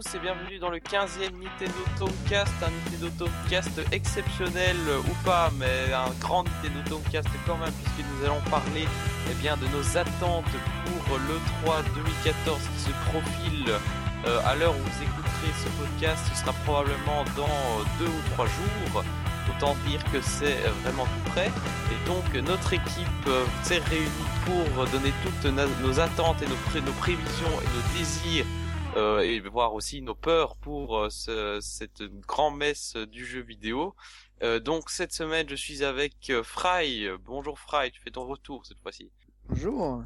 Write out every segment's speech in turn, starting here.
Et bienvenue dans le 15e Nintendo Tomcast, un Nintendo Tomcast exceptionnel euh, ou pas, mais un grand Nintendo Tomcast quand même, puisque nous allons parler eh bien, de nos attentes pour l'E3 2014 qui se profile euh, à l'heure où vous écouterez ce podcast, ce sera probablement dans euh, deux ou trois jours. Autant dire que c'est euh, vraiment tout près. Et donc notre équipe s'est réunie pour donner toutes nos attentes et nos prévisions et nos désirs euh, et voir aussi nos peurs pour euh, ce- cette grand messe du jeu vidéo. Euh, donc cette semaine je suis avec euh, Fry. Bonjour Fry, tu fais ton retour cette fois-ci. Bonjour.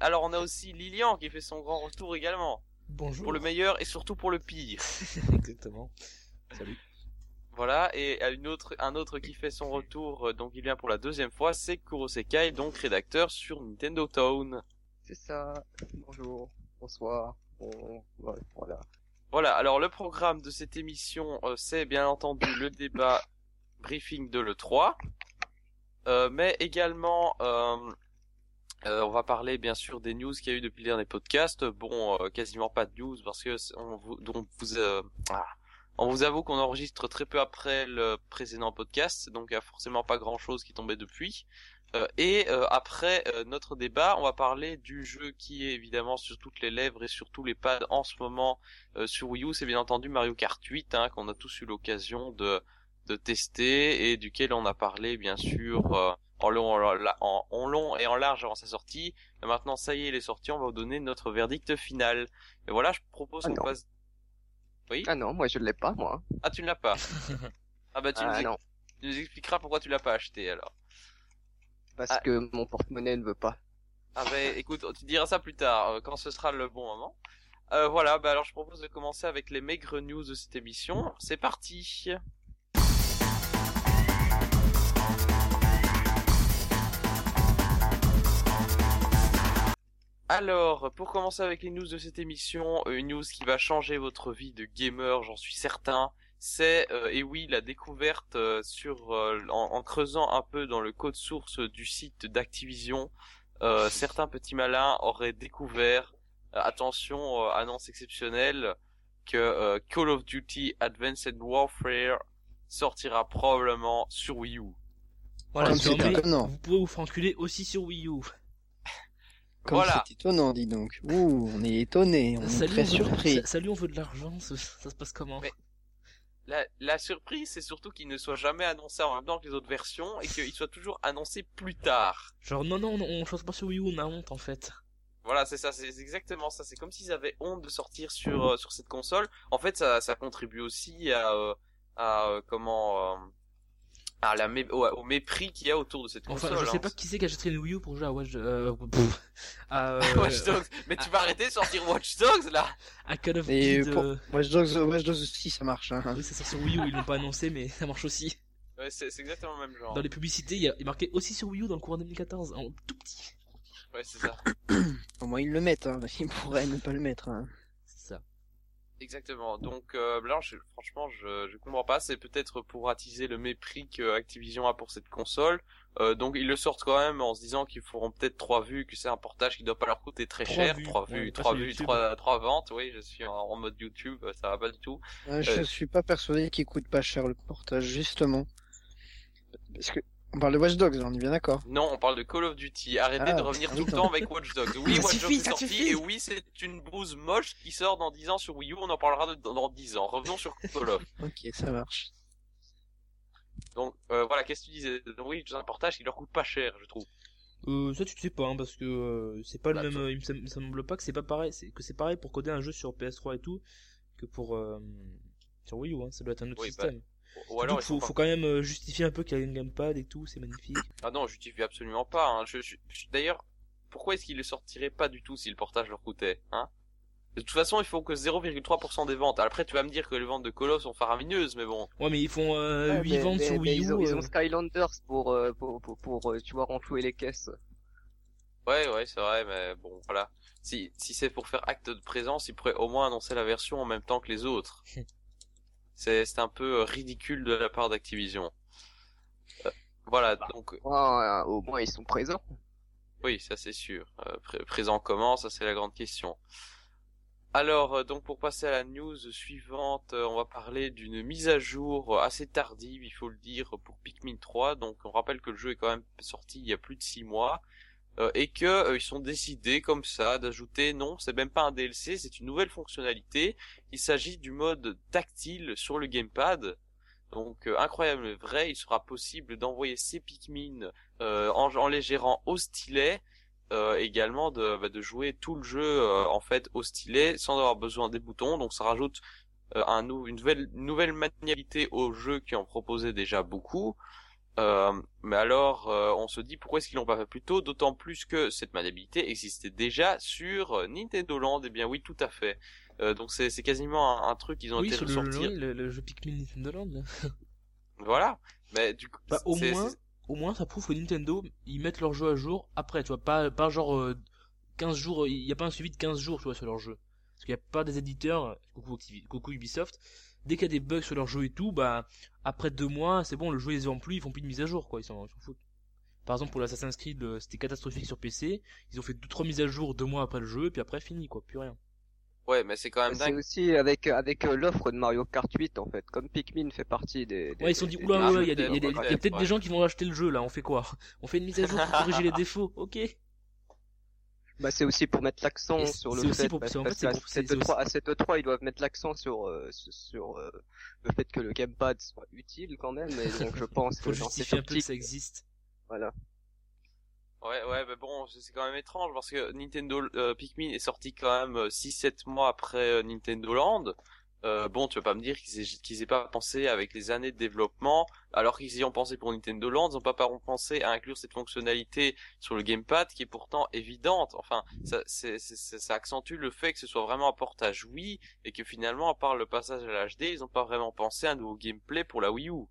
Alors on a aussi Lilian qui fait son grand retour également. Bonjour. Pour le meilleur et surtout pour le pire. Exactement. Salut. Voilà, et à une autre, un autre qui fait son retour, donc il vient pour la deuxième fois, c'est Kurosekai, donc rédacteur sur Nintendo Town. C'est ça. Bonjour. Bonsoir. Voilà. Alors le programme de cette émission, euh, c'est bien entendu le débat briefing de l'E3, euh, mais également, euh, on va parler bien sûr des news qu'il y a eu depuis le dernier podcast. Bon, quasiment pas de news parce que on vous, ah, on vous avoue qu'on enregistre très peu après le précédent podcast, donc il y a forcément pas grand chose qui tombait depuis. Euh, et euh, après euh, notre débat, on va parler du jeu qui est évidemment sur toutes les lèvres et sur tous les pads en ce moment euh, sur Wii U. C'est bien entendu Mario Kart 8 hein, qu'on a tous eu l'occasion de, de tester et duquel on a parlé bien sûr euh, en, long, en, en- en long et en large avant sa sortie. Et maintenant, ça y est, il est sorti, on va vous donner notre verdict final. Et voilà, je propose Ah qu'on non. passe... Oui Ah non, moi je l'ai pas, moi. Ah, tu ne l'as pas Ah bah tu, nous, Ah non. tu nous expliqueras pourquoi tu l'as pas acheté alors. Parce Ah. que mon porte-monnaie ne veut pas. Ah bah écoute, tu diras ça plus tard, euh, quand ce sera le bon moment. Euh, voilà, bah alors je propose de commencer avec les maigres news de cette émission. C'est parti Alors, pour commencer avec les news de cette émission, euh, une news qui va changer votre vie de gamer, j'en suis certain, c'est, euh, et oui, la découverte euh, sur, euh, en, en creusant un peu dans le code source du site d'Activision, euh, certains petits malins auraient découvert, euh, attention, euh, annonce exceptionnelle, que euh, Call of Duty Advanced Warfare sortira probablement sur Wii U. Voilà, Comme c'est étonnant. vous pouvez vous faire enculer aussi sur Wii U. Comme Voilà. c'est étonnant, dis donc. Ouh, on est étonné, on est Salut, très on veut- surpris. sa- Salut, on veut de l'argent, ça, ça se passe comment? Mais- La, la surprise, c'est surtout qu'il ne soit jamais annoncé en même temps que les autres versions et qu'il soit toujours annoncé plus tard. Genre, non, non, on choisit pas sur Wii U, on a honte en fait. Voilà, c'est ça, c'est exactement ça. C'est comme s'ils avaient honte de sortir sur euh, sur cette console. En fait, ça, ça contribue aussi à euh, à euh, comment euh, à la mé- au, au mépris qu'il y a autour de cette Enfin, console. je sais hein. pas qui c'est qui achèterait une Wii U pour jouer à Watch, euh, à, euh, Watch Dogs. Mais tu vas arrêter de sortir Watch Dogs là à Call of Et Duty. pour- euh, Watch Dogs, Watch Dogs aussi, ça marche. Hein. Oui, ça sort sur Wii U, ils l'ont pas annoncé, mais ça marche aussi. Ouais, c'est c'est exactement le même genre. Dans les publicités, il y a marqué aussi sur Wii U dans le courant 2014, en tout petit. Ouais, c'est ça. Au moins, ils le mettent. Hein. Ils pourraient ne pas le mettre. Hein. Exactement. Donc euh, là, je- franchement, je je comprends pas. C'est peut-être pour attiser le mépris que Activision a pour cette console. Euh, donc ils le sortent quand même en se disant qu'ils feront peut-être trois vues, que c'est un portage qui doit pas leur coûter très Trois cher. vues, Trois ouais, vues, trois vues, trois trois ventes. Oui, je suis en, en mode YouTube, ça va pas du tout. Euh, je suis pas persuadé qu'il coûte pas cher le portage, justement. Parce que on parle de Watch Dogs, on est bien d'accord. Non, on parle de Call of Duty. Arrêtez Ah, de revenir tout le temps avec Watch Dogs. Oui, Ça Watch suffit, Dogs est sorti suffit. et oui, c'est une bouse moche qui sort dans 10 ans sur Wii U. On en parlera de- dans, dans 10 ans. Revenons sur Call of. Ok, ça marche. Donc euh, voilà, qu'est-ce que tu disais Oui, c'est un portage qui leur coûte pas cher, je trouve. Euh, ça tu sais pas, hein, parce que euh, c'est pas Bah, le même. toi- euh, il me semble pas que c'est pas pareil. C'est que c'est pareil pour coder un jeu sur PS3 et tout que pour euh, sur Wii U. Hein, ça doit être un autre Oui, système. Ou Surtout alors, qu'il ils faut, quand même euh, justifier un peu qu'il y a une gamepad et tout. C'est magnifique. Ah non, je justifie absolument pas. Hein. Je, je- je- D'ailleurs, pourquoi est-ce qu'ils le sortiraient pas du tout si le portage leur coûtait hein? De toute façon, il faut que 0,3% des ventes. Après, tu vas me dire que les ventes de Call of sont faramineuses, mais bon. Ouais, mais ils font euh, Ouais, 8 mais- ventes mais- sur mais Wii ils, U. ont, ils euh, ont Skylanders pour, euh, pour, pour, pour, euh, tu vois, renflouer les caisses. Ouais, ouais, c'est vrai, mais bon, voilà. Si, si c'est pour faire acte de présence, ils pourraient au moins annoncer la version en même temps que les autres. c'est, un peu euh, ridicule de la part d'Activision. Euh, voilà, donc, Ouais, euh, au moins ils sont présents. oui, ça c'est sûr. Euh, pré- présent comment, ça c'est la grande question. Alors, euh, donc pour passer à la news suivante, euh, on va parler d'une mise à jour assez tardive, il faut le dire, pour Pikmin 3. Donc on rappelle que le jeu est quand même sorti il y a plus de 6 mois. et que ils sont décidés comme ça d'ajouter non, c'est même pas un DLC, c'est une nouvelle fonctionnalité. Il s'agit du mode tactile sur le gamepad. Donc euh, incroyable vrai, il sera possible d'envoyer ces Pikmin euh, en, les gérant au stylet, euh, également de, bah, de jouer tout le jeu euh, en fait au stylet sans avoir besoin des boutons. Donc ça rajoute une nouvelle, maniabilité au jeu qui en proposait déjà beaucoup. Mais alors, on se dit pourquoi est-ce qu'ils l'ont pas fait plus tôt, d'autant plus que cette maniabilité existait déjà sur Nintendo Land. Eh bien oui, tout à fait. Euh, donc c'est c'est quasiment un, un truc qu'ils ont Oui, été sur le, le, le- le jeu Pikmin Nintendo Land. là. Voilà. Mais du coup, Bah, au moins, au moins, ça prouve que Nintendo, ils mettent leur jeu à jour après, tu vois, pas, pas genre euh, 15 jours, il n'y a pas un suivi de 15 jours, tu vois, sur leur jeu. Parce qu'il n'y a pas des éditeurs, euh, coucou, coucou Ubisoft, dès qu'il y a des bugs sur leur jeu et tout, bah, après deux mois, c'est bon, le jeu ils ont plus, ils font plus de mise à jour, quoi, ils s'en ils foutent. Par exemple, pour l'Assassin's Creed, c'était catastrophique sur PC, ils ont fait deux, trois mises à jour deux mois après le jeu, puis après, fini, quoi, plus rien. Ouais, mais c'est quand même C'est dingue. aussi avec avec euh, l'offre de Mario Kart 8 en fait, comme Pikmin fait partie des. des- Ouais, ils se sont dit, oula, ouais, ouais, il y a, des- il y a y a peut-être, ouais. des gens qui vont acheter le jeu, là, on fait quoi? On fait une mise à jour pour corriger les défauts, ok Bah c'est aussi pour mettre l'accent sur c'est le aussi fait pour- parce, c'est- en fait, c'est pour- c'est- cette c'est 3 à cette 3 ils doivent mettre l'accent sur euh, sur- sur euh, le fait que le gamepad soit utile quand même et donc je pense Faut que dans justifier cette un peu que optique ça existe. voilà. Ouais, ouais, mais bon, c'est quand même étrange parce que Nintendo euh, Pikmin est sorti quand même 6-7 mois après euh, Nintendo Land. Euh, bon, tu vas pas me dire qu'ils aient, qu'ils aient pas pensé avec les années de développement, alors qu'ils y ont pensé pour Nintendo Land, ils ont pas pensé à inclure cette fonctionnalité sur le gamepad qui est pourtant évidente. Enfin, ça, c'est- ça accentue le fait que ce soit vraiment un portage Wii et que finalement, à part le passage à l'HD, ils ont pas vraiment pensé à un nouveau gameplay pour la Wii U.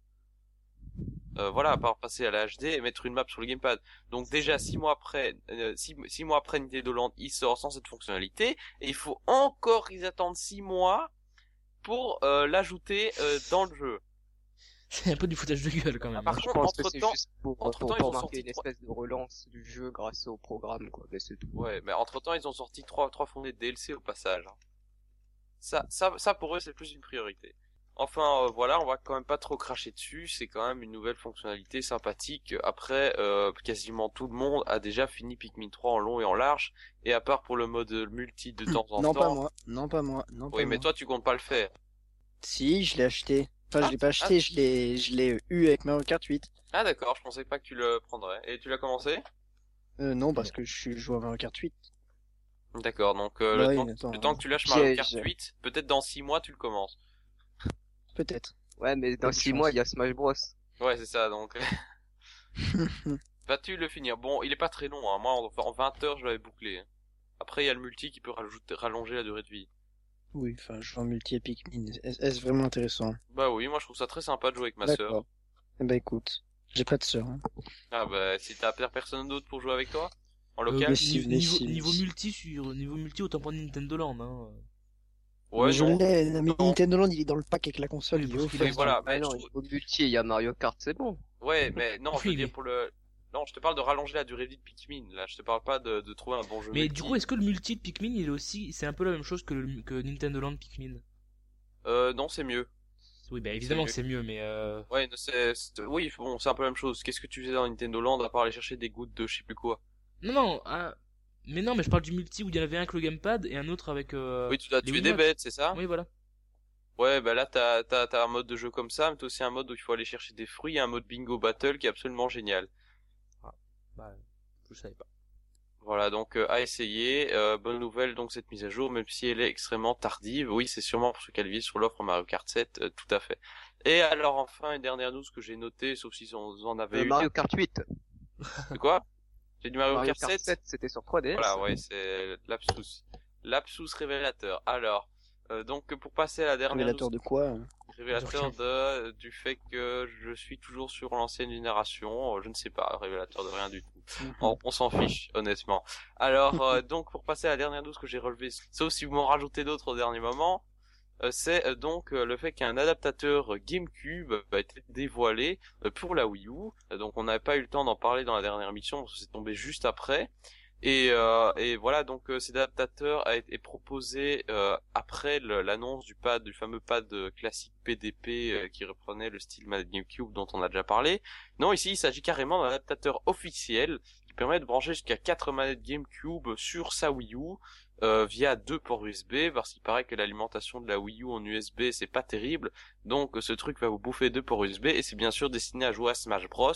Euh, voilà, à part passer à la HD et mettre une map sur le gamepad. Donc déjà six mois après, euh, six, six mois après Nintendo Land, il sort sans cette fonctionnalité et il faut encore qu'ils attendent six mois pour euh, l'ajouter euh, dans le jeu. C'est un peu du foutage de gueule quand même. Par je contre, pense que c'est entre-temps- juste pour, entre-temps, pour, ils ont marquer sorti une trois- espèce de relance du jeu grâce au programme quoi, mais c'est tout. Ouais, mais entre temps ils ont sorti trois trois fondées de DLC au passage. hein. Ça, ça, ça pour eux c'est plus une priorité. Enfin euh, voilà, on va quand même pas trop cracher dessus. C'est quand même une nouvelle fonctionnalité sympathique. Après, euh, quasiment tout le monde a déjà fini Pikmin 3 en long et en large. Et à part pour le mode multi de temps en Non, temps. pas moi. Non, pas moi. Non, pas Oui, mais moi. toi tu comptes pas le faire. Si, je l'ai acheté. Enfin, Ah, je l'ai pas acheté, je l'ai, je l'ai eu avec Mario Kart 8. Ah d'accord, je pensais pas que tu le prendrais. Et tu l'as commencé? Euh, non, parce que je suis joué à Mario Kart 8. D'accord, donc euh, le, temps, mais attends, le temps que tu lâches Mario. Kart 8, peut-être dans 6 mois tu le commences. Peut-être. Ouais, mais dans de 6 chance. mois il y a Smash Bros. Ouais, c'est ça, donc... Vas-tu le finir? Bon, il est pas très long, hein. moi en en 20 heures je l'avais bouclé. hein. Après il y a le multi qui peut rajouter, rallonger la durée de vie. oui, enfin, je joue en multi Epic Min. Est- Est-ce vraiment intéressant? Bah oui, moi je trouve ça très sympa de jouer avec ma sœur. Eh ben écoute, j'ai pas de sœur. Hein. Ah bah si t'as personne d'autre pour jouer avec toi? En Euh, local? mais si, niveau, niveau, si, niveau si. multi sur niveau multi autant prendre Nintendo Land hein. Ouais, mais je non. l'ai, mais Non. Nintendo Land, il est dans le pack avec la console, Oui, il est voilà, Ah mais non, je trouve- au multi il y a Mario Kart, c'est bon. Ouais, mais non, je veux dire pour le... Non, je te parle de rallonger la durée de vie de Pikmin, là, je te parle pas de, de trouver un bon jeu Mais multi. du coup, est-ce que le multi de Pikmin, il est aussi, c'est un peu la même chose que, le, que Nintendo Land Pikmin? Euh, non, c'est mieux. Oui, bah évidemment mieux. que c'est mieux, mais euh... Ouais, c'est... Oui, bon, c'est un peu la même chose. Qu'est-ce que tu faisais dans Nintendo Land à part aller chercher des gouttes de je sais plus quoi? Non, non, ah, mais non, mais je parle du multi où il y en avait un avec le gamepad et un autre avec. Euh... Oui, tu dois les tuer des bêtes, c'est ça? Oui, voilà. Ouais, bah là, t'as, t'as, t'as un mode de jeu comme ça, mais t'as aussi un mode où il faut aller chercher des fruits, et un mode bingo battle qui est absolument génial. Bah, je savais pas. Voilà, donc euh, à essayer. Euh, bonne nouvelle, donc cette mise à jour, même si elle est extrêmement tardive. Oui, c'est sûrement pour se calvier sur l'offre Mario Kart 7, euh, tout à fait. Et alors enfin, une dernière news que j'ai notée, sauf si on vous en avait Euh, eu. Mario Kart 8. C'est quoi? J'ai du Mario, Mario Kart, Kart 7. 7 c'était sur 3DS. Voilà, ouais, c'est lapsus. Lapsus révélateur. Alors, euh, donc pour passer à la dernière Révélateur de quoi hein? Révélateur de, du fait que je suis toujours sur l'ancienne génération, euh, je ne sais pas, révélateur de rien du tout. On, on s'en fiche, honnêtement. Alors, euh, donc, pour passer à la dernière news que j'ai relevée, sauf si vous m'en rajoutez d'autres au dernier moment, c'est euh, donc euh, le fait qu'un adaptateur GameCube a été dévoilé euh, pour la Wii U. Euh, donc, on n'avait pas eu le temps d'en parler dans la dernière émission, parce que c'est tombé juste après. Et, euh, voilà, donc euh, cet adaptateur a été proposé euh, après l'annonce du fameux pad euh, classique PDP euh, qui reprenait le style Manette GameCube dont on a déjà parlé. Non, ici il s'agit carrément d'un adaptateur officiel qui permet de brancher jusqu'à 4 manettes GameCube sur sa Wii U euh, via deux ports USB parce qu'il paraît que l'alimentation de la Wii U en USB c'est pas terrible. Donc ce truc va vous bouffer deux ports USB et c'est bien sûr destiné à jouer à Smash Bros.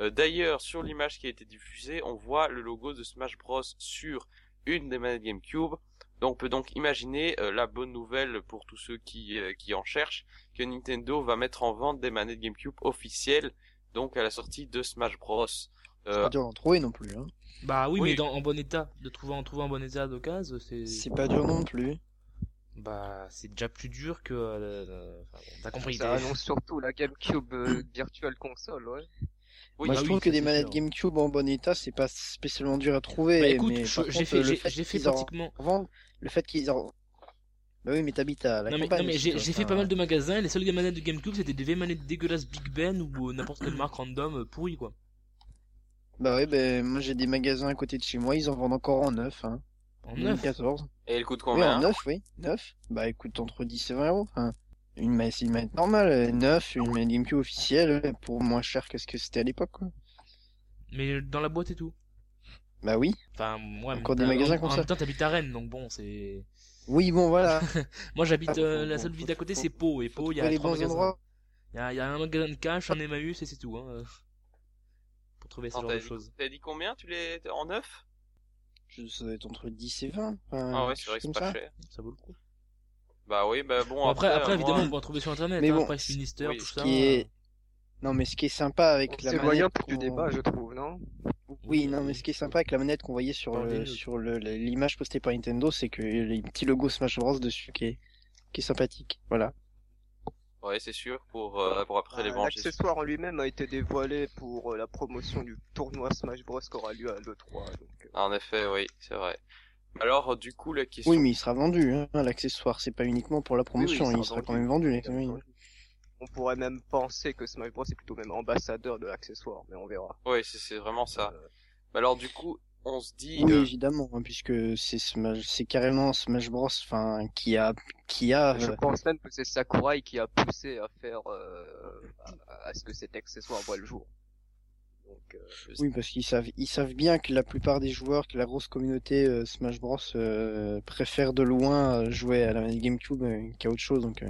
Euh, D'ailleurs, sur l'image qui a été diffusée, on voit le logo de Smash Bros sur une des manettes GameCube. Donc on peut donc imaginer euh, la bonne nouvelle pour tous ceux qui, qui en cherchent, que Nintendo va mettre en vente des manettes GameCube officielles, donc à la sortie de Smash Bros. Euh, Pas non plus. Hein. Bah oui, Oui. mais dans, en bon état. De trouver en trouver en bon état d'occasion, c'est. C'est pas dur non plus. Bah c'est déjà plus dur que. euh, euh, enfin, bon, T'as compris. Ça annonce surtout la GameCube euh, Virtual Console, ouais. oui, Moi, bah je oui, trouve que des manettes. GameCube en bon état, c'est pas spécialement dur à trouver. Bah écoute, mais j'ai fait, le fait en pratiquement. le fait qu'ils en. Bah oui, mais t'habites à la Non mais, campagne. non, mais j'ai fait pas mal de magasins et les seules manettes de GameCube c'était des vieilles manettes dégueulasses Big Ben ou euh, n'importe quelle marque random euh, pourrie quoi. Bah ouais, ben moi j'ai des magasins à côté de chez moi, ils en vendent encore en neuf. Hein. En neuf. 2014. et elle coûte Oui, combien en neuf, oui. Neuf. Bah écoute, entre 10 et 20 euros. Enfin, une manette, une manette normale. euh, Neuf, une manette GameCube officielle, euh, pour moins cher que ce que c'était à l'époque, quoi. Mais dans la boîte et tout. Bah oui. Enfin moi. Encore des en- magasins en, comme en ça. même temps t'habites à Rennes donc bon c'est. Oui, bon, voilà. Moi j'habite Ah, euh, la seule ville faut- d'à côté c'est Pau et Pau il y a les trois bons magasins. endroits. Il y a, il y a un magasin de cash, un Emmaüs et c'est tout hein. Euh, trouver ce genre T'as de dit, choses. t'as dit combien tu les en neuf? Je- Ça doit être entre 10 et 20. Enfin, Ah ouais, c'est vrai que c'est pas ça. cher. Ça vaut le coup. Bah oui, bah bon, Bon, après, après, moi- évidemment on peut en trouver sur internet. Mais hein, bon, après Finister oui, tout Ce ça. qui est... Non, mais ce qui est sympa avec la C'est manette... moyen pour du débat, je trouve, non? Oui, non, mais ce qui est sympa avec la manette qu'on voyait sur, le, sur l'image postée par Nintendo, c'est que les petits logos Smash Bros dessus qui est, qui est sympathique. Voilà. Ouais, c'est sûr, pour, euh, pour après les Euh, brancher. L'accessoire en lui-même a été dévoilé pour euh, la promotion du tournoi Smash Bros qui aura lieu à l'E3. Donc, euh, Ah, En effet, oui, c'est vrai. Alors, du coup, la question... Oui, mais il sera vendu, hein, l'accessoire. C'est pas uniquement pour la promotion, oui, il sera quand même vendu. entendu. On pourrait même penser que Smash Bros est plutôt même ambassadeur de l'accessoire, mais on verra. Oui, c'est c'est vraiment ça. Euh, Alors, du coup, on se dit... Oui, euh, évidemment, hein, puisque c'est Smash, c'est carrément Smash Bros, enfin, qui a, qui a, Je euh, pense même que c'est Sakurai qui a poussé à faire euh, à, à ce que cet accessoire voit le jour. Donc, euh, oui, parce qu'ils savent, ils savent bien que la plupart des joueurs, que la grosse communauté euh, Smash Bros euh, préfère de loin jouer à la GameCube euh, qu'à autre chose, donc.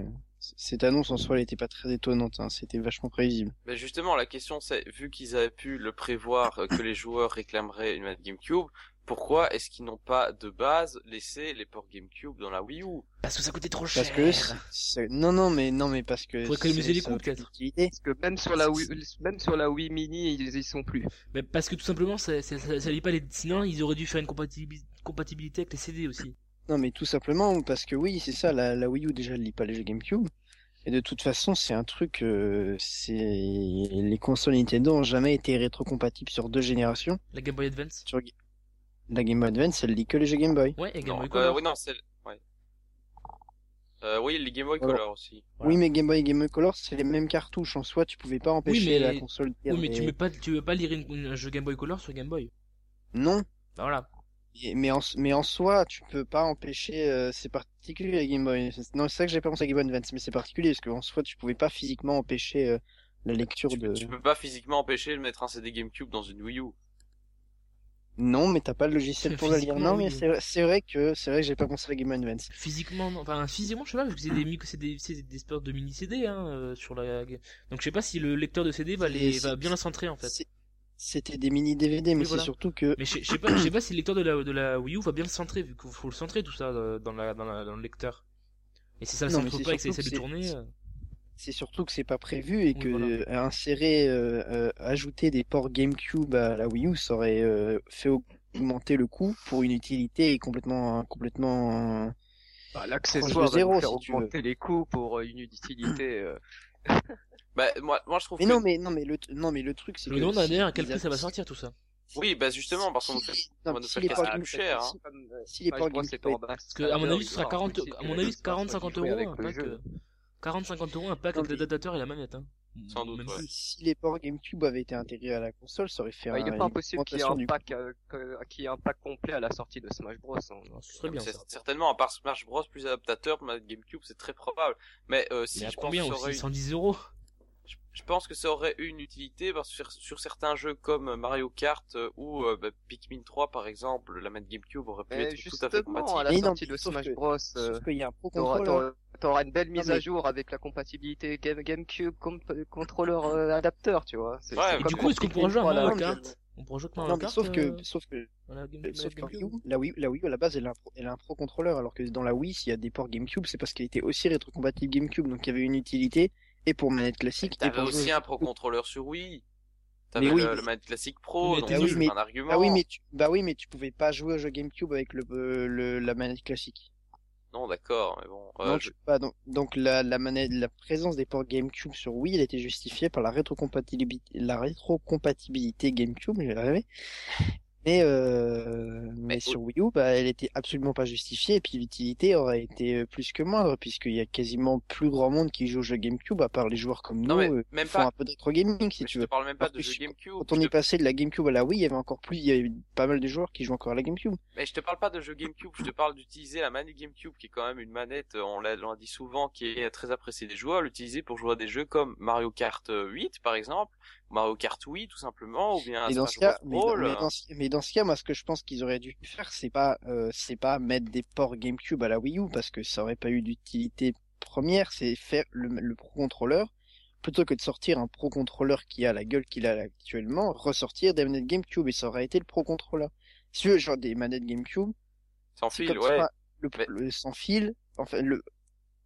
Cette annonce en soi, elle était pas très étonnante, hein, c'était vachement prévisible. Mais justement, la question c'est, vu qu'ils avaient pu le prévoir euh, que les joueurs réclameraient une manette GameCube, pourquoi est-ce qu'ils n'ont pas de base laissé les ports GameCube dans la Wii U? Parce que ça coûtait trop cher. Parce que non, non, mais non, mais parce que Faut économiser c'est- les ça coûts, peut-être. parce que même sur la Wii, même sur la Wii Mini, ils y sont plus. Mais parce que tout simplement, ça, ça, ça, ça lit pas les. Sinon, ils auraient dû faire une compatibi- compatibilité avec les CD aussi. Non, mais tout simplement parce que oui, c'est ça, la, la Wii U déjà elle lit pas les jeux GameCube. Et de toute façon, c'est un truc, euh, c'est les consoles Nintendo ont jamais été rétrocompatibles sur deux générations. La Game Boy Advance. Sur la Game Boy Advance, elle lit que les jeux Game Boy. Ouais, et Game Non, Boy euh, Color. oui, non, c'est... Ouais. Euh, oui, les Game Boy Alors, Color aussi. Voilà. Oui, mais Game Boy et Game Boy Color, c'est les mêmes cartouches. En soi, tu pouvais pas empêcher mais- la console de lire Oui, mais tu veux pas, tu veux pas lire une- une- un jeu Game Boy Color sur Game Boy. Non, Bah voilà. Mais en, mais en soi, tu peux pas empêcher. euh, c'est particulier la Game Boy. Non, c'est ça que j'ai pas pensé à Game Boy Advance, mais c'est particulier parce qu'en soi, tu pouvais pas physiquement empêcher euh, la lecture Tu, de. peux- tu peux pas physiquement empêcher de mettre un CD GameCube dans une Wii U. Non, mais t'as pas le logiciel pour la lire. Non, mais oui. c'est vrai- c'est vrai que c'est vrai que j'ai pas pensé à Game Boy Advance. Physiquement, non. Enfin, physiquement, je sais pas, parce que c'est des, c'est des, c'est des espèces de mini CD, hein, euh, sur la. Donc je sais pas si le lecteur de CD va les, C'est- va bien la centrer en fait. C'était des mini DVD, mais Oui, c'est voilà. surtout que Mais je sais pas, je sais pas si le lecteur de la, de la Wii U va bien le centrer, vu qu'il faut le centrer tout ça euh, dans, la, dans, la, dans le lecteur. Et si ça le centre c'est pas et que ça essaie de tourner. c'est- euh, c'est surtout que c'est pas prévu et Oui, que voilà. euh, insérer, euh, euh, ajouter des ports GameCube à la Wii U, ça aurait euh, fait augmenter le coût pour une utilité complètement, complètement. Bah, L'accessoire va faire si tu veux. augmenter les coûts pour une utilité. euh, Bah, moi, moi je trouve Mais que... non, mais non, mais le, non, mais le truc, c'est que. demande si d'ailleurs à quel prix ça va sortir tout ça? Oui, bah justement, parce qu'on nous fait... Non, on va mais nous faire casser plus cher, hein. si, euh, les Parce que, à mon avis, ce sera y aura 40, aussi à mon avis, intérêt de 40-50 jouer euros un le pack. jeu. euh, 40-50 euros un pack avec l'adaptateur et la manette. Hein. Sans doute, Même ouais. Si les ports GameCube avaient été intégrés à la console, ça aurait fait Bah, il un- est pas impossible qu'il y ait un du pack, euh, que- qu'il y ait un pack complet à la sortie de Smash Bros. hein. Alors, ce serait bien ça. certainement, à part Smash Bros, plus adaptateur GameCube, c'est très probable. Mais euh, si Mais je pense combien que ça aussi? aurait une- 110 euros? Je, pense que ça aurait une utilité parce que sur, sur certains jeux comme Mario Kart euh, ou euh, bah, Pikmin 3 par exemple, la manette GameCube aurait pu Mais être tout à fait justement, compatible. à la Mais non, sortie de Smash que- Bros, euh, Sauf qu'il y a un pro t'auras, contrôleur. t'auras- t'auras une belle mise mais- à jour avec la compatibilité Game, GameCube comp- contrôleur euh, adapteur, tu vois. Ouais, Et du coup, est-ce qu'on pourra jouer à 3, là, Mario Kart On pourra jouer avec Mario Non, mais Kart sauf que, euh, sauf que, la Game- sauf la que GameCube Wii U, la Wii, la Wii U, à la base, elle a un pro, elle a un pro contrôleur, alors que dans la Wii, s'il y a des ports GameCube, c'est parce qu'elle était aussi rétrocompatible GameCube, donc il y avait une utilité, et pour manette classique, T'avais aussi jouer- un pro contrôleur sur Wii. T'avais oui, le, mais- le manette classique pro, Mais donc nul. mais- un argument. Ah oui, mais tu, bah oui, mais tu pouvais pas jouer au jeu GameCube avec le, euh, le la manette classique. Non, d'accord, mais bon. euh, non, je- pas. Donc, donc la, la manette, la présence des ports GameCube sur Wii, elle était justifiée par la rétrocompatibilité, la rétrocompatibilité GameCube, j'ai rêvé. Mais, euh, mais sur Wii U, bah, elle était absolument pas justifiée, et puis l'utilité aurait été euh, plus que moindre, puisqu'il y a quasiment plus grand monde qui joue au jeu GameCube, à part les joueurs comme Non, nous, mais euh, même qui font pas- un peu rétro gaming, si mais tu je veux. te parle même pas de jeu je- GameCube. Quand on je est te- passé de la GameCube à la Wii, il y avait encore plus, il y avait pas mal de joueurs qui jouent encore à la GameCube. Mais je te parle pas de jeu GameCube, je te parle d'utiliser la manette GameCube qui est quand même une manette, euh, on l'a dit souvent, qui est très appréciée des joueurs, l'utiliser pour jouer à des jeux comme Mario Kart euh, 8 par exemple, Mario Kart Wii tout simplement, ou bien Mais dans, ce cas, mais, dans, Brawl, mais, dans ce, mais dans ce cas, moi, ce que je pense qu'ils auraient dû faire, c'est pas, euh, c'est pas mettre des ports GameCube à la Wii U parce que ça aurait pas eu d'utilité première, c'est faire le, le Pro Controller plutôt que de sortir un Pro Controller qui a la gueule qu'il a actuellement, ressortir des manettes GameCube et ça aurait été le Pro Controller. Si tu veux, genre des manettes GameCube, sans fil, ouais. ça, le, Mais- le sans fil, enfin le,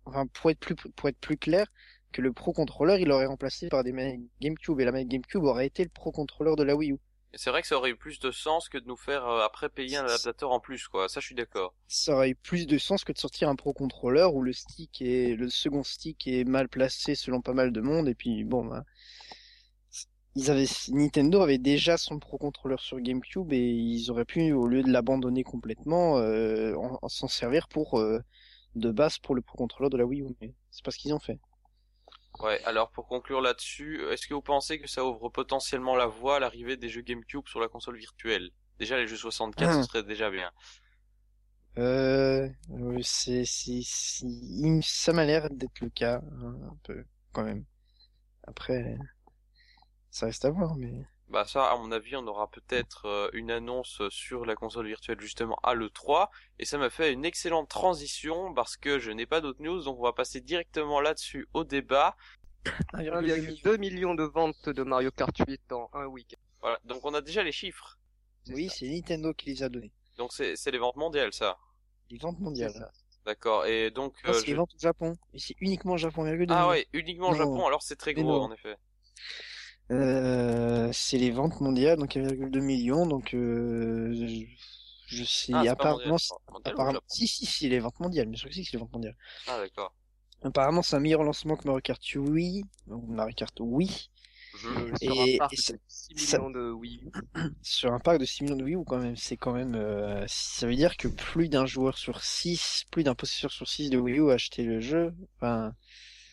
enfin pour être plus pour être plus clair, que le Pro Controller il aurait remplacé par des manettes GameCube et la manette GameCube aurait été le Pro Controller de la Wii U. Et C'est vrai que ça aurait eu plus de sens que de nous faire euh, après payer un adaptateur en plus, quoi. Ça, je suis d'accord. Ça aurait eu plus de sens que de sortir un Pro Controller où le stick est le second stick est mal placé selon pas mal de monde et puis bon bah ils avaient Nintendo avait déjà son Pro Controller sur GameCube et ils auraient pu au lieu de l'abandonner complètement euh, en, en s'en servir pour euh, de base pour le Pro Controller de la Wii U mais c'est pas ce qu'ils ont fait. Ouais, alors pour conclure là-dessus, euh, est-ce que vous pensez que ça ouvre potentiellement la voie à l'arrivée des jeux GameCube sur la console virtuelle? Déjà, les jeux 64, Ah. ce serait déjà bien. Euh, c'est, c'est, c'est- ça m'a l'air d'être le cas, hein, un peu, quand même. Après, ça reste à voir, mais. Bah ça, à mon avis, on aura peut-être euh, une annonce sur la console virtuelle justement à l'E3, et ça m'a fait une excellente transition parce que je n'ai pas d'autres news, donc on va passer directement là-dessus au débat. 1,2 million de ventes de Mario Kart 8 en un week-end. Voilà, donc on a déjà les chiffres. Oui, c'est Nintendo qui les a donnés. Donc c'est c'est les ventes mondiales, ça. Les ventes mondiales. D'accord, et donc... Euh, c'est les je- ventes au Japon. Et c'est uniquement au Japon, 1,2 Ah ouais, uniquement au Non. Japon, alors c'est très gros en effet. Euh, c'est les ventes mondiales, donc 1,2 million, donc, euh, je, je sais, Ah, apparemment, mondial, apparemment, si, si, si, les ventes mondiales, mais sûr que si, c'est les ventes mondiales. Ah d'accord. Apparemment, c'est un meilleur lancement que Mario Kart Wii, ou Mario Kart Wii, Mhm. Euh, sur Et- un parc et ça- de 6 ça- millions de Wii U. sur un parc de 6 millions de Wii U quand même, c'est quand même, euh, ça veut dire que plus d'un joueur sur 6, plus d'un possesseur sur 6 de Wii U a acheté le jeu. Enfin,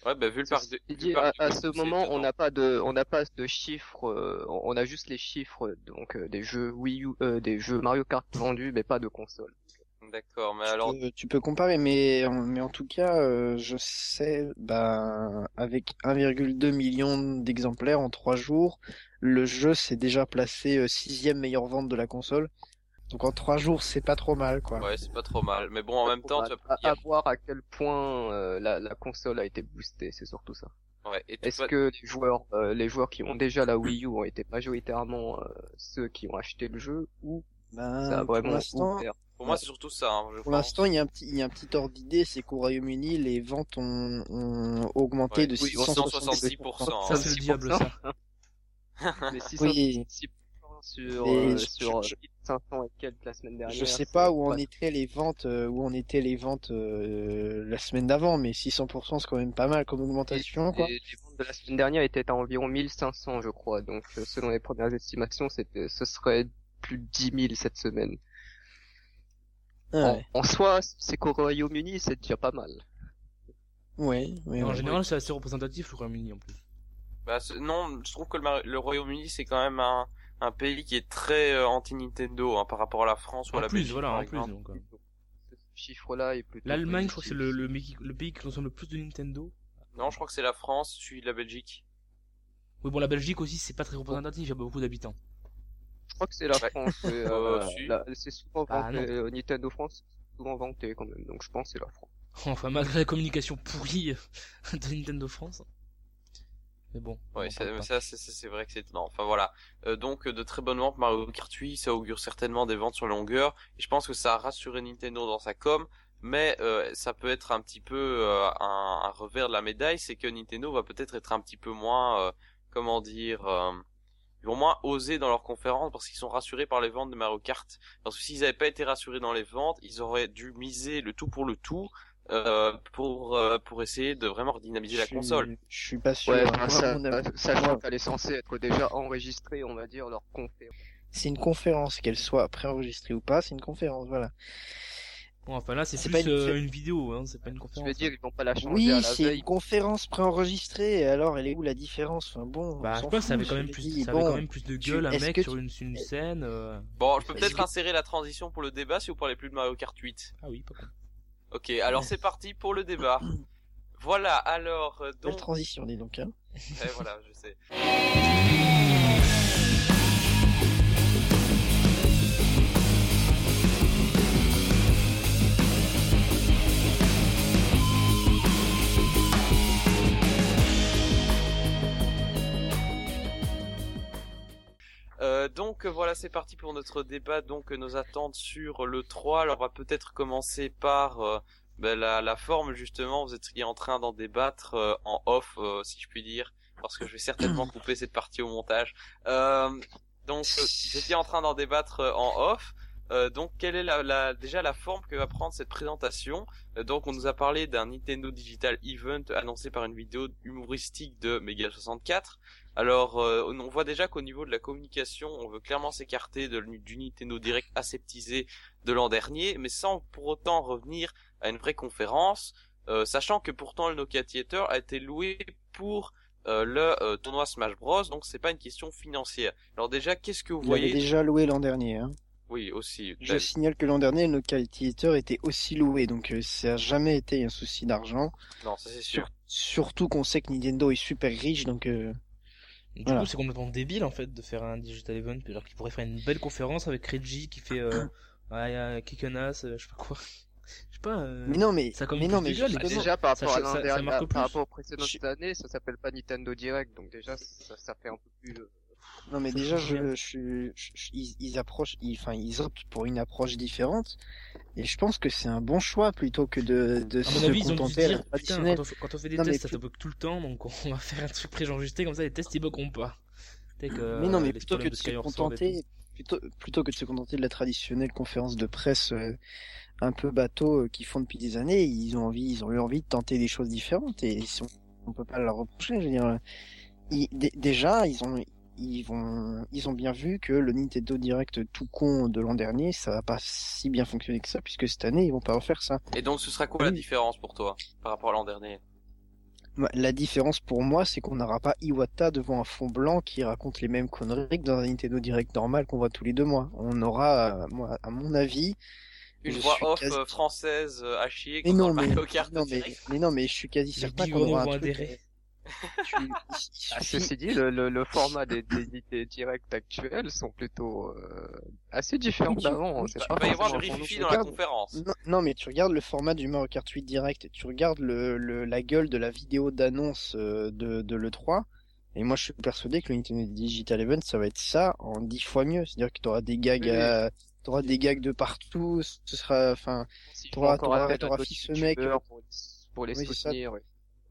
Ouais, bah vu le parc de... Ceci vu dit, le parc à, ce moment, on n'a pas de, on n'a pas de chiffres, euh, on a juste les chiffres donc euh, des jeux Wii U, euh, des jeux Mario Kart vendus, mais pas de console. D'accord, mais tu alors... peux- tu peux comparer, mais, en- mais en tout cas, euh, je sais, ben, avec 1,2 million d'exemplaires en 3 jours, le jeu s'est déjà placé euh, sixième meilleure vente de la console. Donc en 3 jours, c'est pas trop mal, quoi. Ouais, c'est pas trop mal. Mais bon, en même temps, tu vas a- à voir à quel point euh, la, la console a été boostée, c'est surtout ça. Ouais, et tu Est-ce que les joueurs, euh, les joueurs qui ont déjà la Wii U ont été majoritairement euh, ceux qui ont acheté le jeu ou Ben, ça a pour vraiment ouvert Pour moi, c'est surtout ça. hein, je Pour l'instant, il y a un petit, il y a un petit ordre d'idée, c'est qu'au Royaume-Uni, les ventes ont, ont augmenté Ouais. de Oui, 670%, 670%. hein. Ça, c'est le diable, ça. mais Oui. 666% sur, euh, je- sur je- 500 et quelques la semaine dernière. Je sais pas où en étaient les ventes, euh, où en étaient les ventes euh, la semaine d'avant, mais 600% c'est quand même pas mal comme augmentation, quoi. Les, les ventes de la semaine dernière étaient à environ 1500, je crois. Donc, euh, selon les premières estimations, c'était, ce serait plus de 10 000 cette semaine. Ah En, en soi, c'est qu'au Royaume-Uni, c'est déjà pas mal. ouais, ouais, en ouais. général, c'est assez représentatif le Royaume-Uni en plus. Bah, non, je trouve que le Royaume-Uni c'est quand même un, un pays qui est très euh, anti-Nintendo hein, par rapport à la France ou à la plus, Belgique. voilà, en plus. Donc, euh. Ce chiffre-là est plutôt. L'Allemagne, je crois que c'est le, le, pays- le pays qui consomme le plus de Nintendo. Non, je crois que c'est la France, suivi de la Belgique. Oui, bon, la Belgique aussi, c'est pas très représentatif, il y a beaucoup d'habitants. Je crois que c'est la. France. Euh, euh, C'est souvent Ah, vanté. euh, Nintendo France, c'est souvent vanté quand même. Donc je pense que c'est la France. Enfin, malgré la communication pourrie de Nintendo France. Mais bon. on Ouais, ça, ça c'est vrai que c'est étonnant. Enfin voilà. Euh, donc euh, de très bonnes ventes Mario Kart 8, ça augure certainement des ventes sur la longueur. Et je pense que ça a rassuré Nintendo dans sa com, mais euh, ça peut être un petit peu euh, un, un revers de la médaille, c'est que Nintendo va peut-être être un petit peu moins, euh, comment dire, euh, ils vont moins oser dans leurs conférences parce qu'ils sont rassurés par les ventes de Mario Kart. Parce que s'ils n'avaient pas été rassurés dans les ventes, ils auraient dû miser le tout pour le tout. Euh, pour euh, pour essayer de vraiment redynamiser la Je console. Je suis pas sûr. Ouais, à ça, avis- sachant qu'elle est censée être déjà enregistrée, on va dire, leur conférence. C'est une conférence, qu'elle soit préenregistrée ou pas, c'est une conférence, voilà. Bon, enfin là, c'est plus pas une- euh, une vidéo, hein, c'est pas une Je conférence. veux dire, ils vont pas la changer Oui, c'est une conférence préenregistrée, alors elle est où la différence? Enfin bon, Bah, je pense que ça avait quand je même plus, dit, ça avait bon. quand même plus de tu- gueule un est-ce mec sur tu- une, une scène. euh, Bon, je peux peut-être que- insérer la transition pour le débat si vous parlez plus de Mario Kart 8. Ah oui, pas. Ok, alors c'est parti pour le débat. Voilà, alors euh, Belle donc transition, dis donc. Hein. Eh, voilà, je sais. Euh, donc voilà, c'est parti pour notre débat. Donc euh, nos attentes sur le 3. Alors on va peut-être commencer par euh, ben, la, la forme justement. Vous étiez en train d'en débattre euh, en off, euh, si je puis dire, parce que je vais certainement couper cette partie au montage. Euh, donc vous étiez en train d'en débattre en off. Euh, donc quelle est la, la- déjà la forme que va prendre cette présentation? Donc on nous a parlé d'un Nintendo Digital Event annoncé par une vidéo humoristique de Mega 64. Alors euh, on voit déjà qu'au niveau de la communication, on veut clairement s'écarter de, du Nintendo Direct aseptisé de l'an dernier, mais sans pour autant revenir à une vraie conférence, euh, sachant que pourtant le Nokia Theater a été loué pour euh, le euh, tournoi Smash Bros, donc c'est pas une question financière. Alors déjà, qu'est-ce que vous Il l'avait voyez déjà loué l'an dernier. Hein. Oui, aussi. Je Ben, signale que l'an dernier, le Nokia Theater était aussi loué, donc euh, ça n'a jamais été un souci d'argent. Non, ça c'est sûr. Sur- Surtout qu'on sait que Nintendo est super riche, donc Du Voilà. coup, c'est complètement débile en fait de faire un digital event, alors qu'il pourrait faire une belle conférence avec Reggie qui fait euh, ouais, kick an ass, euh, je sais pas quoi. Je sais pas. euh, mais non, mais ça mais non, mais justement. Déjà, par Ça rapport à ça- l'an ça dernier, par rapport aux précédentes Je- années, ça s'appelle pas Nintendo Direct, donc déjà, ça, ça fait un peu plus... euh, Non mais déjà je, je, je- je- ils, ils approchent, ils, enfin ils optent pour une approche différente et je pense que c'est un bon choix plutôt que de, de À se avis, ils contenter à dire, putain, traditionnelle. quand on, fait, quand on fait des Non, tests, ça plus- te bug tout le temps, donc on va faire un truc préenregistré, comme ça les tests ils buggeront pas. Que, mais non mais plutôt que problèmes de se contenter, plutôt plutôt que de se contenter de la traditionnelle conférence de presse euh, un peu bateau euh, qu'ils font depuis des années, ils ont envie, ils ont eu envie de tenter des choses différentes et si on, on peut pas leur reprocher. Je veux dire, ils- dé- déjà ils ont ils vont ils ont bien vu que le Nintendo Direct tout con de l'an dernier ça va pas si bien fonctionner que ça puisque cette année ils vont pas refaire ça. Et donc ce sera quoi la différence pour toi par rapport à l'an dernier? Moi, La différence pour moi c'est qu'on n'aura pas Iwata devant un fond blanc qui raconte les mêmes conneries que dans un Nintendo Direct normal qu'on voit tous les deux mois. On aura, euh, moi, à mon avis, Une Je voix off quasi- euh, française euh, à chier Mais dans mais, Mario Kart non, mais, mais non, mais je suis quasi certain qu'on aura un truc. Tu- Ah, ceci dit, le, le, le format des, des, directs actuels sont plutôt euh, assez différents d'avant. Il va y avoir du rififi dans la conférence. Non, non, mais tu regardes le format du Mario Kart 8 Direct, tu regardes le, le, la gueule de la vidéo d'annonce euh, de, de l'E3, et moi je suis persuadé que le Nintendo Digital Event, ça va être ça en dix fois mieux. C'est-à-dire que tu auras des gags à- t'auras des gags de partout, ce sera, enfin, S'ils T'auras- t'auras- t'auras ce mec, Pour, pour les Oui, soutenir, oui.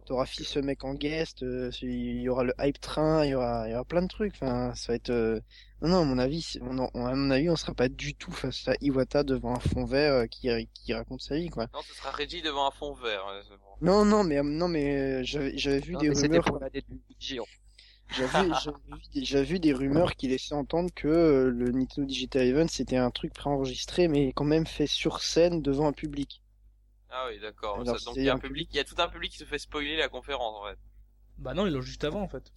T'auras fait ce mec en guest, euh, il y aura le hype train, il y aura, il y aura plein de trucs, enfin, ça va être, euh, non, non, à mon avis, on, en- à mon avis, on sera pas du tout face à Iwata devant un fond vert euh, qui, qui raconte sa vie, quoi. Non, ce sera Reggie devant un fond vert. bon. Non, non, mais, non, mais, j'avais, j'avais vu Non, des rumeurs, pour la j'avais, j'avais vu des, j'avais vu des rumeurs qui laissaient entendre que le Nintendo Digital Event c'était un truc préenregistré, mais quand même fait sur scène devant un public. Ah oui, d'accord. Ça- Donc c'est il y a un public, il y a tout un public qui se fait spoiler la conférence en fait. Bah non, ils l'ont juste avant en fait.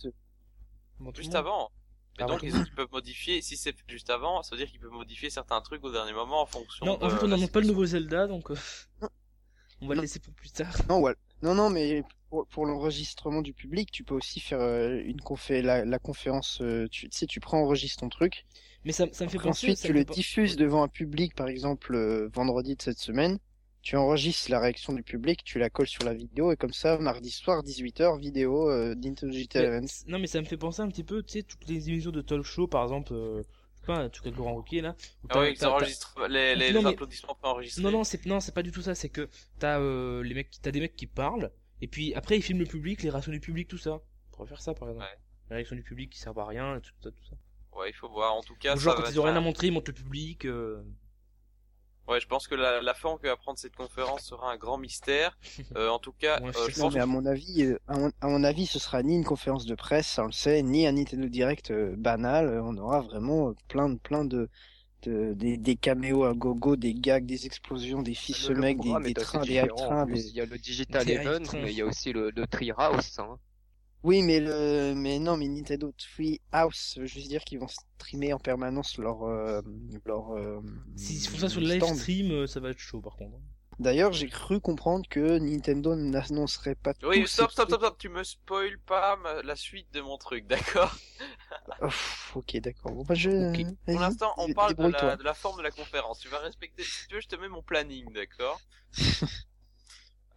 Bon, Juste avant. Mais Avant donc ils, ils peuvent modifier, si c'est juste avant, ça veut dire qu'ils peuvent modifier certains trucs au dernier moment en fonction Non, de en fait, on n'annonce pas le nouveau Zelda, donc euh, on va le laisser pour plus tard. Non, ouais. non, non, mais pour, pour l'enregistrement du public, tu peux aussi faire euh, une confé la, la conférence. euh, tu, tu sais, tu prends, enregistres ton truc. Mais ça, ça me fait penser. ensuite, ça tu le diffuses devant un public, par exemple, euh, vendredi de cette semaine. Tu enregistres la réaction du public, tu la colles sur la vidéo, et comme ça, mardi soir, 18h, vidéo euh, Nintendo Digital Mais- Events. Non, mais ça me fait penser un petit peu, tu sais, toutes les émissions de talk show, par exemple, euh, je sais pas, un truc avec Laurent Ruquier, là. où Ah t'as- oui, ils enregistrent les, les, Non, les mais- applaudissements préenregistrés. Non, non, c'est non, c'est pas du tout ça. C'est que t'as euh, les mecs, t'as des mecs qui parlent, et puis après ils filment le public, les réactions du public, tout ça. On pourrait faire ça, par exemple. Ouais. Les réactions du public qui servent à rien, tout ça, tout ça. Ouais, il faut voir. En tout cas, Ou genre va quand ils ont rien un- à montrer, ils montrent le public. euh, Ouais, je pense que la, la forme que va prendre cette conférence sera un grand mystère. Euh, en tout cas, Ouais, euh, je Non, pense mais à mon avis, euh, à mon, à mon avis, ce sera ni une conférence de presse, ça on le sait, ni un Nintendo Direct euh, banal. Euh, On aura vraiment plein de, plein de, de des, des caméos à gogo, des gags, des explosions, des fils Le- le mecs, des, des trains, des trains. Des... Il y a le Digital Event, mais il y a aussi le, le Treehouse. Hein. Oui, mais le, mais non, mais Nintendo Free House, ça veut juste dire qu'ils vont streamer en permanence leur, euh, leur. euh, S'ils font ça sur le live stand. stream, euh, ça va être chaud par contre. D'ailleurs, j'ai cru comprendre que Nintendo n'annoncerait pas Oui, stop, stop, stop, stop, tu me spoil pas ma- la suite de mon truc, d'accord? Ouf, ok, d'accord. Bon, bah, je. Pour l'instant, on parle de la, de la forme de la conférence. Tu vas respecter, si tu veux, je te mets mon planning, d'accord?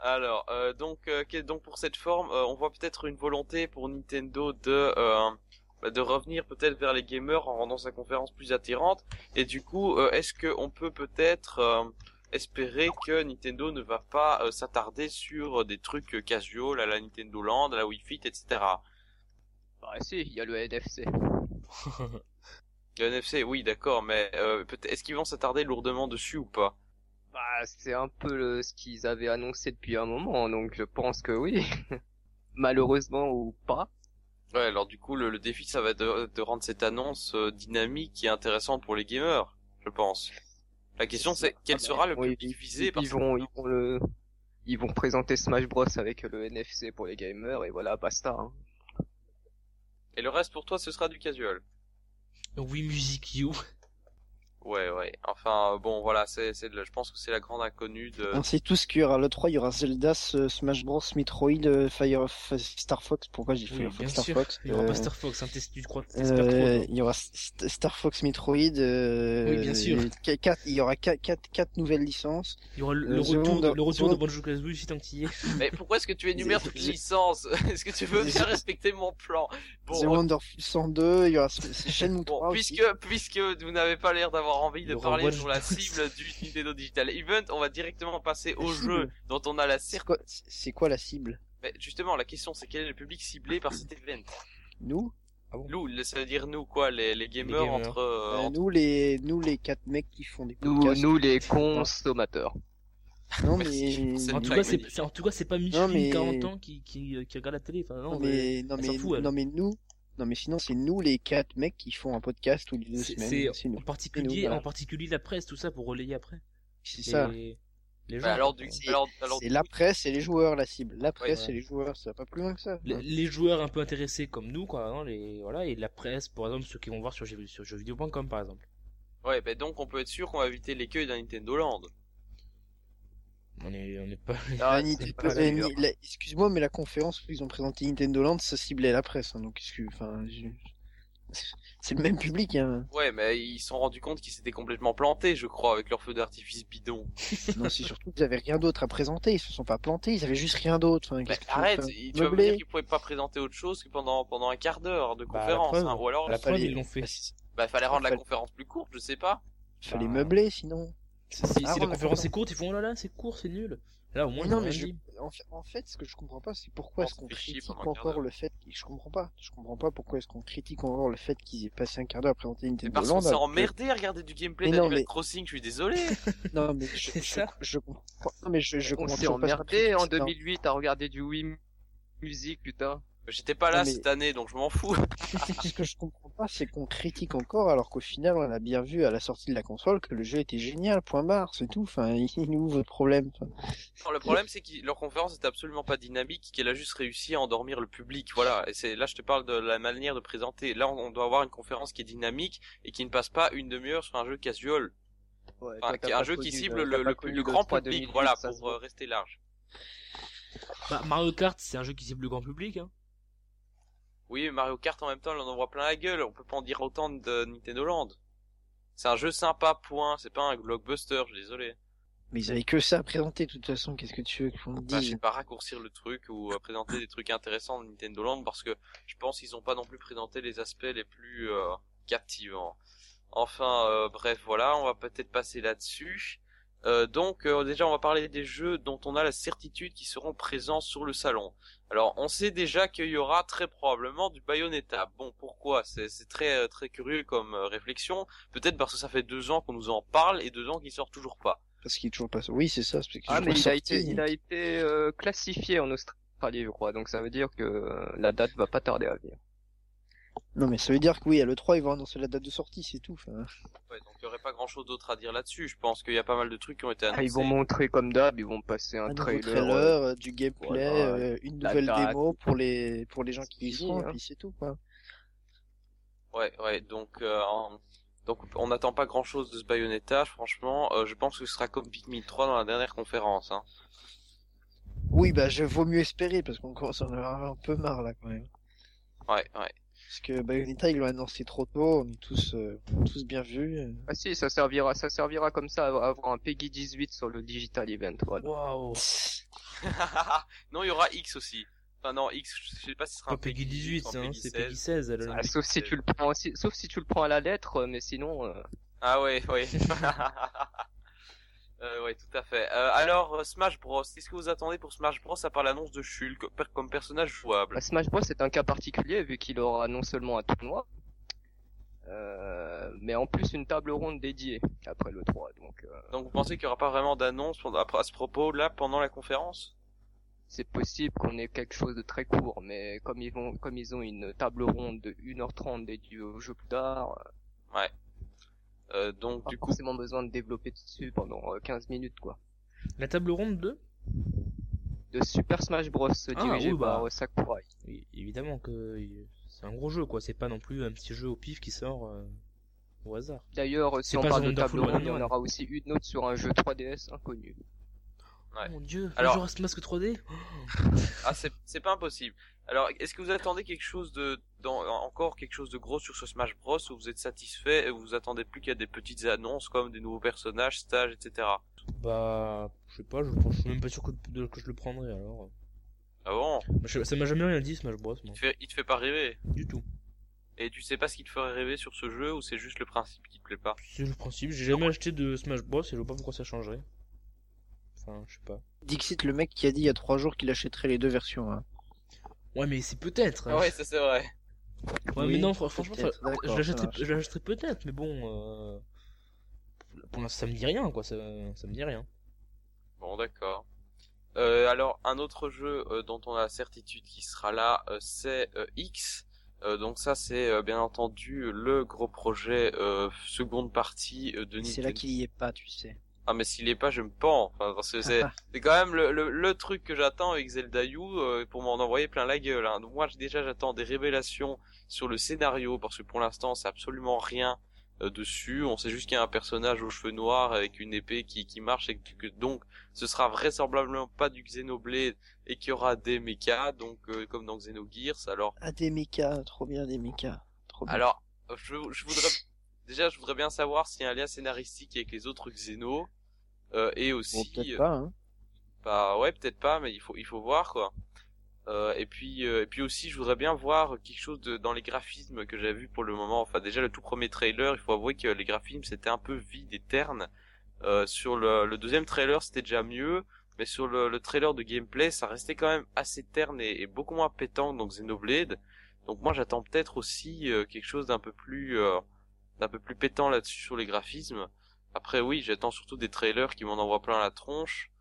Alors, euh, donc, euh, donc pour cette forme, euh, on voit peut-être une volonté pour Nintendo de euh, bah, de revenir peut-être vers les gamers en rendant sa conférence plus attirante. Et du coup, euh, est-ce que on peut peut-être euh, espérer que Nintendo ne va pas euh, s'attarder sur des trucs casual à la Nintendo Land, à la Wii Fit, etc. Bah si, il y a le NFC. Le NFC, oui, d'accord, mais euh, est-ce qu'ils vont s'attarder lourdement dessus ou pas? Bah c'est un peu le- ce qu'ils avaient annoncé depuis un moment, donc je pense que oui. Malheureusement ou pas. Ouais, alors du coup, le, le défi, ça va être de, de rendre cette annonce euh, dynamique et intéressante pour les gamers, je pense. La question, c'est quel sera le Oui, public ils, visé par ils vont, ils vont le, ils vont présenter Smash Bros avec le NFC pour les gamers et voilà, basta. Hein. Et le reste, pour toi, ce sera du casual. oui, Music You. Ouais, ouais. Enfin, euh, bon, voilà, c'est, c'est, je pense que c'est la grande inconnue de... On sait tous qu'il y aura le 3, il y aura Zelda, S- Smash Bros, Metroid, euh, Fire, Star Fox. Pourquoi j'ai fait Oui, bien Star sûr. Fox Il y aura Euh, pas Star Fox, hein, tu crois, trop. euh, il y aura St- Star Fox Metroid. euh, Oui, bien sûr. quatre- il y aura 4 quatre, quatre nouvelles licences. Il y aura le, euh, le The retour, de, le retour de The- Banjo Kazooie, si tant qu'il y est. Mais pourquoi est-ce que tu énumères toutes les licences? Est-ce que tu veux bien respecter mon plan? The Bon, Wonderful 102, il y aura Shenmue Bon, 3 puisque, aussi. puisque vous n'avez pas l'air d'avoir envie Il de parler sur la cible du Nintendo Digital Event, on va directement passer au jeu cible. dont on a la C'est quoi, c'est quoi la cible? Mais justement, la question c'est quel est le public ciblé par cet event? Nous? Nous, le- ça veut dire nous quoi, les, les gamers, gamers. entre... euh, Euh, entre- Nous les nous les quatre mecs qui font des Nous, podcasts. nous les consommateurs. Non mais En tout cas, en tout cas, c'est pas Micheline mais- 40 ans qui, qui, euh, qui regarde la télé. Enfin, non, non mais mais non elle mais fout, non mais nous non mais sinon c'est nous les quatre mecs qui font un podcast tous les deux semaines. c'est C'est nous. en particulier, nous, voilà. en particulier la presse, tout ça pour relayer après. C'est ça. Les, les gens. Bah, alors du, C'est- alors, alors C'est du la presse et les joueurs la cible. La presse Ouais. et les joueurs, ça va pas plus loin que ça. les, les joueurs un peu intéressés comme nous, quoi, hein, les, voilà, et la presse, par exemple, ceux qui vont voir sur, sur jeuxvideo.com, par exemple. ouais, bah donc on peut être sûr qu'on va éviter l'écueil d'un Nintendo Land. On est, on est pas. Ah, Excuse-moi, mais la conférence où ils ont présenté Nintendo Land, ça ciblait la presse. hein, donc, excuse, enfin, je- c'est le même public. Hein. Ouais, mais ils se sont rendus compte qu'ils s'étaient complètement plantés, je crois, avec leur feu d'artifice bidon. non, c'est surtout qu'ils avaient rien d'autre à présenter. Ils se sont pas plantés. Ils avaient juste rien d'autre. Enfin, veux arrête, tu vas me Meubler dire qu'ils pouvaient pas présenter autre chose que pendant pendant un quart d'heure de Bah, la conférence, preuve. hein. ou alors la preuve, ils l'ont fait. bah, bah fallait rendre la fallait- conférence plus courte, je sais pas. Fallait Bah, meubler sinon. Si, si Ah, la conférence est courte, ils font oh là là, c'est court, c'est nul. Là, au moins, Mais non, mais je... en, fait, en fait, ce que je comprends pas, c'est pourquoi est-ce qu'on critique encore le fait. Je comprends pas. Je comprends pas pourquoi est-ce qu'on critique encore le fait qu'ils aient passé un quart d'heure à présenter C'est Nintendo parce qu'on s'est emmerdé à regarder du gameplay d'Animal mais- Crossing, je suis désolé. Non, mais je, C'est je, ça. je comprends. Non, mais je, je On comprends s'est emmerdé en critique, non. 2008 à regarder du Wii Music, putain. J'étais pas là mais- cette année, donc je m'en fous. Ce que je comprends pas, c'est qu'on critique encore, alors qu'au final, on a bien vu à la sortie de la console que le jeu était génial, point barre, c'est tout. Enfin, il est où votre problème enfin Non, le problème, c'est que leur conférence est absolument pas dynamique, qu'elle a juste réussi à endormir le public. Voilà. Et c'est là, je te parle de la manière de présenter. Là, on doit avoir une conférence qui est dynamique et qui ne passe pas une demi-heure sur un jeu casual. Ouais, Enfin, un jeu qui le- cible le, grand 3 public. 2008, Voilà, pour euh, rester large. Bah, Mario Kart, c'est un jeu qui cible le grand public, hein. Oui, Mario Kart en même temps, il en envoie plein la gueule. On peut pas en dire autant de Nintendo Land. C'est un jeu sympa, point. C'est pas un blockbuster, je suis désolé. Mais ils avaient que ça à présenter, de toute façon, qu'est-ce que tu veux qu'on te Enfin, je dise sais pas raccourcir le truc ou euh, présenter des trucs intéressants de Nintendo Land parce que je pense qu'ils ont pas non plus présenté les aspects les plus euh, captivants. Enfin, euh, bref, voilà, on va peut-être passer là-dessus. Euh, donc, euh, déjà, on va parler des jeux dont on a la certitude qu'ils seront présents sur le salon. Alors, on sait déjà qu'il y aura très probablement du Bayonetta. Bon, pourquoi? C'est c'est très euh, très curieux comme euh, réflexion. Peut-être parce que ça fait deux ans qu'on nous en parle et deux ans qu'il sort toujours pas. Parce qu'il est toujours pas. Oui, c'est ça. c'est qu'il est Ah, mais il a été, il a été euh, classifié en Australie, je crois. Donc ça veut dire que euh, la date va pas tarder à venir. Non, mais ça veut dire que oui, à l'E3, ils vont annoncer la date de sortie, c'est tout. Enfin, Ouais, donc il y aurait pas grand-chose d'autre à dire là-dessus. Je pense qu'il y a pas mal de trucs qui ont été annoncés. Ah, ils vont montrer comme d'hab, ils vont passer un, trailer. trailer, euh, euh, du gameplay, voilà, euh, une nouvelle date. démo pour les pour les gens qui y sont, hein. et puis c'est tout, quoi. Ouais, ouais, donc, euh, en- donc on n'attend pas grand chose de ce Bayonetta, franchement, euh, je pense que ce sera comme Pikmin 3 dans la dernière conférence, hein. Oui, bah, je vaut mieux espérer, parce qu'on commence à en avoir un peu marre, là, quand même. Ouais, ouais. Parce que Bayonetta, ils l'ont annoncé trop tôt, on est tous, euh, tous bien vu. euh. Ah si, ça servira, ça servira comme ça à avoir un Peggy 18 sur le digital event. Voilà. Waouh. non, il y aura X aussi. Enfin non, X, je sais pas si ce sera Pas un Peggy 18, ou un hein, Peggy c'est 16. Peggy 16. elle, Ça, Ah, sauf si tu le prends, aussi- sauf si tu le prends à la lettre, mais sinon. euh, Ah ouais, ouais. euh, ouais, tout à fait. Euh, alors, euh, Smash Bros, qu'est-ce que vous attendez pour Smash Bros à part l'annonce de Shulk comme, personnage jouable? Bah, Smash Bros c'est un cas particulier vu qu'il aura non seulement un tournoi, euh, mais en plus une table ronde dédiée après le 3. Donc euh, Donc vous pensez qu'il y aura pas vraiment d'annonce à ce propos là pendant la conférence? C'est possible qu'on ait quelque chose de très court, mais comme ils vont, comme ils ont une table ronde de 1h30 dédiée au jeu plus tard, euh, Donc pas du coup, forcément besoin de développer dessus pendant euh, 15 minutes quoi. La table ronde 2 De Super Smash Bros Ah, dirigé oui, bah. par euh, Sakurai. Oui, évidemment que il- c'est un gros jeu, quoi. C'est pas non plus un petit jeu au pif qui sort euh, au hasard. D'ailleurs, si on parle de table ronde, il y en 101. aura aussi une autre sur un jeu 3DS inconnu. Ouais. Oh mon dieu, Alors- Alors... Mask 3D ah c'est c'est pas impossible. Alors, est-ce que vous attendez quelque chose de dans, encore quelque chose de gros sur ce Smash Bros ou vous êtes satisfait et vous attendez plus qu'il y a des petites annonces comme des nouveaux personnages, stages, etc. Bah, je sais pas, je, je suis même pas sûr que, de- que je le prendrais alors. Ah bon? Je- ça m'a jamais rien dit Smash Bros, moi. il te, fait, il te fait pas rêver? Du tout. Et tu sais pas ce qui te ferait rêver sur ce jeu ou c'est juste le principe qui te plaît pas? C'est le principe, j'ai jamais acheté de Smash Bros et je vois pas pourquoi ça changerait. Enfin, je sais pas. Dixit, le mec qui a dit il y a trois jours qu'il achèterait les deux versions. Hein. Ouais, mais c'est peut-être. Ah ouais, ça c'est vrai. Ouais, Oui, mais non, fr- franchement, je l'achèterais je peut-être, mais bon, euh... pour l'instant, ça me dit rien, quoi, ça, ça me dit rien. Bon, d'accord. Euh, alors, un autre jeu euh, dont on a la certitude qui sera là, euh, c'est euh, X. Euh, donc ça, c'est euh, bien entendu le gros projet euh, seconde partie euh, de C'est Nintendo. là qu'il y est pas, tu sais. Ah, mais s'il est pas, je me pends. Enfin, parce que c'est c'est quand même le, le, le truc que j'attends avec Zelda U euh, pour m'en envoyer plein la gueule. Hein. Donc moi, déjà, j'attends des révélations sur le scénario parce que pour l'instant, c'est absolument rien euh, dessus. On sait juste qu'il y a un personnage aux cheveux noirs avec une épée qui, qui marche et que, donc ce sera vraisemblablement pas du Xenoblade et qu'il y aura des mechas, donc euh, comme dans Xenogears. Alors, Ah, des mechas, trop bien des mechas. Trop bien. alors, je, je voudrais déjà, je voudrais bien savoir s'il y a un lien scénaristique avec les autres Xeno. Euh, et Bon, aussi, peut-être pas, hein. bah ouais, peut-être pas, mais il faut il faut voir quoi. Euh, et puis euh, et puis aussi, je voudrais bien voir quelque chose de, dans les graphismes que j'ai vu pour le moment. Enfin déjà le tout premier trailer, il faut avouer que les graphismes c'était un peu vide et terne. Euh, sur le, le deuxième trailer, c'était déjà mieux, mais sur le, le trailer de gameplay, ça restait quand même assez terne et, et beaucoup moins pétant dans Xenoblade. Donc moi, j'attends peut-être aussi euh, quelque chose d'un peu plus euh, d'un peu plus pétant là-dessus sur les graphismes. Après oui, j'attends surtout des trailers qui m'en envoient plein la tronche.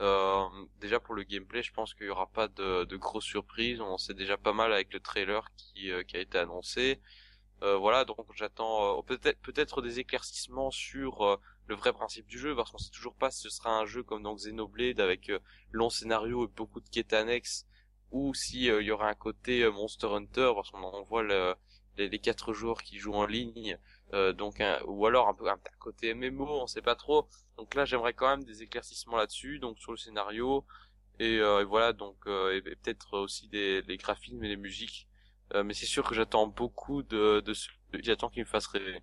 Euh, déjà pour le gameplay, je pense qu'il y aura pas de, de grosses surprises. On sait déjà pas mal avec le trailer qui, euh, a été annoncé. Euh, voilà, donc j'attends peut-être des éclaircissements sur le vrai principe du jeu, parce qu'on sait toujours pas si ce sera un jeu comme dans Xenoblade avec long scénario et beaucoup de quêtes annexes, ou si il y aura un côté Monster Hunter, parce qu'on voit le, les, les quatre joueurs qui jouent en ligne, donc ou alors un peu un, côté MMO, on sait pas trop. Donc là, j'aimerais quand même des éclaircissements là-dessus, donc sur le scénario et, et voilà, donc et, peut-être aussi des les graphismes et les musiques. Euh, mais c'est sûr que j'attends beaucoup de, de ce... j'attends qu'il me fasse rêver.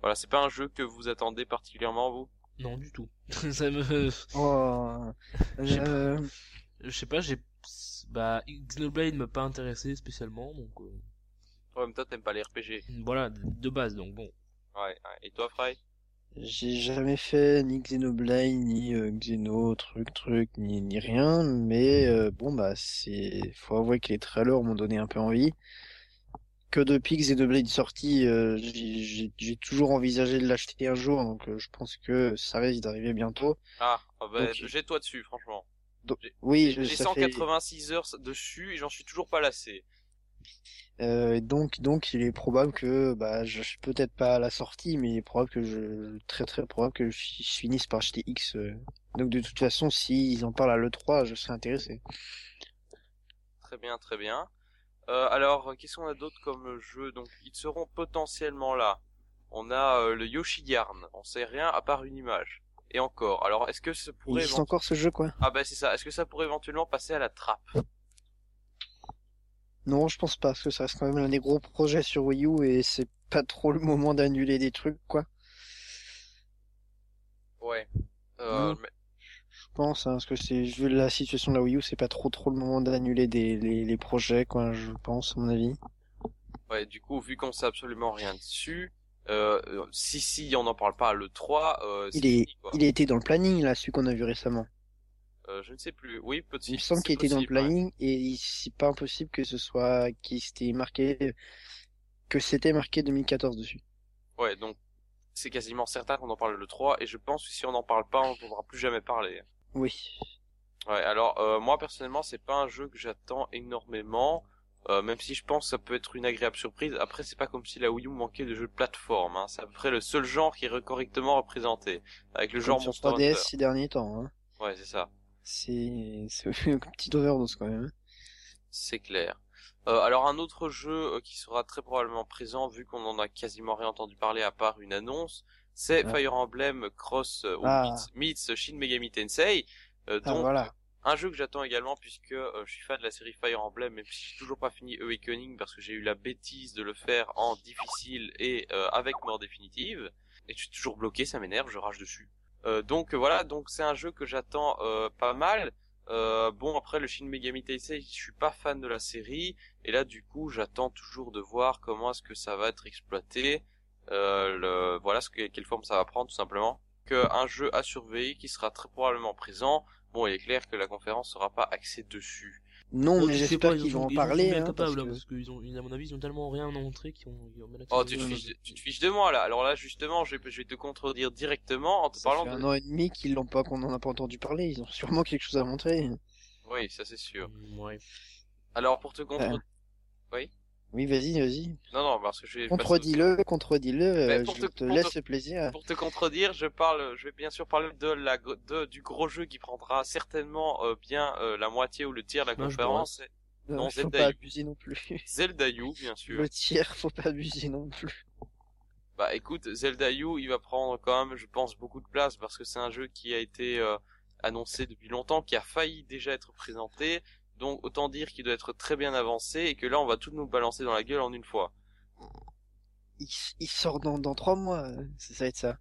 Voilà, c'est pas un jeu que vous attendez particulièrement vous? Non, du tout. ça me. Oh. Je sais pas, j'ai. Bah, Xenoblade m'a pas intéressé spécialement, donc. Ouais, mais toi t'aimes pas les RPG. Voilà, de base, donc bon. Ouais, ouais. Et toi, Fry? J'ai jamais fait ni Xenoblade, ni euh, Xeno, truc, truc, ni, ni rien, mais euh, bon, bah, c'est. Faut avouer que les trailers m'ont donné un peu envie. Que depuis que Xenoblade sorti, euh, j'ai toujours envisagé de l'acheter un jour, donc euh, je pense que ça risque d'arriver bientôt. Ah, ah bah, jette-toi dessus, franchement. Donc, oui, j'ai 186 fait... heures dessus et j'en suis toujours pas lassé. Euh, donc, donc, il est probable que, bah, je suis peut-être pas à la sortie, mais il est probable que je, très très probable que je, je finisse par acheter X. Euh. Donc, de toute façon, s'ils en parlent à l'E3, je serais intéressé. Très bien, très bien. Euh, alors, qu'est-ce qu'on a d'autre comme jeu? Donc, ils seront potentiellement là. On a euh, le Yoshi Yarn. On sait rien à part une image. Et encore. Alors, est-ce que ça pourrait... C'est encore ce jeu, quoi? Ah bah c'est ça. Est-ce que ça pourrait éventuellement passer à la trappe? Non, je pense pas, parce que ça reste quand même l'un des gros projets sur Wii U et c'est pas trop le moment d'annuler des trucs, quoi. Ouais. Euh, mais... Je pense, hein, parce que c'est vu la situation de la Wii U, c'est pas trop trop le moment d'annuler des les, les, projets, quoi. Je pense, à mon avis. Ouais, du coup, vu qu'on sait absolument rien dessus, euh, si si on n'en parle pas le 3, euh, il est, fini, il était dans le planning là, celui qu'on a vu récemment. Euh, je ne sais plus. Oui, peut-être. Il me semble qu'il était dans le planning ouais. et c'est pas impossible que ce soit qui c'était marqué que c'était marqué 2014 dessus. Ouais, donc c'est quasiment certain qu'on en parle le 3 et je pense que si on n'en parle pas, on ne pourra plus jamais parler. Oui. Ouais, alors euh, moi personnellement, c'est pas un jeu que j'attends énormément. Euh, même si je pense que ça peut être une agréable surprise. Après, c'est pas comme si la Wii U manquait de jeux de plateforme. Hein. C'est à peu près le seul genre qui est correctement représenté. Avec le genre Monster 3DS ces derniers temps. Hein. Ouais, c'est ça c'est c'est une petite overdose quand même. C'est clair. Euh, alors un autre jeu euh, qui sera très probablement présent vu qu'on en a quasiment rien entendu parler à part une annonce, c'est ah. Fire Emblem Cross euh, ah. meets, Shin Megami Tensei. Euh, ah, donc voilà. un jeu que j'attends également puisque euh, je suis fan de la série Fire Emblem même si j'ai toujours pas fini Awakening parce que j'ai eu la bêtise de le faire en difficile et avec mort définitive et je suis toujours bloqué, ça m'énerve, je rage dessus. Euh, donc voilà, donc c'est un jeu que j'attends euh, pas mal. Euh, bon après le Shin Megami Tensei, je suis pas fan de la série et là du coup j'attends toujours de voir comment est-ce que ça va être exploité. le, voilà ce que, quelle forme ça va prendre tout simplement. Un jeu à surveiller qui sera très probablement présent. Bon il est clair que la conférence sera pas axée dessus. Non, mais j'espère qu'ils vont en parler. Hein, parce que... parce qu'ils ont, à mon avis, ils ont tellement rien montré qu'ils ont. Ils ont oh, tu te, fiches de, tu te fiches de moi là. Alors là, justement, je vais, je vais te contredire directement en te ça parlant fait de. un an et demi qu'ils l'ont pas, qu'on en a pas entendu parler. Ils ont sûrement quelque chose à montrer. Oui, ça c'est sûr. Ouais. Alors pour te contredire. Ouais. Oui. Oui, vas-y, vas-y. Non, non, parce que je vais. Contredis-le, contredis-le. Euh, je te- laisse te- ce plaisir. Pour te contredire, je parle, je vais bien sûr parler de la, de, du gros jeu qui prendra certainement euh, bien euh, la moitié ou le tiers de la conférence. Non, non, faut Zelda pas U. abuser non plus. Zelda U, bien sûr. Le tiers, faut pas abuser non plus. Bah écoute, Zelda U, il va prendre quand même, je pense, beaucoup de place parce que c'est un jeu qui a été euh, annoncé depuis longtemps, qui a failli déjà être présenté. Donc autant dire qu'il doit être très bien avancé et que là on va tout nous balancer dans la gueule en une fois. Il, il sort dans, dans trois mois. euh, Ça, va être ça.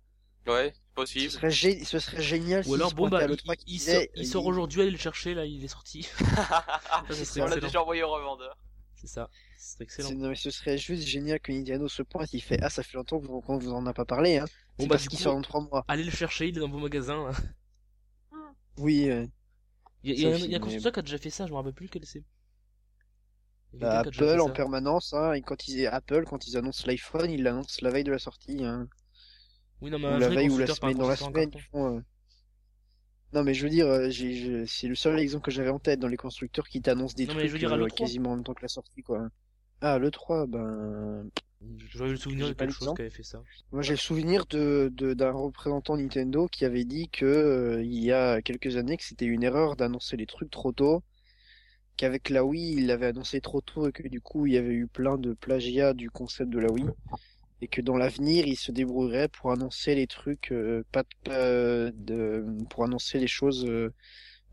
Ouais, Ce possible. serait, gé- ce serait génial Ou alors, s'il se bon, bah, il, l'E3 il, il sort, il sort aujourd'hui, allez le chercher, là, il est sorti. Ça, on l'a déjà envoyé au revendeur. C'est ça. Ce serait C'est- excellent. non, mais ce serait juste génial que Nintendo se pointe, il fait Ah, ça fait longtemps qu'on vous en a pas parlé, hein. Bon, C'est bah, parce qu'il sort dans trois mois. Allez le chercher, il est dans vos magasins. Oui, euh, Il y a, y un constructeur qui a déjà fait ça, je me rappelle plus lequel c'est. Bah, Apple en permanence, hein, et quand ils, Apple, quand ils annoncent l'iPhone, ils l'annoncent la veille de la sortie, hein. Oui, non, mais Ou un la veille ou la semaine, dans la semaine, en ils font, euh, Non, mais je veux dire, euh, je- c'est le seul exemple que j'avais en tête dans les constructeurs qui t'annoncent des Non, mais trucs je veux dire, euh, l'E3. quasiment en même temps que la sortie, quoi. Ah, le 3, ben, J'aurais le souvenir J'ai de quelque chose qui avait fait ça. moi j'ai le souvenir de, de- d'un représentant Nintendo qui avait dit que euh, il y a quelques années que c'était une erreur d'annoncer les trucs trop tôt, qu'avec la Wii il l'avait annoncé trop tôt et que du coup il y avait eu plein de plagiat du concept de la Wii et que dans l'avenir il se débrouillerait pour annoncer les trucs euh, pas, pas de, pour annoncer les choses euh,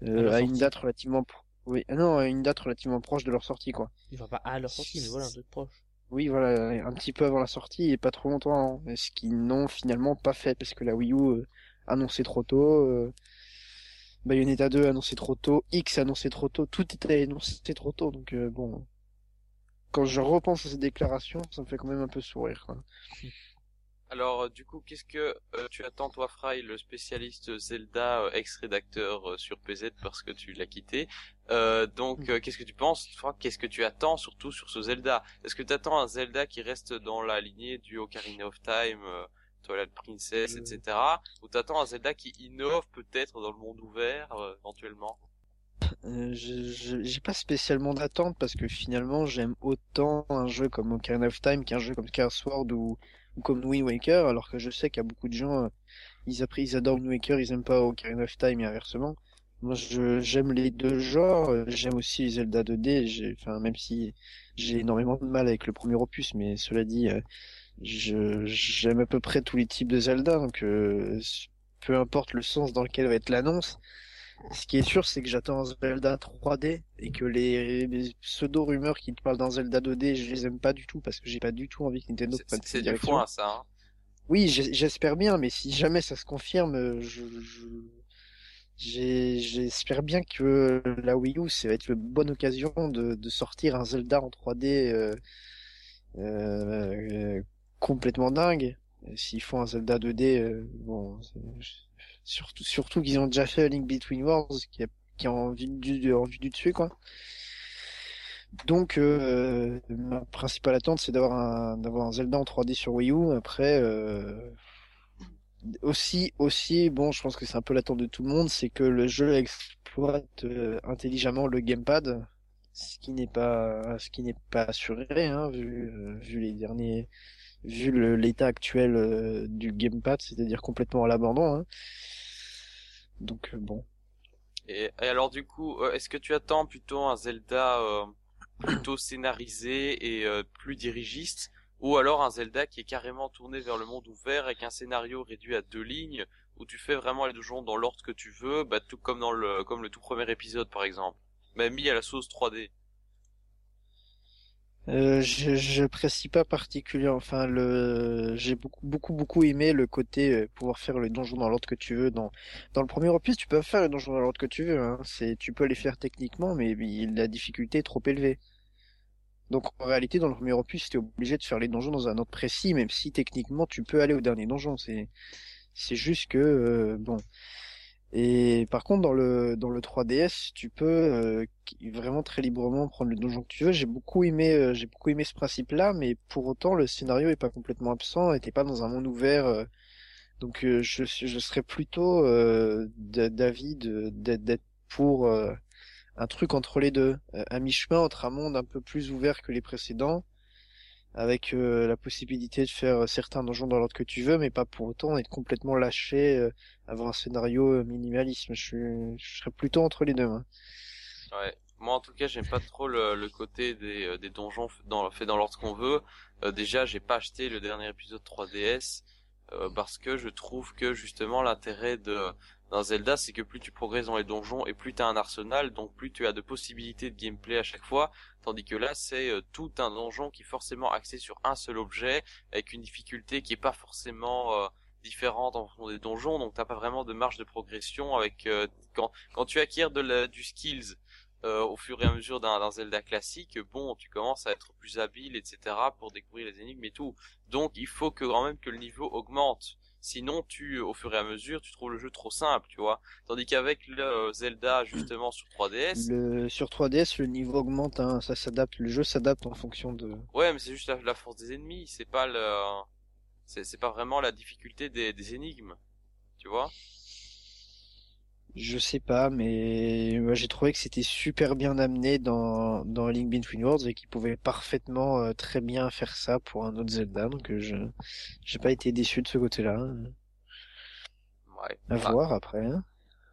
euh, à une date relativement pro- oui non à une date relativement proche de leur sortie quoi. Enfin, pas à leur sortie, mais voilà, un truc proche. Oui, voilà, un petit peu avant la sortie et pas trop longtemps, hein. ce qu'ils n'ont finalement pas fait parce que la Wii U euh, annoncé trop tôt, euh, Bayonetta 2 annoncé trop tôt, X annoncé trop tôt, tout était annoncé trop tôt, donc euh, bon. Quand je repense à ces déclarations, ça me fait quand même un peu sourire. quoi. Alors, euh, du coup, qu'est-ce que euh, tu attends, toi, Fry, le spécialiste Zelda, euh, ex-rédacteur euh, sur PZ parce que tu l'as quitté. Donc, euh, qu'est-ce que tu penses, Fry, qu'est-ce que tu attends surtout sur ce Zelda? Est-ce que tu attends un Zelda qui reste dans la lignée du Ocarina of Time, Twilight Princess, etc. Ou t'attends un Zelda qui innove peut-être dans le monde ouvert, éventuellement? Euh, j'ai pas spécialement d'attente parce que finalement j'aime autant un jeu comme Ocarina of Time qu'un jeu comme Skyward Sword ou, ou comme Wind Waker, alors que je sais qu'il y a beaucoup de gens, euh, ils, ils adorent Wind Waker, ils aiment pas Ocarina of Time et inversement. Moi, j'aime les deux genres, euh, j'aime aussi Zelda 2D, j'ai, enfin, même si j'ai énormément de mal avec le premier opus, mais cela dit, euh, j'aime à peu près tous les types de Zelda, donc euh, peu importe le sens dans lequel va être l'annonce, ce qui est sûr, c'est que j'attends un Zelda 3D et que les, les pseudo-rumeurs qui te parlent d'un Zelda 2D, je les aime pas du tout parce que j'ai pas du tout envie que Nintendo prenne C'est cette du ça. Hein Oui, j'espère bien, mais si jamais ça se confirme, je- j'espère bien que la Wii U, ça va être une bonne occasion de, de sortir un Zelda en 3D euh, euh, euh, complètement dingue. S'ils font un Zelda 2D, euh, bon, surtout, surtout qu'ils ont déjà fait A Link Between Worlds, qui, a, qui est en vue du, en vue du dessus, quoi. Donc, euh, ma principale attente, c'est d'avoir un, d'avoir Zelda en 3D sur Wii U. Après, euh, aussi, aussi, bon, je pense que c'est un peu l'attente de tout le monde, c'est que le jeu exploite euh, intelligemment le gamepad, ce qui n'est pas, ce qui n'est pas assuré, hein, vu, vu les derniers, vu l'état actuel euh, du gamepad, c'est-à-dire complètement à l'abandon. Hein. Donc euh, bon. Et, alors du coup, euh, est-ce que tu attends plutôt un Zelda plutôt scénarisé et plus dirigiste, ou alors un Zelda qui est carrément tourné vers le monde ouvert avec un scénario réduit à deux lignes, où tu fais vraiment les donjons dans l'ordre que tu veux, bah, tout comme dans le comme le tout premier épisode par exemple, mais mis à la sauce 3D. Euh, je j'apprécie pas particulièrement. Enfin, le j'ai beaucoup beaucoup aimé le côté euh, pouvoir faire le donjon dans l'ordre que tu veux. Dans dans le premier opus, tu peux faire le donjon dans l'ordre que tu veux. Hein. C'est tu peux les faire techniquement, mais la difficulté est trop élevée. Donc en réalité, dans le premier opus, tu es obligé de faire les donjons dans un ordre précis, même si techniquement tu peux aller au dernier donjon. C'est c'est juste que euh, bon. Et par contre, dans le dans le 3DS, tu peux euh, vraiment très librement prendre le donjon que tu veux. J'ai beaucoup aimé euh, j'ai beaucoup aimé ce principe-là, mais pour autant le scénario est pas complètement absent, et t'es pas dans un monde ouvert. euh, donc je je serais plutôt d'avis d'être pour un truc entre les deux, à mi-chemin entre un monde un peu plus ouvert que les précédents, avec euh, la possibilité de faire certains donjons dans l'ordre que tu veux, mais pas pour autant être complètement lâché, euh, avoir un scénario euh, minimalisme. Je, suis, je serais plutôt entre les deux. moi. Ouais. Moi, en tout cas, j'aime pas trop le, le côté des, euh, des donjons dans, fait dans l'ordre qu'on veut. Euh, déjà, j'ai pas acheté le dernier épisode 3DS euh, parce que je trouve que justement l'intérêt de d'un Zelda, c'est que plus tu progresses dans les donjons et plus tu as un arsenal, donc plus tu as de possibilités de gameplay à chaque fois. Tandis que là, c'est euh, tout un donjon qui est forcément axé sur un seul objet, avec une difficulté qui est pas forcément euh, différente en fonction des donjons, donc t'as pas vraiment de marge de progression avec euh, quand quand tu acquiers du skills au fur et à mesure d'un Zelda classique, bon, tu commences à être plus habile, etc., pour découvrir les énigmes et tout. Donc, il faut que quand même que le niveau augmente. Sinon, tu, au fur et à mesure, tu trouves le jeu trop simple, tu vois. Tandis qu'avec le euh, Zelda, justement, sur 3DS, Le, sur 3DS, le niveau augmente, hein, ça s'adapte, le jeu s'adapte en fonction de. ouais, mais c'est juste la, la force des ennemis, c'est pas le, c'est c'est pas vraiment la difficulté des, des énigmes, tu vois. Je sais pas, mais moi j'ai trouvé que c'était super bien amené dans, dans Link Between Worlds et qu'ils pouvaient parfaitement euh, très bien faire ça pour un autre Zelda, donc euh, je j'ai pas été déçu de ce côté-là. Ouais. À Ah, voir après. hein.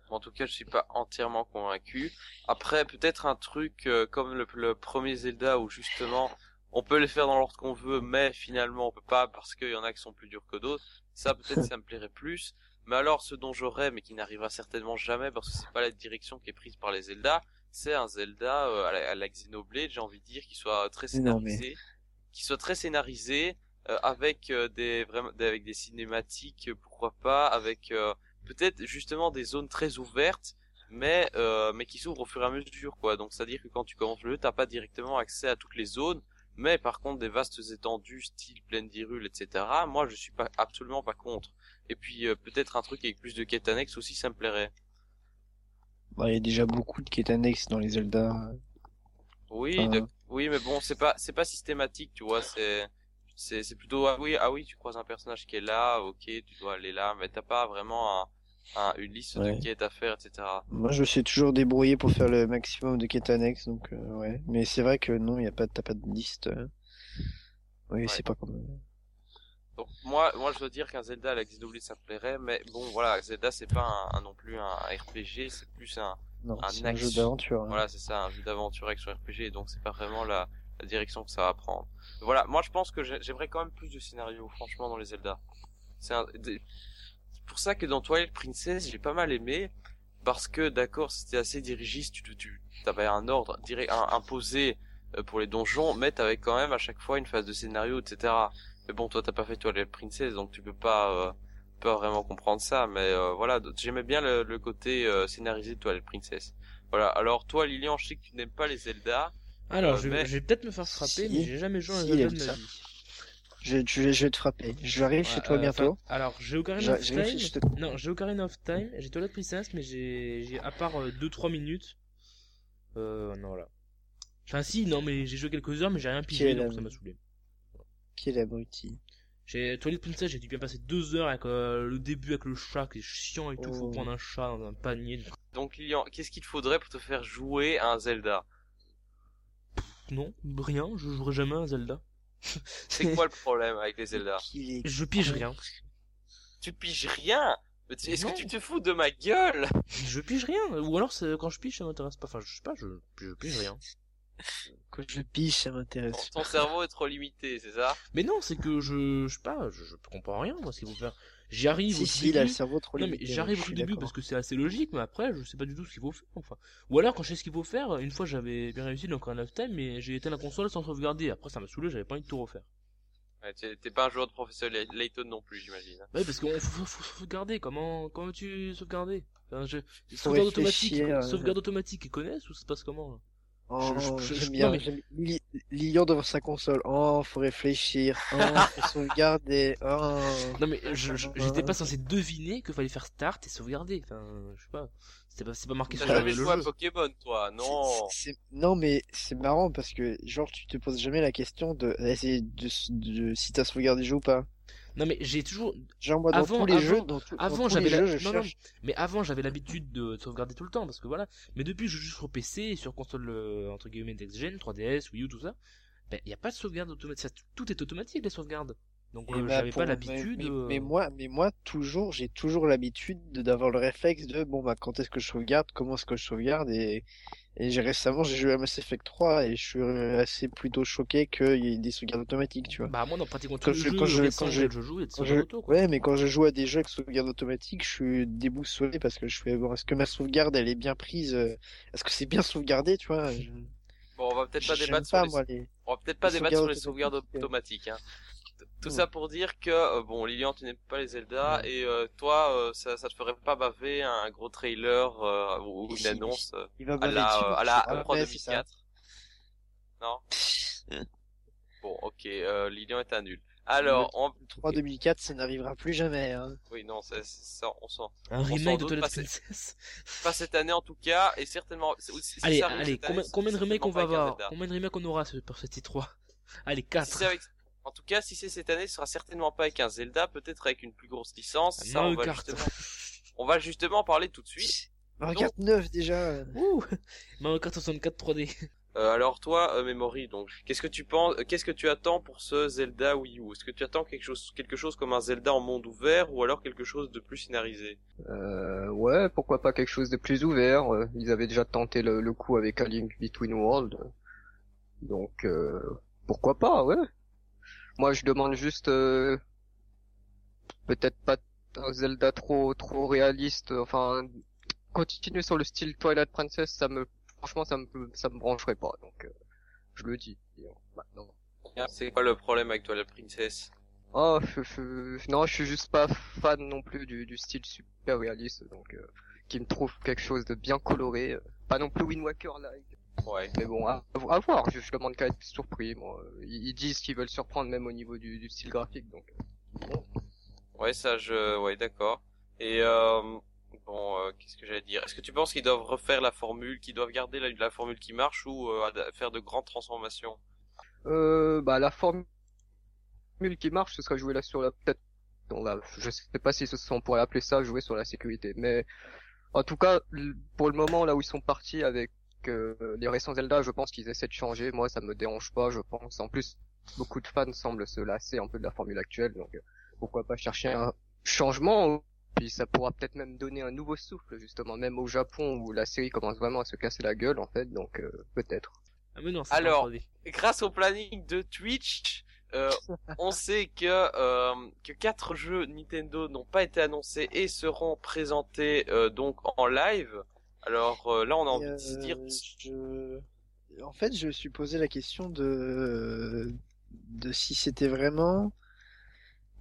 En tout cas, je suis pas entièrement convaincu. Après, peut-être un truc euh, comme le, le premier Zelda où justement on peut les faire dans l'ordre qu'on veut, mais finalement on peut pas parce qu'il y en a qui sont plus durs que d'autres. Ça, peut-être, ça me plairait plus. Mais alors, ce dont j'aurais, mais qui n'arrivera certainement jamais parce que c'est pas la direction qui est prise par les Zelda, c'est un Zelda euh, à, la, à la Xenoblade, j'ai envie de dire, qui soit très mais- scénarisé, qui soit très scénarisé, euh, avec euh, des vraiment des- avec des cinématiques, pourquoi pas, avec peut-être justement des zones très ouvertes, mais mais qui s'ouvrent au fur et à mesure, quoi. Donc, c'est à dire que quand tu commences le jeu, t'as pas directement accès à toutes les zones, mais par contre des vastes étendues, style pleine d'Hyrule, etc. Moi, je suis pas absolument pas contre. Et puis euh, peut-être un truc avec plus de quêtes annexes aussi, ça me plairait. Bon, il y a déjà beaucoup de quêtes annexes dans les Zelda. Oui, Enfin, de- oui, mais bon, c'est pas c'est pas systématique, tu vois. C'est c'est c'est plutôt ah oui ah oui, tu croises un personnage qui est là, ok, tu dois aller là, mais t'as pas vraiment un, un- une liste Ouais. de quêtes à faire, etc. Moi je me suis toujours débrouillé pour faire le maximum de quêtes annexes, donc euh, ouais. Mais c'est vrai que non, il y a pas, t'as pas de liste. euh. Oui, Ouais. c'est pas comme. Donc moi moi je dois dire qu'un Zelda à la Xenoblade ça me plairait, mais bon voilà, Zelda c'est pas un, un non plus un RPG, c'est plus un Non, Un un jeu d'aventure. hein. Voilà, c'est ça, un jeu d'aventure action RPG, donc c'est pas vraiment la, la direction que ça va prendre. Voilà, moi je pense que j'ai- j'aimerais quand même plus de scénario, franchement, dans les Zelda. C'est pour ça que dans Twilight Princess, j'ai pas mal aimé, parce que d'accord, c'était assez dirigiste, tu, tu, avais un ordre direct, imposé euh, pour les donjons, mais t'avais quand même à chaque fois une phase de scénario, etc. Mais bon, toi t'as pas fait Twilight Princess, donc tu peux pas, euh, pas vraiment comprendre ça, mais euh, voilà, j'aimais bien le, le côté euh, scénarisé de Twilight Princess. Voilà, alors toi Lilian, je sais que tu n'aimes pas les Zelda. Alors, Euh, je, mais- je vais peut-être me faire frapper, Si. mais j'ai jamais joué à un Si, Zelda de ma vie. Je, je, je vais te frapper. Je arrive chez Ouais, toi euh, bientôt. alors, j'ai Ocarina of Time. te- Non, j'ai Ocarina of Time, j'ai Twilight Princess, mais j'ai, j'ai à part 2-3 minutes. Euh, non, voilà. Enfin, si, non, mais j'ai joué quelques heures, mais j'ai rien pigé, donc ça m'a saoulé. Quel abruti. J'ai Twilight Princess, j'ai dû bien passer 2 heures avec euh, le début avec le chat qui est chiant et tout, faut Oh. prendre un chat dans un panier. Donc Lilian, qu'est-ce qu'il te faudrait pour te faire jouer à un Zelda? Non, rien, je jouerai jamais à un Zelda. C'est quoi le problème avec les Zelda? est Je pige rien. Tu piges rien? Est-ce que tu te fous de ma gueule? Je pige rien. Ou alors, c'est- quand je pige, ça m'intéresse pas. Enfin, je sais pas, je, je pige rien. Quand je pige, ça m'intéresse. ton cerveau est trop limité, c'est ça? Mais non, c'est que je, je sais pas, je, je comprends rien, moi, ce qu'il faut faire. J'y arrive Si, au si, il a le cerveau trop Non mais j'arrive au début parce que c'est assez logique, mais après je sais pas du tout ce qu'il faut faire. Enfin, ou alors quand je sais ce qu'il faut faire, une fois j'avais bien réussi dans Ocarina of Time, mais j'ai éteint la console sans sauvegarder. Après ça m'a saoulé, j'avais pas envie de tout refaire. Ouais, t'es pas un joueur de professeur Lay- Layton non plus, j'imagine. Ouais parce qu'on faut, faut, faut sauvegarder. Comment comment tu sauvegarder? Enfin, je... Faut Sauvegarde automatique, euh. sauvegarde automatique, ils connaissent ou ça se passe comment là? Oh, j'aime bien. mais- j'aime- Li- Lilian devant sa console. Oh, faut réfléchir. Oh, faut sauvegarder. Oh. Non mais j'étais pas censé deviner qu'il fallait faire start et sauvegarder. Enfin, je sais pas. C'est pas, c'est pas marqué sur le, jamais joué à. Pokémon, toi Non Non, mais c'est marrant parce que, genre, tu te poses jamais la question de, essayer de, de, si t'as sauvegardé le jeu ou pas. Non mais j'ai toujours, Genre, moi, dans Avant- tous les avant- jeux, dans, tout- dans Avant tous j'avais les la... jeux, je non, non, cherche. mais avant j'avais l'habitude de sauvegarder tout le temps parce que voilà. Mais depuis je joue sur PC sur console euh, entre guillemets next gen, 3DS, Wii U tout ça, ben y a pas de sauvegarde automatique, tout est automatique les sauvegardes. Donc Et euh, bah, j'avais pour- pas l'habitude. Mais, mais- euh, mais moi, mais moi, toujours, j'ai toujours l'habitude de- d'avoir le réflexe de, bon, bah, quand est-ce que je sauvegarde, comment est-ce que je sauvegarde, et, et j'ai récemment, j'ai joué à Mass Effect 3, et je suis euh, assez plutôt choqué qu'il y ait des sauvegardes automatiques, tu vois. Bah moi dans pratiquement tous Quand les je- jeux quand je- récents quand je- je joue, il y a des Quand je- sauvegardes auto quoi. Ouais, mais quand je joue à des jeux avec sauvegarde automatique, je suis déboussolé parce que je fais, bon, est-ce que ma sauvegarde, elle est bien prise, euh, est-ce que c'est bien sauvegardé, tu vois? Je- Bon, on va peut-être pas débattre pas, sur les... moi, les... On va peut-être pas les débattre sur les sauvegardes automatiques. Hein. Tout Hmm. ça pour dire que, euh, bon, Lilian, tu n'aimes pas les Zelda, et euh, toi, euh, ça, ça te ferait pas baver un gros trailer euh, ou une annonce Il à la, à la E3 ouais, c'est ça. 2004 Non? Bon, ok, Lilian est un nul. Alors, on... 3 2004, ça n'arrivera plus jamais, hein. oui, non, ça, on sent. Un remake de Twilight Princess. Pas cette année en tout cas, et certainement. si- allez, ça allez, combien, année, combien de remakes on va avoir? Combien de remakes on aura pour cette E3 Allez, Si 4. c'est avec- En tout cas, si c'est cette année, ce sera certainement pas avec un Zelda, peut-être avec une plus grosse licence. Ça, on va justement... on va justement parler tout de suite. Mario Kart 9 déjà. Ouh Mario Kart 64 3D. Euh, alors toi, euh, Memory, donc, qu'est-ce que tu penses, euh, qu'est-ce que tu attends pour ce Zelda Wii U? Est-ce que tu attends quelque chose, quelque chose comme un Zelda en monde ouvert ou alors quelque chose de plus scénarisé? Euh, ouais, pourquoi pas quelque chose de plus ouvert. euh, Ils avaient déjà tenté le, le coup avec A Link Between Worlds. Donc, euh, pourquoi pas, ouais. Moi, je demande juste, euh, peut-être pas un Zelda trop trop réaliste. Enfin, continuer sur le style Twilight Princess, ça me, franchement, ça me ça me brancherait pas. Donc, euh, je le dis. Maintenant. C'est quoi le problème avec toi, la princesse Oh, je, je- non, je suis juste pas fan non plus du, du style super réaliste, donc euh, qui me trouve quelque chose de bien coloré, euh, pas non plus Wind Waker like. Ouais. Mais bon, à, à voir. Je, je demande qu'à être surpris. Moi, ils, ils disent qu'ils veulent surprendre même au niveau du, du style graphique, donc. euh, bon. Ouais, ça, je, ouais, d'accord. Et euh, bon, euh, qu'est-ce que j'allais dire? Est-ce que tu penses qu'ils doivent refaire la formule, qu'ils doivent garder la, la formule qui marche ou euh, faire de grandes transformations? Euh, bah la formule qui marche, ce serait jouer là sur la peut-être. je sais pas si ce sont on pourrait appeler ça jouer sur la sécurité, mais en tout cas pour le moment là où ils sont partis avec euh, les récents Zelda, je pense qu'ils essaient de changer. Moi, ça me dérange pas, je pense. En plus, beaucoup de fans semblent se lasser un peu de la formule actuelle, donc euh, pourquoi pas chercher un changement puis ça pourra peut-être même donner un nouveau souffle justement, même au Japon où la série commence vraiment à se casser la gueule en fait, donc euh, peut-être. Ah mais non, c'est Alors, pas en 3D. Grâce au planning de Twitch, euh, on sait que euh, que quatre jeux Nintendo n'ont pas été annoncés et seront présentés euh, donc en live. Alors euh, là, on a envie de se dire, euh, je... En fait, je me suis posé la question de de si c'était vraiment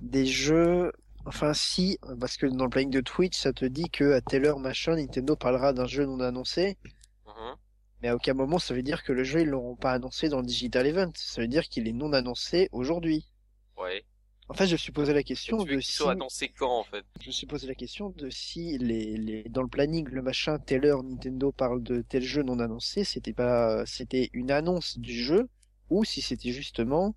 des jeux. Enfin, si, parce que dans le planning de Twitch, ça te dit que à telle heure machin, Nintendo parlera d'un jeu non annoncé. Mhm. Mais à aucun moment, ça veut dire que le jeu, ils l'auront pas annoncé dans le Digital Event. Ça veut dire qu'il est non annoncé aujourd'hui. ouais. En fait, je me suis posé la question tu de si... soient annoncés quand en fait Je me suis posé la question de si les, les dans le planning le machin telle heure Nintendo parle de tel jeu non annoncé, c'était pas c'était une annonce du jeu ou si c'était justement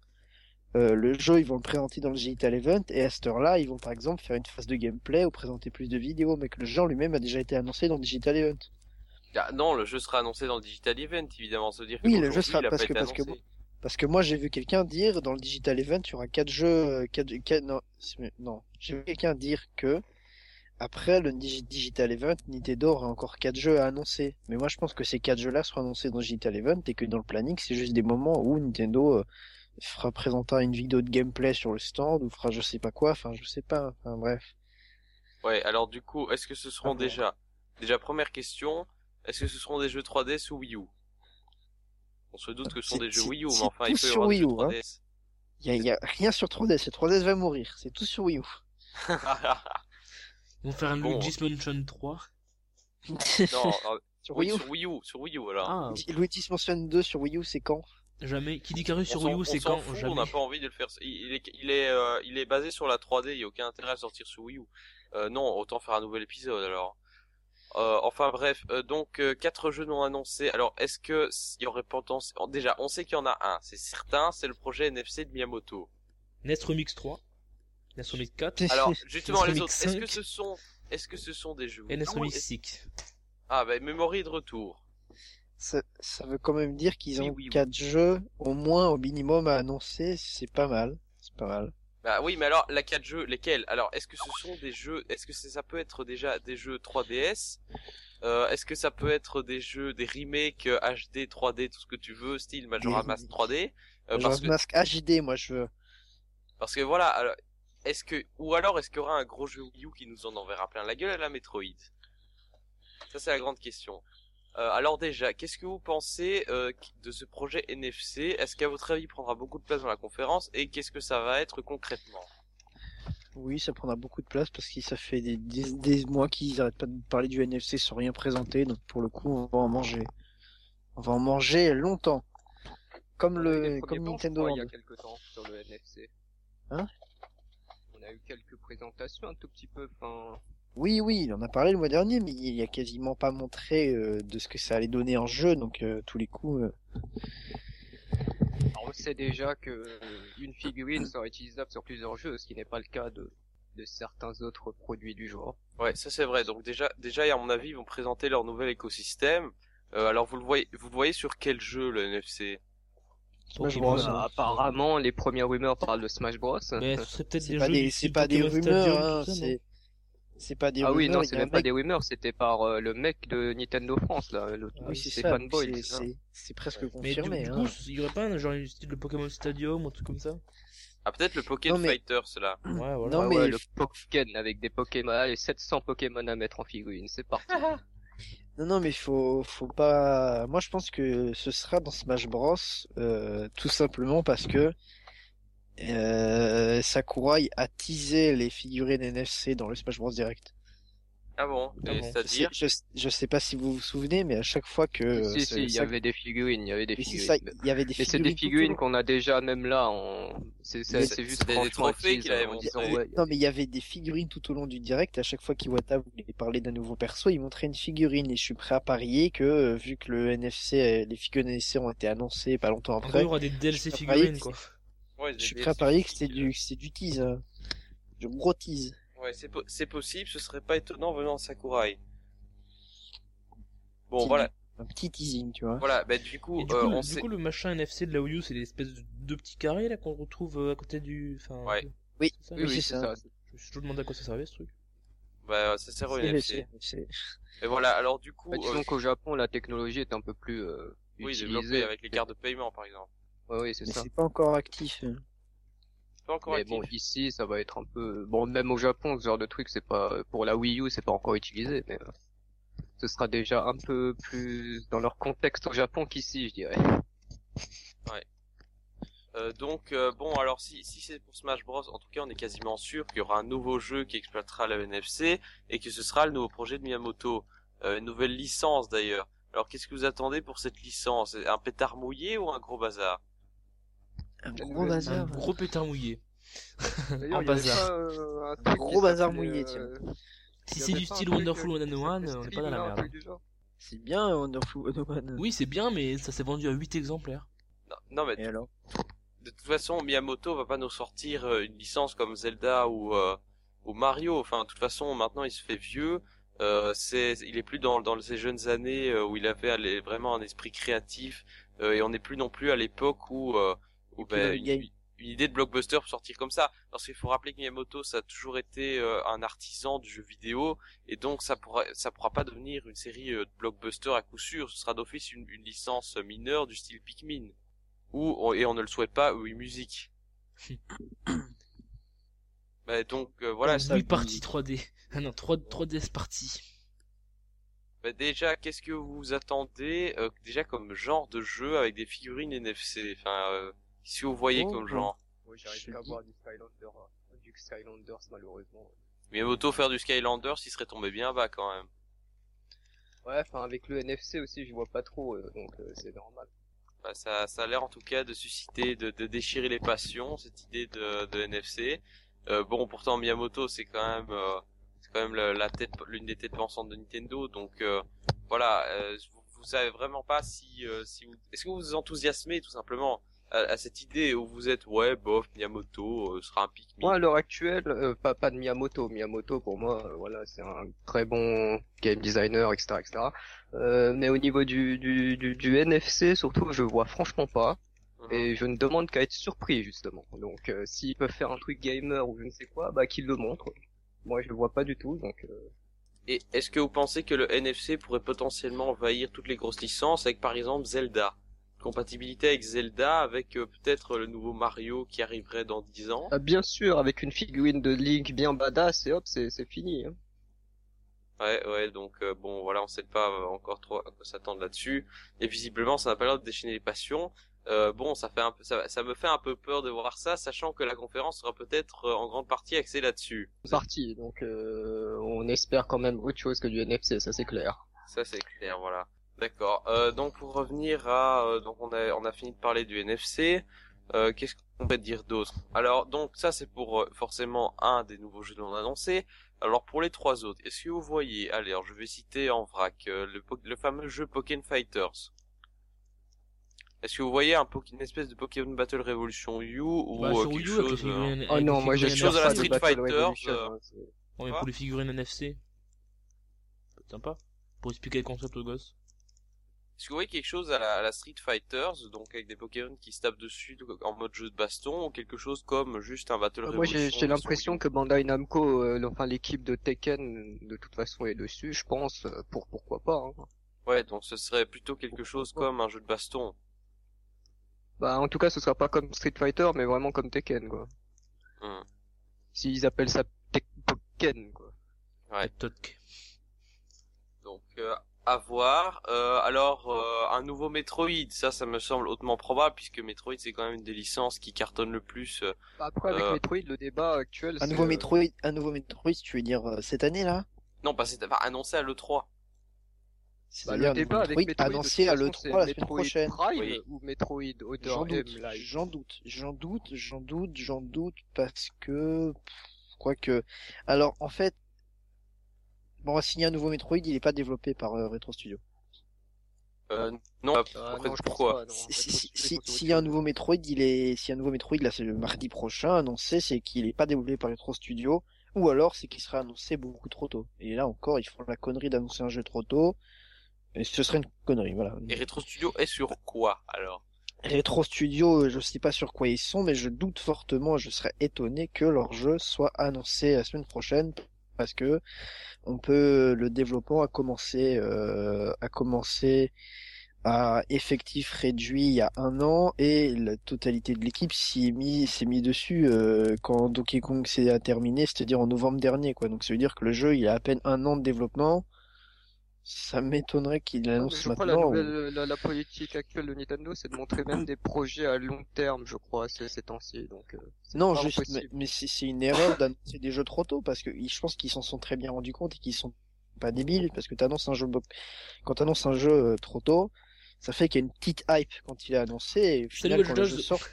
euh, le jeu ils vont le présenter dans le Digital Event et à cette heure-là ils vont par exemple faire une phase de gameplay ou présenter plus de vidéos mais que le en lui-même a déjà été annoncé dans le Digital Event. Ah, Non, le jeu sera annoncé dans le Digital Event, évidemment. Se dire que Oui, le jeu sera- parce que- parce que annoncé. Parce que moi j'ai vu quelqu'un dire dans le Digital Event il y aura quatre jeux euh, quatre, quatre- non c'est- non. J'ai vu quelqu'un dire que après le Digi- Digital Event Nintendo aura encore quatre jeux à annoncer. Mais moi je pense que ces quatre jeux là seront annoncés dans le Digital Event et que dans le planning c'est juste des moments où Nintendo euh, fera présenter une vidéo de gameplay sur le stand ou fera je sais pas quoi. Enfin je sais pas. Enfin bref. Ouais, alors du coup, est-ce que ce seront Ah bon. déjà, déjà première question, est-ce que ce seront des jeux 3DS ou Wii U? On se doute que ce sont des jeux Wii U, mais c'est enfin, il tout peut y sur avoir des Wii jeux U, hein. 3DS. il y a, y a rien sur 3DS le 3DS va mourir c'est tout sur Wii U Ils vont faire un Bon. Luigi's Mansion 3. non, euh, sur oui, Wii U sur Wii U, sur Wii U alors. Ah, Luigi's Mansion 2 sur Wii U c'est quand? Jamais. Qui dit Carus sur Wii U, c'est quand? fout, Jamais. On n'a pas envie de le faire. Il, est, il est, euh, il est basé sur la 3D. Il n'y a aucun intérêt à sortir sur Wii U. Euh, non, autant faire un nouvel épisode alors. Euh, enfin bref, euh, donc euh, quatre jeux non annoncés. Alors est-ce que il y aurait potentiel Déjà, on sait qu'il y en a un, c'est certain, c'est le projet NFC de Miyamoto. NES Remix 3. NES Remix 4. Alors justement les Remix autres, est-ce que 5. ce sont, est-ce que ce sont des jeux Et NES Remix Est-ce- 6. Ah bah Memory de retour. Ça, ça veut quand même dire qu'ils ont oui, oui. quatre jeux au moins au minimum à annoncer, c'est pas mal, c'est pas mal. Bah oui, mais alors la quatre jeux, lesquels? Alors est-ce que ce sont des jeux Est-ce que ça peut être déjà des jeux 3DS euh, Est-ce que ça peut être des jeux, des remakes euh, HD, 3D, tout ce que tu veux, style Majora's Mask remakes. 3D euh, que Mask HD, moi je veux. parce que voilà, alors, est-ce que ou alors est-ce qu'il y aura un gros jeu Wii U qui nous en enverra plein la gueule à la Metroid? Ça c'est la grande question. Euh, alors déjà, qu'est-ce que vous pensez euh, de ce projet NFC Est-ce qu'à votre avis il prendra beaucoup de place dans la conférence? Et qu'est-ce que ça va être concrètement? Oui, ça prendra beaucoup de place parce que ça fait des, des, des mois qu'ils arrêtent pas de parler du NFC sans rien présenter, donc pour le coup on va en manger. On va en manger longtemps. Comme On a eu des le, comme Nintendo. crois, il y a quelques temps sur le NFC. Hein? On a eu quelques présentations un tout petit peu, enfin, Oui, oui, il en a parlé le mois dernier, mais il a quasiment pas montré euh, de ce que ça allait donner en jeu, donc euh, tous les coups. euh, alors, on sait déjà que une figurine sera utilisable sur plusieurs jeux, ce qui n'est pas le cas de de certains autres produits du genre. Ouais, ça c'est vrai. Donc déjà, déjà, à mon avis, ils vont présenter leur nouvel écosystème. Euh, alors vous le voyez, vous le voyez sur quel jeu le NFC Smash Pokémon, Bros. apparemment, les premières rumeurs parlent de Smash Bros. Mais ce serait peut-être des pas jeux des, du c'est pas des rumeurs, Stadium, hein, c'est, c'est pas des ah rumeurs. oui, non, c'est même pas mec- des rumeurs, c'était par euh, le mec de Nintendo France, là, le Oui, c'est Boyle. c'est- c'est ça c'est, c'est presque Mais du, confirmé, du hein. coup, il y aurait pas un genre de Pokémon Stadium ou un truc comme ça? Ah peut-être le Pokémon mais- Fighter, cela. Ouais, voilà. Non, Ah mais ouais, le Pokémon avec des Pokémon, allez, 700 Pokémon à mettre en figurine, c'est parti. Non, non, mais faut, faut pas. Moi, je pense que ce sera dans Smash Bros. euh, tout simplement parce que euh, Sakurai a teasé les figurines NFC dans le Smash Bros Direct. Ah bon? Ah bon. C'est-à-dire? Je, je sais pas si vous vous souvenez, mais à chaque fois que si, si, il y ça- avait des figurines, il y avait des mais c'est figurines. ça, il y avait des Mais c'est figurines. des tout figurines au long. qu'on a déjà même là en... C'est juste des trophées qu'il avait en montré. disant, ouais, Non, mais il y avait des figurines tout au long du direct. À chaque fois qu'Iwata voulait parler d'un nouveau perso, il montrait une figurine. Et je suis prêt à parier que, euh, vu que le NFC, les figurines NFC ont été annoncées pas longtemps gros, il y après, aura des DLC figurines, quoi. Ouais, je suis prêt à parier que c'était du, c'est du tease. hein. Du gros tease. Ouais, c'est po- c'est possible. Ce serait pas étonnant venant de Sakurai. Bon, Petit- voilà, Un petit teasing, tu vois. voilà. Bah du coup, Et du euh, coup, on le, du sait. coup, le machin NFC de la Wii U, c'est l'espèce de deux petits carrés là qu'on retrouve euh, à côté du. Enfin, Ouais. Oui, c'est ça Oui, c'est c'est ça. ça. Je, me demandais à quoi ça servait ce truc. Bah ça sert au C'est- NFC. c'est- c'est- Et voilà. Alors du coup, Bah, euh, disons qu'au Japon, la technologie est un peu plus euh, oui, utilisée. développé avec les cartes de paiement, par exemple. Ouais, oui, c'est Mais ça. c'est pas encore actif. hein. Pas encore Mais actif. bon, ici, ça va être un peu... Bon, même au Japon, ce genre de truc, c'est pas... Pour la Wii U, c'est pas encore utilisé, mais... euh, Ce sera déjà un peu plus dans leur contexte au Japon qu'ici, je dirais. Euh, donc euh, bon alors si, si c'est pour Smash Bros en tout cas on est quasiment sûr qu'il y aura un nouveau jeu qui exploitera le NFC et que ce sera le nouveau projet de Miyamoto Euh, une nouvelle licence d'ailleurs alors qu'est-ce que vous attendez pour cette licence? Un pétard mouillé ou un gros bazar? Un La gros nouvelle- Un bazar. gros pétard mouillé. En bazar. pas, euh, un gros bazar mouillé, euh, Si il y c'est du style Wonderful euh, qui 101, s'appelait on n'est pas dans la merde. C'est bien Wonderful 101. Oui, c'est bien, mais ça s'est vendu à 8 exemplaires. non, non, mais Et alors? de toute façon Miyamoto va pas nous sortir euh, une licence comme Zelda ou euh, ou Mario enfin de toute façon maintenant il se fait vieux euh, c'est il est plus dans dans ses jeunes années où il avait allé- vraiment un esprit créatif euh, et on n'est plus non plus à l'époque où puis, ben, une, une idée de blockbuster pour sortir comme ça. Parce qu'il faut rappeler que Miyamoto ça a toujours été euh, un artisan du jeu vidéo. Et donc ça pourra ça pourra pas devenir une série euh, de blockbuster à coup sûr. Ce sera d'office une, une licence mineure du style Pikmin. Ou on- et on ne le souhaite pas ou une musique. Bah, donc euh, voilà Oui, puis- partie 3D. Ah non, 3, 3DS partie. bah, déjà qu'est-ce que vous attendez euh, déjà comme genre de jeu avec des figurines NFC enfin euh, si vous voyez Oh, comme oh. genre Moi, j'arrive pas à voir du Skylander, euh, du Skylanders, malheureusement. Miyamoto faire du Skylanders il serait tombé bien bas quand même Ouais, enfin, avec le NFC aussi, je vois pas trop, euh, donc euh, c'est normal. Bah, ça, ça a l'air en tout cas de susciter, de, de déchirer les passions, cette idée de, de NFC. Euh, bon, pourtant Miyamoto, c'est quand même, euh, c'est quand même la, la tête, l'une des têtes pensantes de Nintendo. Donc euh, voilà, euh, vous, vous savez vraiment pas si, euh, si vous, est-ce que vous vous enthousiasmez tout simplement? À, à cette idée où vous êtes, ouais, bof, Miyamoto euh, sera un Pikmin. Moi, à l'heure actuelle, euh, pas, pas de Miyamoto. Miyamoto, pour moi, euh, voilà, c'est un très bon game designer, etc., etc. Euh, mais au niveau du, du, du, du NFC, surtout, je vois franchement pas. Et je ne demande qu'à être surpris, justement. Donc, euh, s'ils peuvent faire un truc gamer ou je ne sais quoi, bah, qu'ils le montrent. Moi, je le vois pas du tout, donc... euh, Et est-ce que vous pensez que le NFC pourrait potentiellement envahir toutes les grosses licences avec par exemple Zelda? Compatibilité avec Zelda, avec euh, peut-être le nouveau Mario qui arriverait dans 10 ans ah, bien sûr, avec une figurine de Link bien badass, et hop, c'est fini. Hein. Ouais, ouais, donc euh, bon, voilà, on sait pas euh, encore trop à quoi s'attendre là-dessus. Et visiblement, ça n'a pas l'air de déchaîner les passions. Euh, bon, ça fait un peu, ça, ça me fait un peu peur de voir ça, sachant que la conférence sera peut-être euh, en grande partie axée là-dessus. Parti, donc euh, on espère quand même autre chose que du NFC, ça c'est clair. Ça, c'est clair, voilà. D'accord. Euh, donc pour revenir à, euh, donc on a, on a fini de parler du NFC. Euh, Qu'est-ce qu'on peut dire d'autre? Alors donc ça c'est pour euh, forcément un des nouveaux jeux dont on a annoncé. Alors pour les trois autres, est-ce que vous voyez Allez, alors je vais citer en vrac euh, le, le fameux jeu Pokémon Fighters. Est-ce que vous voyez un une espèce de Pokémon Battle Revolution U ou Bah, euh, quelque U, chose euh, figurines- Oh non, moi j'ai figurines chose à la. Street Fighter, euh, hein, Ouais, mais pour les figurines NFC. C'est sympa. Pour expliquer le concept aux gosses. Est-ce que vous voyez quelque chose à la, à la Street Fighters, donc avec des Pokémon qui se tapent dessus en mode jeu de baston, ou quelque chose comme juste un Battle Moi Revolution j'ai l'impression que Bandai Namco, euh, enfin l'équipe de Tekken, de toute façon est dessus, je pense, euh, pour pourquoi pas. Hein. Ouais, donc ce serait plutôt quelque chose comme un jeu de baston. Bah en tout cas ce sera pas comme Street Fighter, mais vraiment comme Tekken quoi. Hmm. S'ils appellent ça Tek- Tekken quoi. Ouais. Donc euh, à voir. Euh, alors euh, un nouveau Metroid, ça, ça me semble hautement probable puisque Metroid c'est quand même une des licences qui cartonne le plus. euh. Bah, Après avec Euh. Metroid, le débat actuel, Un c'est, nouveau euh, Metroid, un nouveau Metroid, tu veux dire euh, cette année là? Non, pas c'est enfin, annoncé à le 3. bah, le débat avec Metroid annoncé à façon, l'E3 c'est la semaine Metroid prochaine. Prime Oui. ou Metroid J'en doute, j'en doute, j'en doute, j'en doute, j'en doute parce que quoique. Alors en fait, bon, on va signer un nouveau Metroid, il est pas développé par euh, Retro Studio. Euh, non, Ah, après, non, je pense pourquoi. Si- si- si- si- S'il y a un nouveau Metroid, il est, s'il y a un nouveau Metroid là, c'est le mardi prochain annoncé, c'est qu'il est pas développé par Retro Studio, ou alors c'est qu'il sera annoncé beaucoup trop tôt. Et là encore, ils font la connerie d'annoncer un jeu trop tôt. Et ce serait une connerie, voilà. Et Retro Studio est sur quoi alors? Retro Studio, je sais pas sur quoi ils sont, mais je doute fortement, je serais étonné que leur jeu soit annoncé la semaine prochaine, parce que on peut, le développement a commencé, euh, a commencé à effectif réduit il y a un an, et la totalité de l'équipe s'y est mis, s'est mis dessus euh, quand Donkey Kong s'est terminé, c'est-à-dire en novembre dernier, quoi. Donc ça veut dire que le jeu, il a à peine un an de développement. Ça m'étonnerait qu'il l'annonce je crois la, maintenant. ou- la, la politique actuelle de Nintendo, c'est de montrer même des projets à long terme, je crois, ces, ces temps-ci. Donc, euh, Non, juste, mais, impossible. mais c'est c'est une erreur d'annoncer des jeux trop tôt parce que je pense qu'ils s'en sont très bien rendus compte et qu'ils sont pas débiles parce que t'annonces un jeu, quand t'annonces un jeu euh, trop tôt, ça fait qu'il y a une petite hype quand il est annoncé et au final Salut, quand le jeu sort.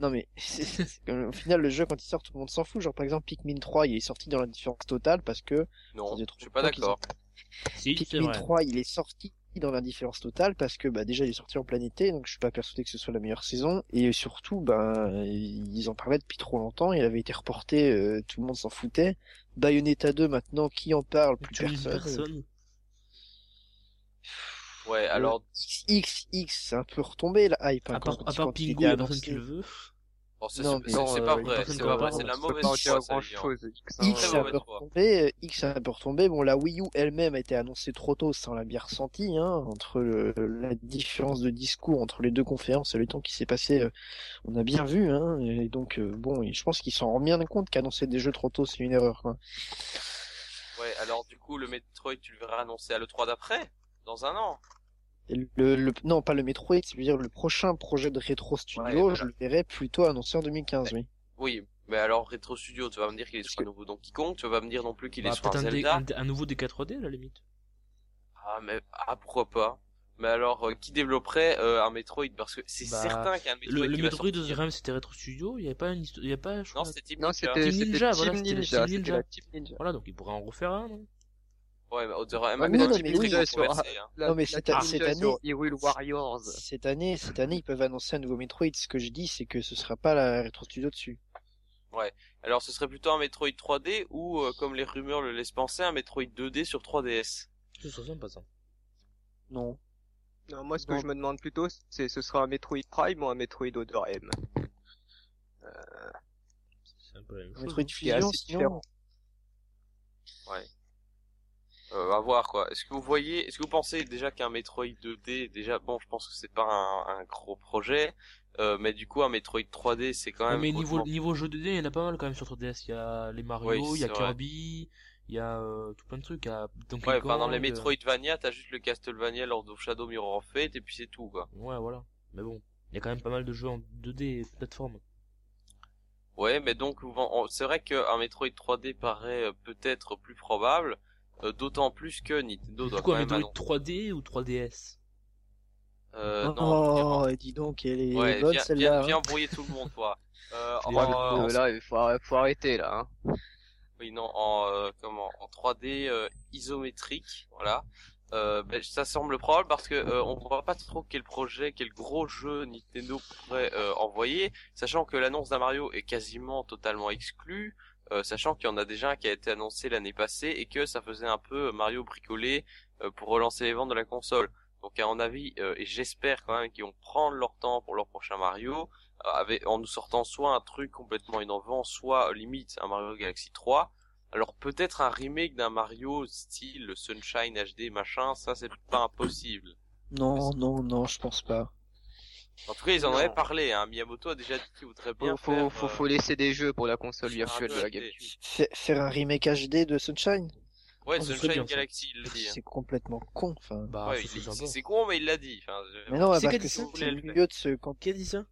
Non mais au final le jeu quand il sort tout le monde s'en fout. Genre par exemple Pikmin 3 il est sorti dans la différence totale parce que Non, je suis pas d'accord. Si, c'est Pikmin vrai. 3 il est sorti dans l'indifférence totale parce que bah déjà il est sorti en plein été donc je suis pas persuadé que ce soit la meilleure saison et surtout ben ils en parlaient depuis trop longtemps il avait été reporté euh, tout le monde s'en foutait Bayonetta 2 maintenant qui en parle? Plus personne personne. Ouais, alors X X c'est un peu retombé la hype hein, À part, à part personne qui le veut. Bon, c'est Non, c'est- pas vrai, c'est va vrai, pas, c'est la ça peut mauvaise pas dire ça. X c'est Ouais, un ouais, peu toi. retombé euh, X c'est un peu retombé bon la Wii U elle-même a été annoncée trop tôt ça on l'a bien ressenti hein, entre le- la différence de discours entre les deux conférences et le temps qui s'est passé euh, on a bien vu hein, et donc euh, bon je pense qu'ils s'en rendent bien compte qu'annoncer des jeux trop tôt c'est une erreur quoi. Ouais, alors du coup, le Metroid, tu le verras annoncé à l'E3 d'après? Dans un an? Le, le- non pas le Metroid c'est à dire le prochain projet de Retro Studio Ouais, voilà. je le verrai plutôt annoncé en 2015 oui Oui, mais alors Retro Studio, tu vas me dire qu'il est sur un nouveau Donkey Kong, tu vas pas me dire non plus qu'il est Bah, sur un Zelda. un, un nouveau D4D à la limite. Ah, mais ah, pourquoi pas Mais alors, euh, qui développerait euh, un Metroid? Parce que c'est Bah, certain qu'il y a un Metroid Le, le Metroid de. Dream c'était Retro Studio, il y avait pas une histo- il y a pas, je Non, c'était Team Non, Ninja. voilà, Team Ninja, Team Ninja. Voilà, donc il pourrait en refaire un, non? Ouais, mais Other M, Ouais, mais mais non, mais hein. Cette- année- Warriors. cette année cette année ils peuvent annoncer un nouveau Metroid ce que je dis c'est que ce sera pas la Retro Studio dessus Alors, ce serait plutôt un Metroid 3D ou, euh, comme les rumeurs le laissent penser, un Metroid 2D sur 3DS. Ce serait sympa ça. non Non, moi, ce que Non. je me demande plutôt, c'est ce sera un Metroid Prime ou un Metroid Other M? C'est un peu la même un chose. Metroid est Fusion sinon différent. Euh, à voir quoi. Est-ce que vous voyez, est-ce que vous pensez déjà qu'un Metroid 2D, déjà, bon, je pense que c'est pas un, un gros projet, euh, mais du coup un Metroid 3D, c'est quand même. mais niveau, niveau jeu 2D, il y en a pas mal quand même sur 3DS. Il y a les Mario, Oui, il y a vrai. Kirby, il y a euh, tout plein de trucs. A Donkey Ouais, Kong. pendant les euh, Metroidvania, t'as juste le Castlevania Lord of Shadow Mirror of Fate et puis c'est tout quoi. Ouais, voilà. Mais bon, il y a quand même pas mal de jeux en 2D plateforme. Ouais, mais donc c'est vrai qu'un Metroid 3D paraît euh, peut-être plus probable, euh, d'autant plus que Nintendo doit Du coup, quand même Metroid annoncer- 3D ou 3DS Euh, non, oh dis donc elle est ouais, bonne celle-là viens, hein. viens embrouiller tout le monde, toi. Euh, en, Euh, là, il faut, arr- faut arrêter, là. Hein. Oui, non, en euh, comment en 3D euh, isométrique, voilà. Euh, ben, ça semble probable parce que euh, on voit pas trop quel projet, quel gros jeu Nintendo pourrait euh, envoyer, sachant que l'annonce d'un Mario est quasiment totalement exclue, euh, sachant qu'il y en a déjà un qui a été annoncé l'année passée et que ça faisait un peu Mario bricolé euh, pour relancer les ventes de la console. Donc à mon avis, euh, et j'espère quand même qu'ils vont prendre leur temps pour leur prochain Mario, avec, en nous sortant soit un truc complètement innovant, soit limite un Mario Galaxy 3. Alors peut-être un remake d'un Mario style Sunshine HD machin, ça c'est pas impossible. Non, non, non, je pense pas. En tout cas, ils en Non. avaient parlé. Hein. Miyamoto a déjà dit qu'il voudrait bien Faut, faut, faire. faut, euh, faut laisser des jeux pour la console virtuelle de la. GameCube. Fa- Faire un remake HD de Sunshine? Ouais, Oh, Sunshine. Galaxy, il l'a dit. hein. C'est complètement con. Enfin, Bah, ouais, c'est con, mais il l'a dit. Enfin, je- mais non, C'est parce que c'est le milieu de ce Qui a dit ça?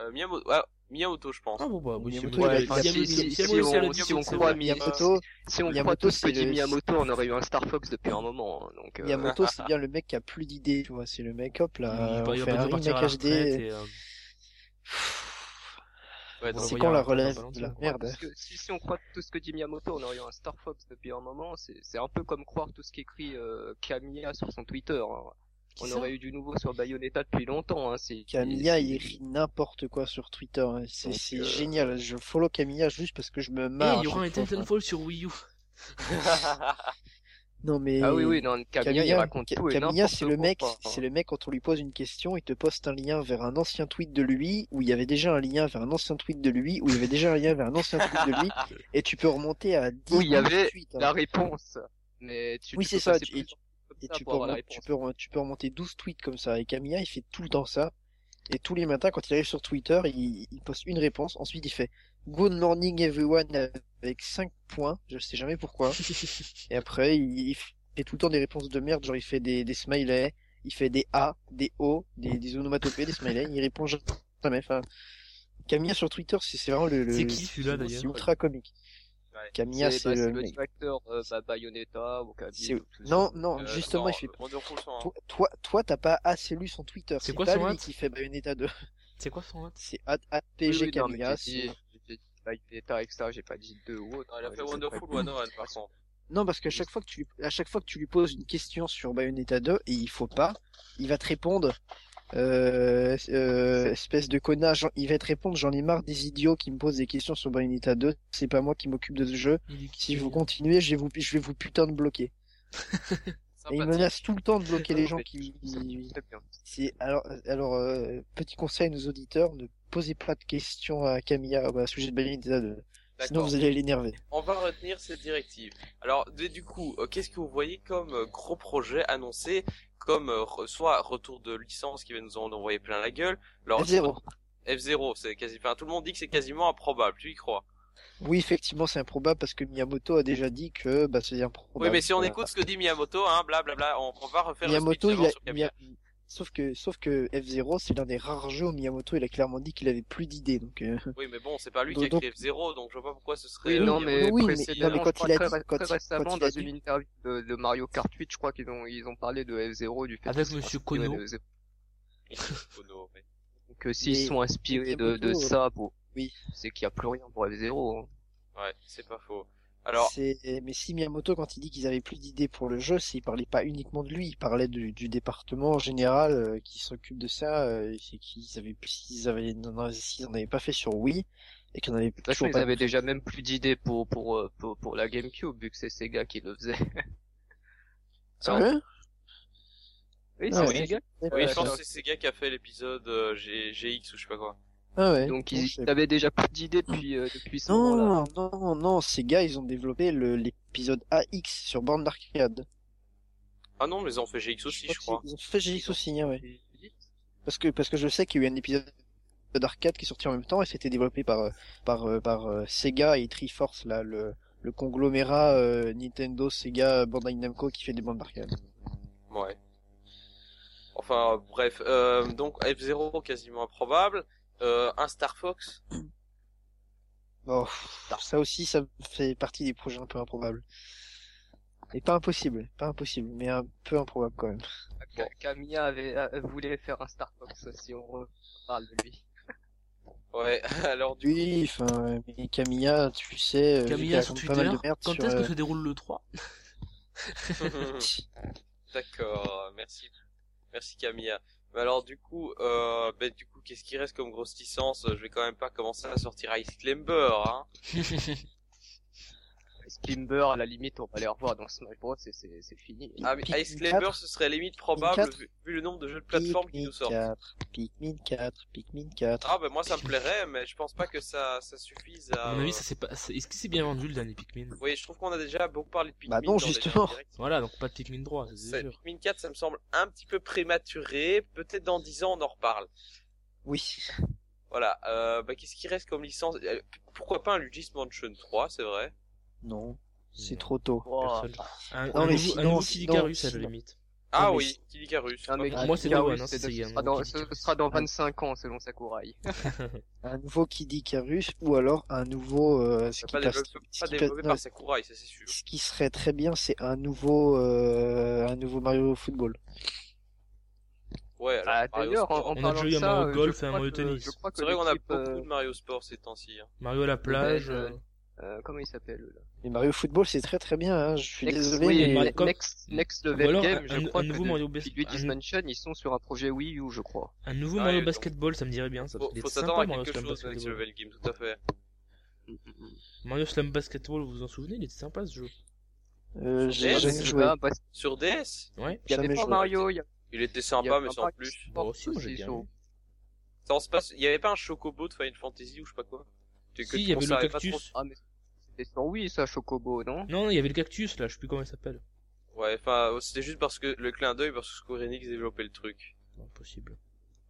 Euh, Miyamoto, ouais, Miyamoto, je pense. Ah bon bah, oui, c'est Miyamoto, bon. il a- Si il a- Miyamoto- si- si si Miyamoto on- si croit. Miyamoto, Si on croit tout ce que dit Miyamoto, on aurait eu un Star Fox depuis un moment. hein, Donc, euh, Miyamoto, c'est bien le mec qui a plus d'idées, tu vois. C'est le mec, hop là, on il fait un remake HD. et, euh, Ouais, C'est quand la relève de la merde si, si on croit tout ce que dit Miyamoto, on aurait eu un Star Fox depuis un moment. C'est c'est un peu comme croire tout ce qu'écrit euh, Kamiya sur son Twitter. Qui On aurait eu du nouveau sur Bayonetta depuis longtemps. Hein. C'est Camilla, c'est- il écrit n'importe quoi sur Twitter. hein. C'est Donc, c'est euh, génial. Je follow Camilla juste parce que je me Et marre. il y aura un. Titanfall sur Wii U. Non mais Ah oui, oui, non, Camilla, il raconte tout Camilla, c'est le mec, c'est le mec quand on lui pose une question, il te poste un lien vers un ancien tweet de lui où il y avait déjà un lien vers un ancien tweet de lui où il y avait déjà un lien vers un ancien tweet de lui et tu peux remonter à 10 Oui, il y avait tweets. hein. La réponse. Mais tu Oui, c'est ça, tu- et Et tu peux, remonter, tu, peux, re- tu peux remonter 12 tweets comme ça. Et Camilla, il fait tout le temps ça. Et tous les matins, quand il arrive sur Twitter, il, il poste une réponse. Ensuite, il fait Good morning everyone avec 5 points. Je sais jamais pourquoi. Et après, il, il fait tout le temps des réponses de merde. Genre, il fait des, des smileys, il fait des A, des O, des, des onomatopées, des smileys. Il répond jamais. Enfin, Camilla sur Twitter, c'est c'est vraiment le. le- C'est qui, celui-là, c'est- d'ailleurs? C'est ultra comique. Ouais. Camilla, C'est bah, le c'est le mec. directeur euh, bah, Bayonetta, ça. Non, non, Euh, justement, non, il fait Wonderful 100, hein. Toi, toi, toi, t'as pas assez lu son Twitter. C'est quoi pas son lui qui fait Bayonetta 2. C'est quoi son hâte C'est APG Camilla. Bayonetta, etc. J'ai pas dit deux ou autre. Non, il a fait Wonderful pas. 101 par contre. Non, parce qu'à chaque fois que tu lui, à chaque fois que tu lui poses une question sur Bayonetta 2 et il faut pas, il va te répondre, euh, euh, espèce de connard, il va te répondre, j'en ai marre des idiots qui me posent des questions sur Bayonetta 2, c'est pas moi qui m'occupe de ce jeu. Si vous continuez, je vais vous, je vais vous putain de bloquer. Et il menace tout le temps de bloquer les gens qui, c'est alors alors euh, petit conseil à nos auditeurs, ne posez pas de questions à Camilla à sujet de Bayonetta 2. Sinon vous allez l'énerver. On va retenir cette directive. Alors, du coup, euh, qu'est-ce que vous voyez comme euh, gros projet annoncé, comme euh, soit retour de licence qui va nous en envoyer plein la gueule. Alors, F0. F0, c'est quasi, enfin, tout le monde dit que c'est quasiment improbable. Tu y crois? Oui, effectivement, c'est improbable parce que Miyamoto a déjà dit que bah c'est improbable. Oui, mais si on écoute ce que dit Miyamoto, hein, blablabla, on, on va refaire Miyamoto, le il a, sur sauf que sauf que F0 c'est l'un des rares jeux où Miyamoto il a clairement dit qu'il avait plus d'idées donc euh, Oui, mais bon, c'est pas lui Donc- qui a créé F0, donc je vois pas pourquoi ce serait. Oui, non, mais Oui, mais- précédemment, non, mais quand il a très, dit- très quand- quand récemment, il a dans une interview de, de Mario Kart 8, je crois qu'ils ont, ils ont parlé de F0, du fait Avec sont Monsieur Kono. de F0. Kono, ouais. Donc, euh, s'ils sont inspirés de, ça, bon, oui. c'est qu'il y a plus rien pour F0. hein. Ouais, c'est pas faux. Alors, c'est mais si Miyamoto quand il dit qu'ils avaient plus d'idées pour le jeu, c'est il parlait pas uniquement de lui, il parlait du, du département en général euh, qui s'occupe de ça, euh, c'est qu'ils avaient s'ils avaient non, s'ils en avaient pas fait sur Wii et qu'on avait De toute façon, ils pas avaient déjà même plus d'idées pour, pour, euh, pour, pour la GameCube, vu que c'est Sega qui le faisait. Sérieux? Oui, Ah c'est. Sega. oui, Ouais, je pense que c'est Sega qui a fait l'épisode euh, G- GX ou je sais pas quoi. Ah ouais. Donc, Non, ils, ils avaient déjà plus d'idées depuis, euh, depuis ce moment-là. Non, non, non, ces gars, ils ont développé le- l'épisode AX sur borne d'arcade. Ah non, mais ils ont fait GX aussi, je crois. Ils ont fait GX aussi, hein, ouais. Parce que, parce que je sais qu'il y a eu un épisode d'arcade qui est sorti en même temps et c'était développé par, euh, par, euh, par euh, Sega et Triforce, là, le, le conglomérat euh, Nintendo, Sega, Bandai Namco qui fait des bandes d'arcade. Ouais. Enfin, bref, euh, donc F0 quasiment improbable. Euh, un Star Fox. Oh, ça aussi, ça fait partie des projets un peu improbables. Et pas impossible, pas impossible, mais un peu improbable quand même. Camilla avait, euh, voulait faire un Star Fox, si on parle de lui. Ouais, alors du Oui, enfin, mais Camilla, tu sais, euh, Camilla sur Twitter, pas mal de merde quand sur, est-ce que euh, se déroule le 3 coup. D'accord, merci. Merci Camilla. Mais alors du coup, euh, ben, du coup, qu'est-ce qui reste comme grosse licence? Je vais quand même pas commencer à sortir Ice Climber, hein. Skimber, à la limite, on va les revoir dans Smash Bros. et c'est c'est fini. Ah mais Pikmin Ice Climber, 4, ce serait limite probable 4, vu, vu le nombre de jeux de plateforme qui Pikmin nous sortent. 4, Pikmin 4, Pikmin 4. Ah bah moi ça me plairait, mais je pense pas que ça, ça suffise à... À mon avis, ça c'est pas. Est-ce que c'est bien vendu le dernier Pikmin? Oui, je trouve qu'on a déjà beaucoup parlé de Pikmin. Bah non, justement. Voilà, donc pas de Pikmin 3, c'est C'est- sûr. Pikmin 4, ça me semble un petit peu prématuré. Peut-être dans 10 ans, on en reparle. Oui. Voilà. Euh, bah, qu'est-ce qui reste comme licence? Euh, Pourquoi pas un Luigi's Mansion 3, c'est vrai? Non, c'est trop tôt. Oh, Personne. Un, Non, un mais sinon- un nouveau à la limite. Ah oui. Ah, Pas Pour moi, c'est one, hein, Sega, ce sera dans- Kid ce Icarus. sera dans 25 ans selon Sakurai. Un nouveau Kid Icarus ou alors un nouveau. euh, ce, qui Pas passe- développé, ce pas qui développé passe- par Sakurai, ça c'est sûr. ce qui serait très bien, c'est un nouveau, euh, un nouveau Mario Football. Ouais, alors Ah, D'ailleurs, en, On a parlant déjà eu de un ça, Mario euh, Golf et un Mario Tennis. C'est vrai qu'on a beaucoup euh, de Mario Sport ces temps-ci. hein. Mario à la plage. euh, euh, euh, comment il s'appelle là? Mais Mario Football, c'est très très bien. Hein. Je suis Next, désolé, oui, mais Mario- Next, Next Level alors Game, un- je un- crois un que nouveau de- Mario Bas- un- Mansion, ils sont sur un projet Wii U, je crois. Un nouveau Ah Mario donc- Basketball, ça me dirait bien. Ça, Faut, faut s'attendre sympa, à Mario quelque Slam chose Next Basketball. Level Game, tout à fait. Mario Slam Basketball, vous vous en souvenez Il était sympa ce jeu. euh, j'ai jamais joué. Bah, Sur DS, Ouais. Il y avait pas joué. Mario, il y a- il était sympa, a mais pas sans Mario plus. Bon, aussi, moi, j'ai bien. Ça, on se passe... Il y avait pas un Chocobo de Final Fantasy ou je sais pas quoi? Que- que Si, il y avait le pas cactus. Ah, mais c'était sur Wii, ça, Chocobo, non? Non, il y avait le cactus là, je sais plus comment il s'appelle. Ouais, enfin, c'était juste parce que le clin d'œil parce que Square Enix développait le truc. Non, possible.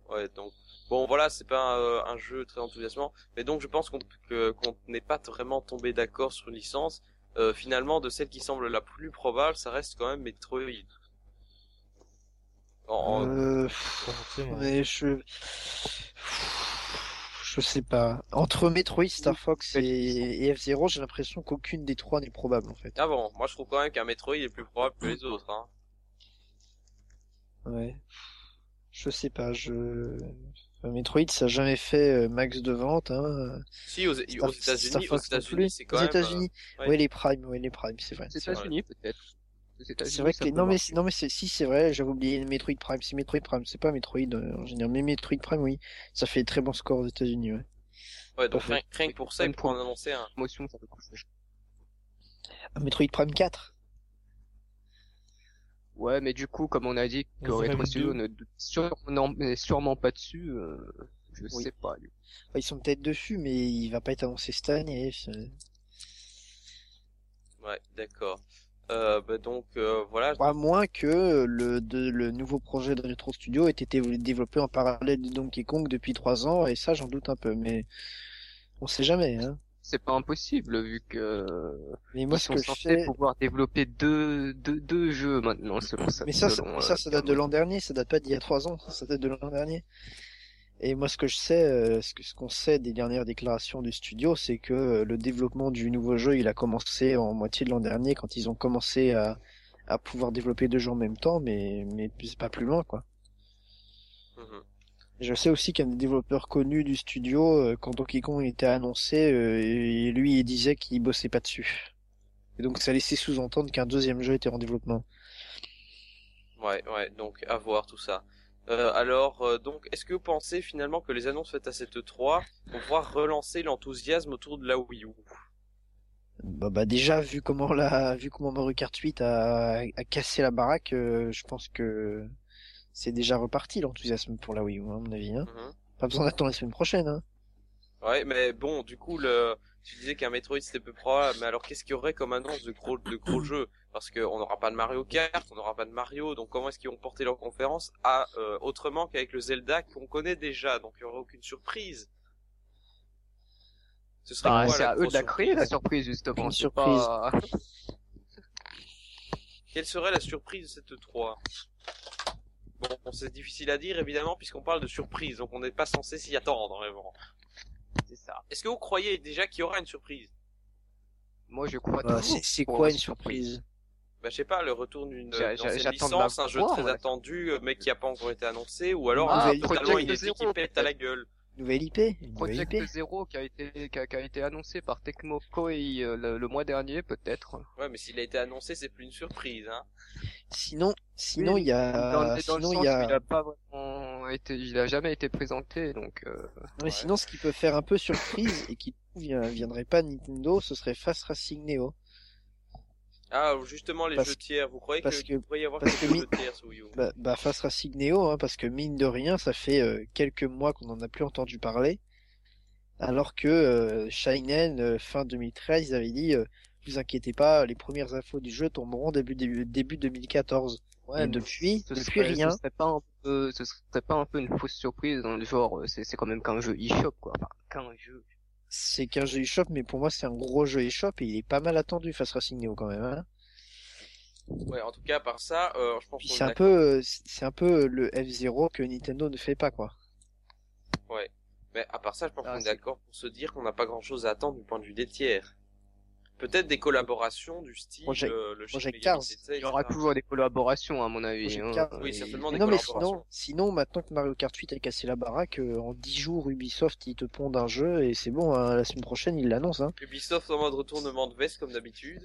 Ouais, donc bon, voilà, c'est pas un, euh, un jeu très enthousiasmant, mais donc je pense qu'on que- qu'on n'est pas vraiment tombé d'accord sur une licence. Euh, finalement, de celle qui semble la plus probable, ça reste quand même Metroid. En- en- Euh, Pas forcément. mais je, je sais pas. Entre Metroid, Star Fox et, et F-Zero, j'ai l'impression qu'aucune des trois n'est probable en fait. Ah bon, moi je trouve quand même qu'un Metroid est plus probable que les autres. Hein. Ouais. Je sais pas. Je enfin, Metroid, ça a jamais fait euh, max de vente. Hein. Si, aux, Star- aux Star États-Unis, aux Fox non États-Unis, plus. c'est quand Aux même. États-Unis, euh, ouais. ouais, les primes, ouais, les primes, c'est vrai. Vrai. États-Unis, peut-être. C'est vrai que non mais non mais c'est si c'est vrai j'avais oublié Metroid Prime c'est Metroid Prime c'est pas Metroid euh, en général mais Metroid Prime oui ça fait très bon score aux États-Unis ouais Ouais, donc rien, rien que pour ça, il Même faut en pour- annoncer un. Promotion, ça peut coûter cher. Ah, Metroid Prime 4 Ouais, mais du coup, comme on a dit que Retro Studio ne sur... non, mais sûrement pas dessus, euh, je Oui. sais pas. lui. Enfin, ils sont peut-être dessus mais il va pas être annoncé cette année Ouais, d'accord. Euh, bah donc euh, voilà. à moins que le de, le nouveau projet de Retro Studio ait été développé en parallèle de Donkey Kong depuis trois ans et ça j'en doute un peu mais on sait jamais hein C'est pas impossible vu que mais moi ils ce sont que je censés sais pouvoir développer deux, deux, deux jeux maintenant selon ça. Mais ça, ça, euh, ça date de l'an dernier, ça date pas d'il y a trois ans, ça date de l'an dernier. Et moi, ce que je sais, euh, ce que- ce qu'on sait des dernières déclarations du studio, c'est que euh, le développement du nouveau jeu, il a commencé en moitié de l'an dernier, quand ils ont commencé à, à pouvoir développer deux jeux en même temps, mais, mais c'est pas plus loin, quoi. Mhm. Je sais aussi qu'un des développeurs connus du studio, euh, quand Donkey Kong était annoncé, euh, et lui, il disait qu'il bossait pas dessus. Et donc, ça laissait sous-entendre qu'un deuxième jeu était en développement. Ouais, ouais, donc à voir tout ça. Euh, alors, euh, donc, est-ce que vous pensez finalement que les annonces faites à cette 3 vont pouvoir relancer l'enthousiasme autour de la Wii U? Bah, bah déjà vu comment la vu comment Mario Kart 8 a, a cassé la baraque, euh, je pense que c'est déjà reparti l'enthousiasme pour la Wii U à mon avis. Hein. Mhm. Pas besoin d'attendre la semaine prochaine. Hein. Ouais, mais bon, du coup, le, tu disais qu'un Metroid c'était peu probable, mais alors qu'est-ce qu'il y aurait comme annonce de gros, de gros jeux? Parce qu'on n'aura pas de Mario Kart, on n'aura pas de Mario, donc comment est-ce qu'ils vont porter leur conférence à euh, autrement qu'avec le Zelda qu'on connaît déjà, donc il y aura aucune surprise. Ce serait quoi, c'est à eux de la créer la surprise justement. Une surprise. pas- Quelle serait la surprise de cette 3 Bon, c'est difficile à dire évidemment puisqu'on parle de surprise, donc on n'est pas censé s'y attendre vraiment. C'est ça. Est-ce que vous croyez déjà qu'il y aura une surprise? Moi je crois Bah, c'est quoi une surprise? Bah je sais pas, le retour d'une licence, un jeu voir, très ouais. attendu, euh, mais qui a pas encore été annoncé, ou alors Ah, un totalement inédit qui pète à la gueule. Nouvelle IP, nouvelle Project IP. Zero qui a été qui a, qui a été annoncé par Tecmo Koei euh, le, le mois dernier peut-être. Ouais, mais s'il a été annoncé, c'est plus une surprise, hein. Sinon, sinon Oui, il y a, dans sinon il y a, il a pas vraiment été, il a jamais été présenté donc. Euh... ouais, sinon ce qui peut faire un peu surprise et qui viendrait pas de Nintendo, ce serait Fast Racing Neo. Ah, justement, les Parce- jeux tiers. Vous croyez parce qu'il que- pourrait y avoir quelques que jeux tiers sur Wii U? Bah, bah Fast Racing Neo, hein, parce que mine de rien, ça fait euh, quelques mois qu'on en a plus entendu parler, alors que euh, Shinen euh, fin 2013 ils avaient dit, euh, vous inquiétez pas, les premières infos du jeu tomberont début début, début 2014. Ouais, et mais depuis, ce depuis serait, rien. Ce serait pas un peu, ce serait pas un peu une fausse surprise dans le genre, euh, c'est c'est quand même qu'un jeu eShop quoi, enfin qu'un jeu. C'est qu'un jeu eShop, mais pour moi c'est un gros jeu eShop et il est pas mal attendu Fast Racing Neo quand même. Hein. Ouais, en tout cas, par ça, euh, je pense qu'on c'est est un peu, c'est un peu le F0 que Nintendo ne fait pas quoi. Ouais. Mais à part ça, je pense Ah, qu'on est d'accord pour se dire qu'on n'a pas grand chose à attendre du point de vue des tiers. Peut-être des collaborations du style Project- euh, le Project Megami Cars. Tensei, Il y aura toujours des collaborations à mon avis. Hein. Cars. Oui, Et- certainement Mais des non mais sinon, sinon maintenant que Mario Kart 8 a cassé la baraque, euh, en 10 jours Ubisoft ils te pondent un jeu et c'est bon, hein, la semaine prochaine ils l'annoncent. Hein. Ubisoft en mode retournement de veste comme d'habitude.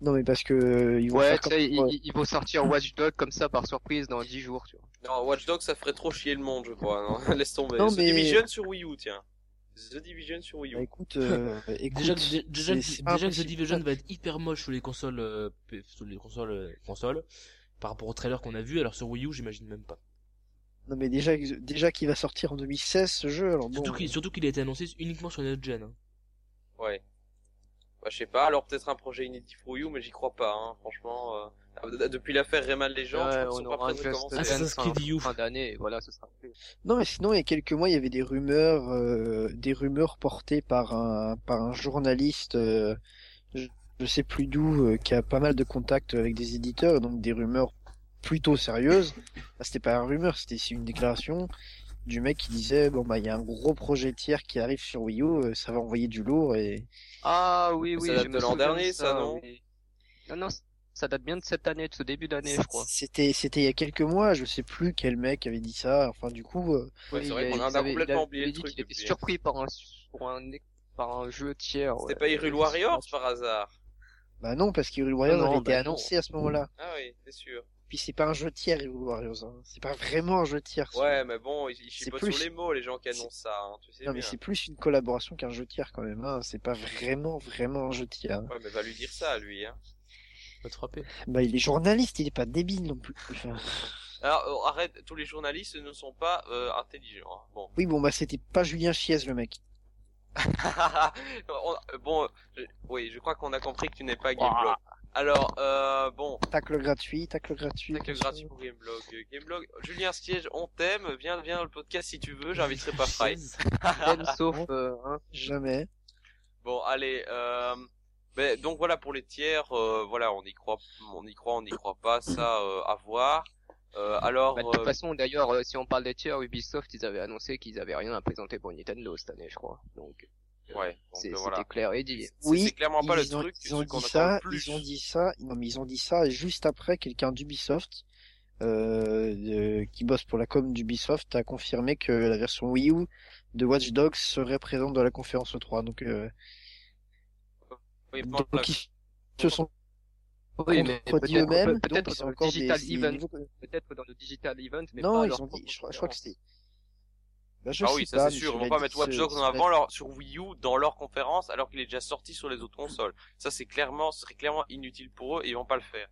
Non mais parce que euh, ils vont Ouais, faire comme... sais, ils, ouais. ils- ils vont sortir Watch Dogs comme ça par surprise dans 10 jours, tu vois. Non, Watch Dogs, ça ferait trop chier le monde, je crois. Non, laisse tomber. Non, mais- Division sur Wii U, tiens. The Division sur Wii U. Bah, écoute, euh, écoute, Déjà, que The. Division va être hyper moche sur les consoles, euh, P- sur les consoles, euh, consoles, par rapport au trailer qu'on a vu, alors sur Wii U, j'imagine même pas. Non mais déjà, déjà qu'il va sortir en 2016 ce jeu, alors bon. Surtout qu'il, surtout qu'il a été annoncé uniquement sur notre gen. hein. Ouais. Bah, je sais pas, alors peut-être un projet inédit pour Wii U, mais j'y crois pas, hein, franchement. euh, Depuis l'affaire Rayman Legends, Ouais, on sont pas aura un. Assassin's Creed U. fin d'année, voilà, ce sera fait. Non mais sinon il y a quelques mois il y avait des rumeurs, euh, des rumeurs portées par un par un journaliste, euh, je, je sais plus d'où, euh, qui a pas mal de contacts avec des éditeurs, donc des rumeurs plutôt sérieuses. Bah, c'était pas une rumeur, c'était une déclaration du mec qui disait bon bah il y a un gros projet tiers qui arrive sur Wii U, euh, ça va envoyer du lourd et Ah oui, Ça oui, date je de l'an dernier, de ça, non. Non, non, ça date bien de cette année, de ce début d'année, je crois. c'était c'était il y a quelques mois, je sais plus quel mec avait dit ça. Enfin du coup euh, Ouais, Oui, c'est vrai il qu'on en il a il complètement avait oublié le dit truc qu'il était surpris par un, pour un, par un jeu tiers. C'était ouais. pas Hyrule Warriors par hasard? Bah non parce qu'Hyrule Warriors Non, avait été bah non. annoncé à ce moment-là. Ah oui, c'est sûr. Puis c'est pas un jeu tiers Hyrule Warriors, hein. c'est pas vraiment un jeu tiers. Ouais, mais bon, ils, ils plus- sur les mots, les gens qui annoncent ça, hein, tu sais Non mais c'est plus une collaboration qu'un jeu tiers quand même. Hein. C'est pas vraiment vraiment un jeu tiers. hein. Ouais, mais va lui dire ça, lui, hein. Va te frapper. Bah il est journaliste, il est pas débile non plus. Enfin, Alors, euh, arrête, tous les journalistes ne sont pas euh, intelligents. hein. Bon. Oui bon bah c'était pas Julien Chiez le mec. On- bon, je- oui, je crois qu'on a compris que tu n'es pas Gameblog. Alors, euh, bon, Tacle gratuit, tacle gratuit. tacle gratuit pour Gameblog. Gameblog, Julien Stiège, on t'aime, viens, viens dans le podcast si tu veux, j'inviterai pas Fry. Même sauf, euh, hein. Jamais. Bon, allez, euh, ben, donc voilà pour les tiers, euh, voilà, on y croit, on y croit, on n'y croit pas, ça, euh, à voir. Euh, alors, Bah, de toute façon, d'ailleurs, euh, si on parle des tiers, Ubisoft, ils avaient annoncé qu'ils avaient rien à présenter pour Nintendo cette année, je crois. Donc, ouais, donc, c'est- euh, c'était voilà. clair et dit. Oui, clairement pas le ils ont, truc, ils ont dit ça, le plus. ils ont dit ça, non mais ils ont dit ça juste après quelqu'un d'Ubisoft euh, de- qui bosse pour la com d'Ubisoft a confirmé que la version Wii U de Watch Dogs serait présente dans la conférence 3 donc euh, Oui, bon, donc là, ils se sont Oui, mais peut-être eux-mêmes peut-être c'est dans le encore digital event, peut-être dans le digital event, mais non pas ils ont dit je, crois- je crois que c'était bah, je ah oui, ça pas, c'est sûr, ils vont pas mettre Watch Dogs en avant leur, sur Wii U dans leur conférence alors qu'il est déjà sorti sur les autres consoles. Ça c'est clairement, ce serait clairement inutile pour eux et ils vont pas le faire.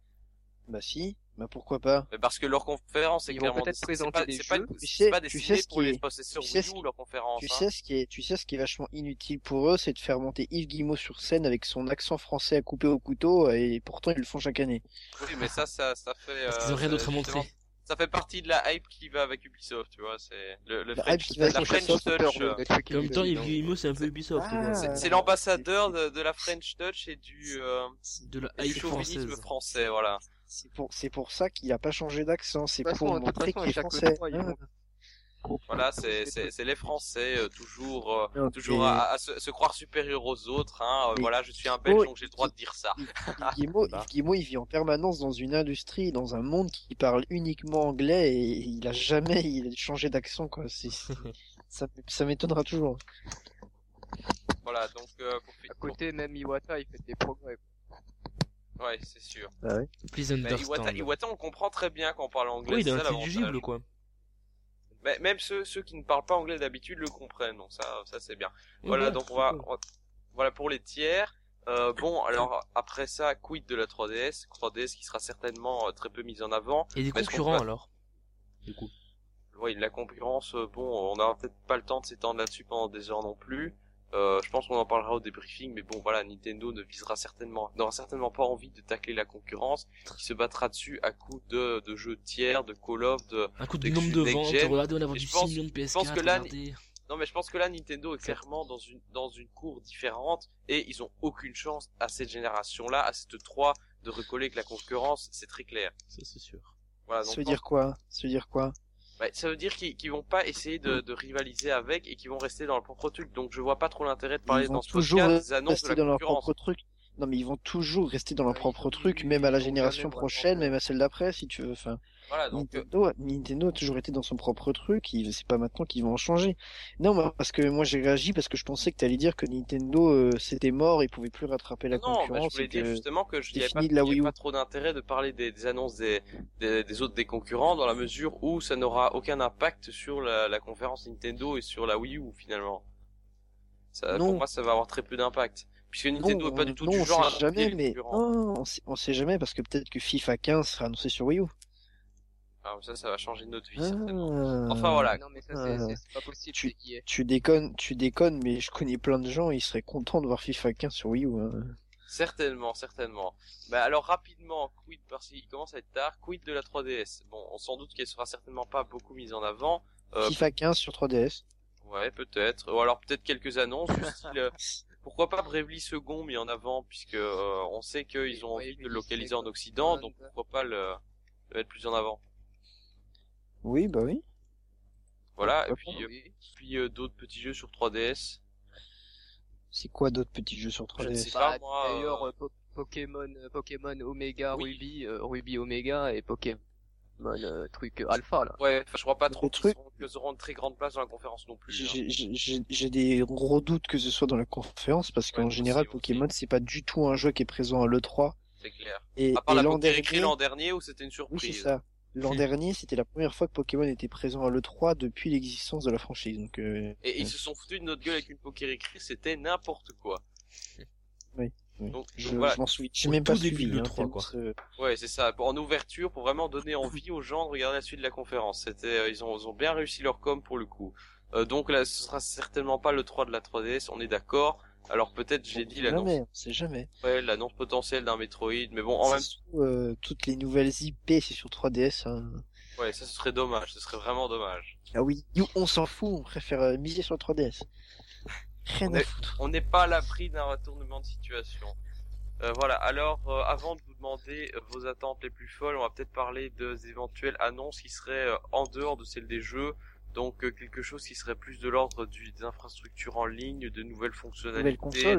bah si bah pourquoi pas? Mais parce que leur conférence est Ils vont clairement peut-être c'est présenter pas, des c'est pas, jeux. c'est Tu sais- pas tu sais ce pour qui les est- possesseurs tu sais Wii ce U qui- leur conférence. Tu hein. sais ce qui est, tu sais ce qui est vachement inutile pour eux, c'est de faire monter Yves Guillemot sur scène avec son accent français à couper au couteau, et pourtant ils le font chaque année. Oui, mais ça, ça, ça fait. Parce euh, qu'ils ont rien ça- d'autre à montrer. Ça fait partie de la hype qui va avec Ubisoft, tu vois. C'est le, le La French, hype qui va avec la French Touch. euh, En même temps, Yves Guillemot, c'est un peu Ubisoft. Ah. C'est l'ambassadeur de, de la French Touch et du, euh, De la du hype chauvinisme française. français, voilà. C'est pour, c'est pour ça qu'il a pas changé d'accent, c'est pour montrer qu'il est français. fois, ils Ah. vont- Voilà, c'est c'est c'est les Français euh, toujours euh, toujours à, à se, se croire supérieurs aux autres. Hein. Euh, voilà, je suis un Belge donc j'ai le droit de dire ça. Guillemot, il vit en permanence dans une industrie, dans un monde qui parle uniquement anglais et il a jamais il a changé d'accent quoi. C'est, c'est- ça, ça m'étonnera toujours. Voilà, donc euh, pour, À côté, même Iwata, il fait des progrès. ouais, c'est sûr. Please Mais understand. Iwata, Iwata, on comprend très bien quand on parle anglais. Oui, c'est il est ça l'avantage. intelligible, quoi. Mais même ceux, ceux qui ne parlent pas anglais d'habitude le comprennent, donc ça, ça c'est bien. Oui, Voilà, donc on va, on voilà pour les tiers. Euh, bon, alors après ça, quid de la 3DS 3DS qui sera certainement euh, très peu mise en avant. Et des concurrents, alors? Du coup. Oui, la concurrence, euh, bon, on n'a peut-être pas le temps de s'étendre là-dessus pendant des heures non plus. Euh, je pense qu'on en parlera au débriefing, mais bon, voilà, Nintendo ne visera certainement, n'aura certainement pas envie de tacler la concurrence, qui se battra dessus à coup de, de jeux tiers, de Call of, de, Un coup de nombre de ventes, regardez, on a vendu je 6 pense- millions de PS4, pense que là, regardez. Non, mais je pense que là, Nintendo est clairement dans une, dans une cour différente et ils ont aucune chance à cette génération-là, à cette 3, de recoller avec la concurrence, c'est très clair. Ça, c'est sûr. Voilà, donc, veut dire quoi? Ça veut dire quoi? Bah, ça veut dire qu'ils qu'ils vont pas essayer de, de rivaliser avec et qu'ils vont rester dans leur propre truc. Donc je vois pas trop l'intérêt de parler Ils vont dans ce toujours podcast des annonces de la dans leur propre truc. Non mais ils vont toujours rester dans leur propre truc, même à la génération prochaine, même à celle d'après si tu veux. Enfin, Voilà, donc euh, Nintendo, Nintendo a toujours été dans son propre truc, c'est pas maintenant qu'ils vont en changer. Non, moi, parce que moi j'ai réagi parce que je pensais que t'allais dire que Nintendo euh, c'était mort, ils pouvaient plus rattraper la non, bah, je concurrence. voulais dire justement que je n'y pas, de la Wii U. pas trop d'intérêt de parler des, des annonces des, des, des autres des concurrents dans la mesure où ça n'aura aucun impact sur la, la conférence Nintendo et sur la Wii U finalement. Ça, Non. pour moi, ça va avoir très peu d'impact. Puisque Nintendo non, est pas du tout non, du on genre à sait copier jamais, mais non, on sait, on sait jamais parce que peut-être que FIFA 15 sera annoncé sur Wii U. Ah, ça, ça va changer notre vie certainement. Ah. Enfin voilà, Non, mais ça, c'est- pas possible, tu- c'est qui est. Tu déconnes, tu déconnes, mais je connais plein de gens, ils seraient contents de voir FIFA 15 sur Wii U. hein. Certainement, certainement. Bah alors rapidement, quid parce qu'il commence à être tard, quid de la 3DS. Bon, on s'en doute qu'elle sera certainement pas beaucoup mise en avant. Euh, FIFA 15 sur 3DS. ouais, peut-être. Ou alors peut-être quelques annonces du style. euh, pourquoi pas Bravely Second mis en avant puisque euh, on sait qu'ils ont envie de le localiser en. Occident, donc pourquoi pas le, le mettre plus en avant. Oui, bah oui. Voilà. Et puis, euh, Oui. puis euh, d'autres petits jeux sur 3DS. C'est quoi d'autres petits jeux sur Je ne 3DS sais pas Bah, moi. euh, D'ailleurs, euh, Po- Pokémon, euh, Pokémon Omega Oui. Ruby, euh, Ruby Omega et Pokémon euh, truc Alpha là. Ouais, enfin, je crois pas trop qu'ils truc- auront, qu'ils auront très grande place dans la conférence non plus. hein. J'ai- J'ai j'ai- j'ai des gros doutes que ce soit dans la conférence parce Ouais, qu'en général aussi, Pokémon c'est pas du tout un jeu qui est présent à l'E3 C'est clair. et, À part et la l'an dernier l'an dernier où c'était une oui surprise. c'est ça l'an dernier c'était la première fois que Pokémon était présent à l'E3 depuis l'existence de la franchise donc euh, Et ils se sont foutus de notre gueule avec une Pokérécrit, c'était n'importe quoi. oui. Donc, je, donc voilà. je m'en souviens j'ai même pas suivi de hein, l'E3, tellement quoi. ce- Ouais, c'est ça. En ouverture, pour vraiment donner envie aux gens de regarder la suite de la conférence. C'était, euh, ils ont, ils ont bien réussi leur com pour le coup. Euh, donc là, ce sera certainement pas le 3 de la 3DS, on est d'accord. Alors peut-être j'ai dit l'annonce, jamais on sait jamais ouais, l'annonce potentielle d'un Metroid, mais bon, en même trouve, euh, toutes les nouvelles IP c'est sur 3DS hein. ouais, ça ce serait dommage, ce serait vraiment dommage. ah oui you, on s'en fout on préfère euh, miser sur le 3DS rien On à est- foutre On n'est pas à l'abri d'un retournement de situation. Euh, voilà, alors euh, avant de vous demander vos attentes les plus folles, on va peut-être parler de- des éventuelles annonces qui seraient en dehors de celles des jeux, donc euh, quelque chose qui serait plus de l'ordre des infrastructures en ligne, de nouvelles nouvelle fonctionnalités,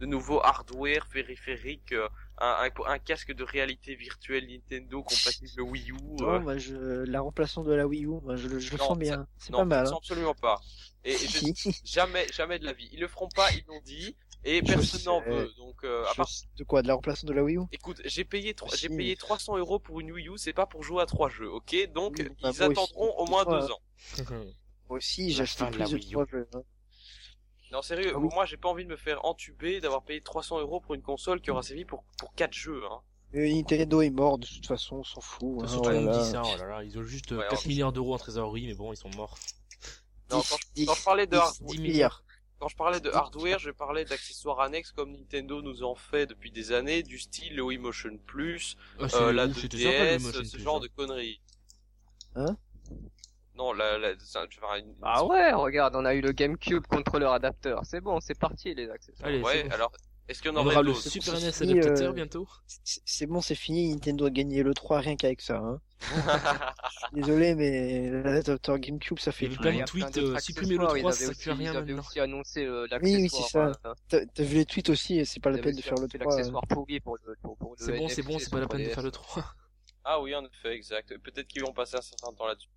de nouveaux hardware périphériques, euh, un, un- un casque de réalité virtuelle Nintendo compatible Wii U. Non, euh, moi, je, la remplaçant de la Wii U, moi, je, le- je le sens bien. C'est pas mal. Hein. absolument pas. Et, et je- jamais, jamais de la vie. Ils le feront pas, ils l'ont dit, et Je personne n'en veut. Donc, euh, à Je- part De quoi De la remplaçant de la Wii U? Écoute, j'ai payé, tro- j'ai Si. payé 300 euros pour une Wii U, c'est pas pour jouer à trois jeux, ok? Donc Oui, ils bah, aussi. attendront au moins deux ans. Moi aussi, j'ai acheté plus la de Wii U. trois jeux. hein. Non sérieux, Ah oui. moi j'ai pas envie de me faire entuber d'avoir payé 300 euros pour une console qui aura servi pour pour quatre jeux. Hein. Mais Nintendo est mort, de toute façon, on s'en fout. Hein, oh tout le là monde là. dit ça, oh là là, ils ont juste euh, Ouais, 4 en- milliards d'euros en trésorerie, mais bon, ils sont morts. Non, quand, je, dix- quand je parlais de dix- hard- dix milliards. Quand je parlais de hardware, je parlais d'accessoires annexes comme Nintendo nous en fait depuis des années, du style le Wii Motion Plus, Ah, euh, la ouf, c'était sympa, le 2DS, Motion ce Plus, genre hein. de conneries. Hein? Non, la, la, ça- tu vois, une- Ah ouais, regarde, on a eu le GameCube contrôleur adapteur. C'est bon, c'est parti les accessoires. Allez, c'est ouais, bon. alors Est-ce qu'il y en On aurait aura le Super NES fini, adaptateur euh, bientôt. C'est c'est bon, c'est fini. Nintendo a gagné le 3 rien qu'avec ça. Hein. Désolé, mais l'adaptateur GameCube, ça fait plein de tweets, supprimer le accessoires, 3, ils ça avaient sert plus à aussi- rien Ils avaient maintenant. aussi annoncé euh, Oui, oui, l'accessoire. c'est ça. euh, T'as vu les tweets aussi, et c'est pas la peine de faire le annoncé 3. euh. l'accessoire pourri pour le, le C'est bon, c'est bon, NFC c'est pas la sur peine de 3DS. faire le 3. ah oui, en effet, exact. Peut-être qu'ils vont passer un certain temps là-dessus.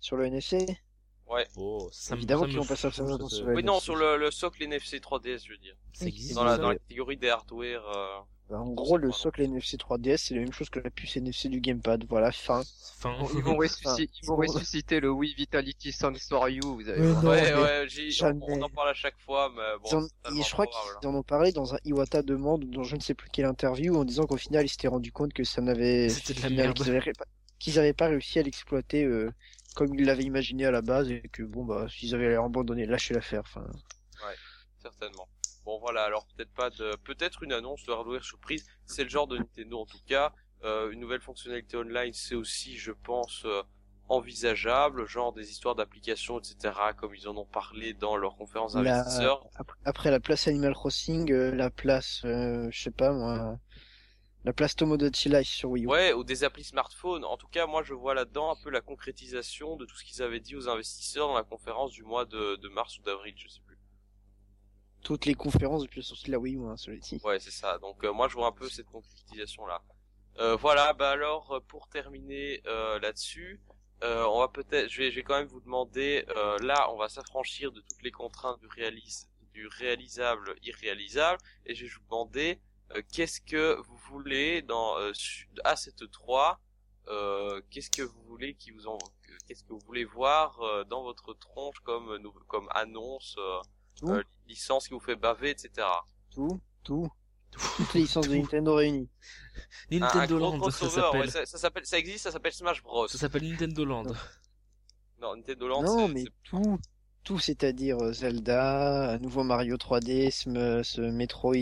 Sur le NFC Oh, ça me- Évidemment qu'ils vont passer à fout, ça ça, dans ça- ce- Oui, Ouais, non, sur le, le socle NFC 3DS, je veux dire. Ça existe. La, dans la catégorie des hardware. Bah, En gros, le socle NFC 3DS, c'est la même chose que la puce NFC du gamepad. Voilà, fin. Ils vont, ressusciter, ils vont ressusciter le Wii Vitality Sound for You, vous Mais voir. non, ouais, ouais, on, jamais. on en parle à chaque fois, mais bon. En- je crois qu'ils en ont parlé dans un Iwata demande, dans je ne sais plus quelle interview, en disant qu'au final, ils s'étaient rendu compte que ça n'avait, qu'ils avaient, pas- qu'ils avaient pas réussi à l'exploiter euh, comme ils l'avaient imaginé à la base, et que bon, bah, s'ils avaient abandonné, lâché l'affaire. Enfin, certainement. Bon voilà, alors peut-être pas de, peut-être une annonce de hardware surprise. C'est le genre de Nintendo en tout cas. Euh, une nouvelle fonctionnalité online, c'est aussi, je pense, euh, envisageable, genre des histoires d'applications, etc. Comme ils en ont parlé dans leur conférence La- d'investisseurs. Après, la place Animal Crossing, euh, la place, euh, je sais pas moi, la place Tomodachi Life sur Wii U. Ouais, ou des applis smartphone. En tout cas, moi, je vois là-dedans un peu la concrétisation de tout ce qu'ils avaient dit aux investisseurs dans la conférence du mois de, de mars ou d'avril, je sais plus. Toutes les conférences depuis la sortie de la Wii U, hein, dit. Ouais, c'est ça. Donc euh, moi, je vois un peu cette concrétisation là. Euh, voilà. Bah alors, euh, pour terminer euh, là-dessus, euh, on va peut-être, je vais, je vais quand même vous demander. euh, là, on va s'affranchir de toutes les contraintes du réalis, du réalisable, irréalisable, et je vais vous demander qu'est-ce que vous voulez dans à cette 3 euh, qu'est-ce que vous voulez qui vous en qu'est-ce que vous voulez voir euh, dans votre tronche comme comme annonce Tout. euh, licence qui vous fait baver etc Tout, tout, toutes les licences de Nintendo réunies. Un- un Nintendo Land, ça crossover, s'appelle. ouais, ça, ça s'appelle ça existe ça s'appelle Smash Bros Ça s'appelle Nintendo Land. non Nintendo Land non, mais tout, tout, c'est-à-dire euh, Zelda, un nouveau Mario 3D, ce, ce Metroid,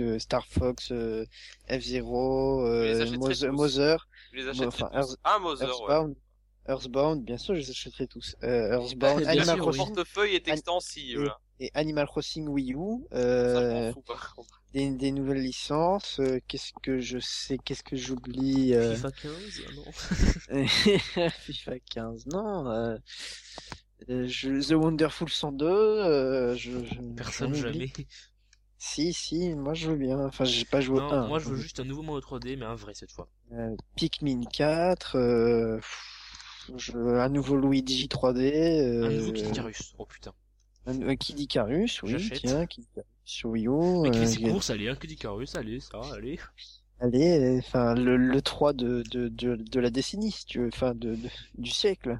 euh, Star Fox, euh, F-Zero, Je les euh, Mother. Mother, je les achèterai enfin. Earth- ah Mother ouais Earthbound, Earthbound, bien sûr, je les achèterai tous. Euh, Earthbound, Bien Animal sûr, le oui. Crossing portefeuille est An- extensible et Animal Crossing Wii U, euh, par contre des, des nouvelles licences. euh, qu'est-ce que je sais, qu'est-ce que j'oublie euh, FIFA 15 ah non. FIFA 15, non. Je- The Wonderful 102, euh, je, je, Personne jamais. Si, si, moi je veux bien. Enfin, j'ai pas joué au Non, 1. moi je veux juste un nouveau Mario 3D, mais un vrai cette fois. Euh, Pikmin 4, euh, pff, je, un nouveau Luigi 3D, euh, Un nouveau Kid Icarus. Oh putain. un, un Kid Icarus, oui, tiens, Kid Icarus sur Wii U. Mec, il euh, courses, allez, un Kid Icarus, allez, ça, allez. Allez, euh, enfin, le, le 3 de, de, de, de la décennie, si tu veux, enfin, de, de- du siècle.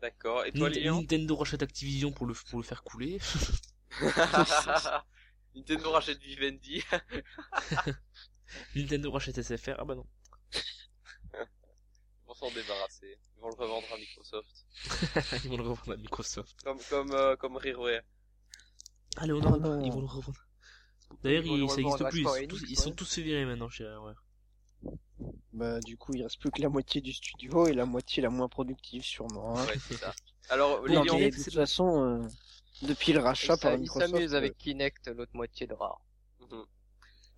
d'accord et toi Lilian Nintendo rachète Activision pour le, pour le faire couler. Nintendo rachète Vivendi Nintendo rachète SFR. Ah bah non. Ils vont s'en débarrasser ils vont le revendre à Microsoft ils vont le revendre à Microsoft. comme comme euh, comme Rareware Allez, on Oh en non. ils vont le revendre. D'ailleurs, Ils ça revendre existe à plus. Ils, sont tous, ils sont virer maintenant chez Rareware. Bah, du coup, il reste plus que la moitié du studio et la moitié la moins productive, sûrement. hein. ouais c'est ça alors Non, Lilian de toute façon, euh, depuis le rachat par s'a- ils Microsoft, s'amusent euh, avec Kinect, l'autre moitié de rare. Mhm.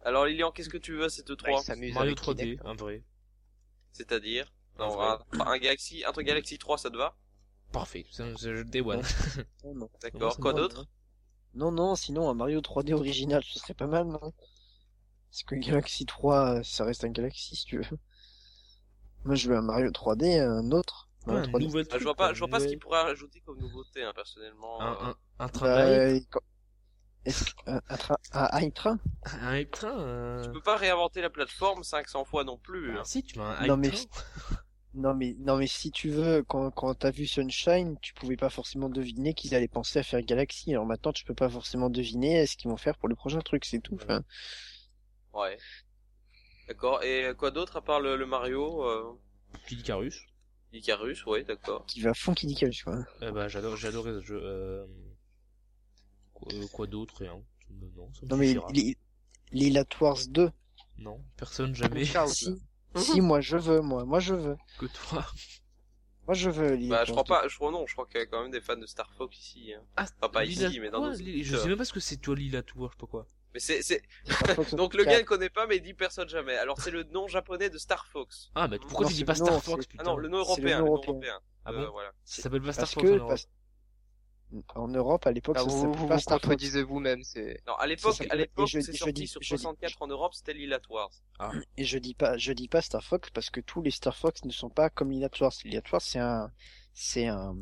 alors Lilian qu'est-ce que tu veux à cette Ouais, 3 ils s'amusent Mario avec 3D, Kinect. un vrai. c'est-à-dire? Non, un, un Galaxy un Galaxy 3 ça te va? Parfait, Day One. non, non. d'accord quoi d'autre? Non, non, sinon un Mario 3D original, ce serait pas mal, non? Parce que Galaxy 3, euh, ça reste un Galaxy, si tu veux. Moi, je veux un Mario 3D, un autre. Ouais, Mario un 3D. nouvel Ah, je vois pas je vois pas ce qu'ils pourraient rajouter comme nouveauté hein, personnellement Un, un, un Bah, euh, Est-ce. Un, train... Un hype train? Un hype train. euh, tu peux pas réinventer la plateforme 500 fois non plus bah, hein. si, tu veux un hype Non, mais. Non mais non mais si tu veux, quand quand t'as vu Sunshine, tu pouvais pas forcément deviner qu'ils allaient penser à faire Galaxy. Alors maintenant, tu peux pas forcément deviner ce qu'ils vont faire pour le prochain truc, c'est tout. Enfin, ouais d'accord et quoi d'autre à part le, le Mario euh... Kid Icarus. Icarus ouais d'accord qui va fond Kid Icarus, quoi. Eh bah, j'adore, j'adorais ce jeu. Euh... Quoi, euh, quoi d'autre Rien. Non, ça me Non mais Lila Wars 2. Non, personne jamais. Si, si, moi je veux, moi, moi je veux, que toi. moi je veux. Lila bah je crois pas je crois non je crois qu'il y a quand même des fans de Star Fox ici hein. Ah, Pas, pas Lila- ici mais dans nos Lila- Je éditeurs. sais même pas ce que c'est toi Lila Tour, je sais pas quoi. Mais c'est, c'est... Donc le 64. gars ne connaît pas, mais il dit personne jamais. Alors c'est le nom japonais de Star Fox. Ah, mais pourquoi Non, tu dis c'est pas le Star nom, Fox, putain Ah non, le nom européen. Le nom européen. Ah Euh, bon voilà. Ça s'appelle pas Star Parce Fox que en Europe. En Europe, à l'époque, Ah, ça vous s'appelait vous, pas vous Star Fox. contredisez vous-même, c'est... Non, à l'époque, à l'époque, c'est je sorti dis- sur je dis- 64 en Europe, c'était Lilat Wars. Et je dis pas, je dis pas Star Fox parce que tous les Star Fox ne sont pas comme Lilatoire. Lilatoire, c'est un, c'est un,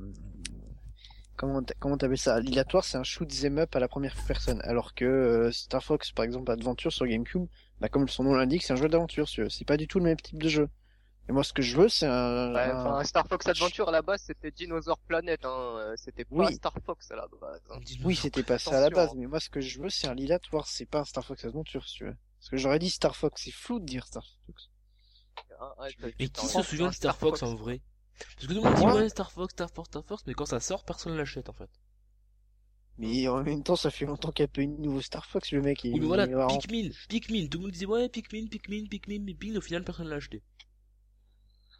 comment, comment t'appelles ça? Lilatoire, c'est un shoot 'em up à la première personne. Alors que euh, Star Fox, par exemple, Adventure sur GameCube, bah, comme son nom l'indique, c'est un jeu d'aventure. C'est pas du tout le même type de jeu. Et moi, ce que je veux, c'est un, Ouais, un- enfin, Star Fox Adventure à la base c'était Dinosaur Planet, hein. euh, C'était pas Oui. Star Fox à la base. hein. oui, c'était pas ça à la base. hein. Mais moi, ce que je veux, c'est un Lilatoire. C'est pas un Star Fox Adventure, si tu veux. Parce que j'aurais dit Star Fox. C'est flou de dire Star Fox. Hein, ouais, t'as- Mais qui se souvient de Star Fox en vrai? Parce que tout le monde dit ouais Star Fox, Star Fox, Star Fox, mais quand ça sort, personne l'achète en fait. Mais en même temps, ça fait longtemps qu'il n'y a pas eu de nouveau Star Fox, le mec. Oui, il- mais voilà, Pikmin, Pikmin, tout le monde disait ouais Pikmin, Pikmin, Pikmin, Pikmin, au final personne l'a acheté.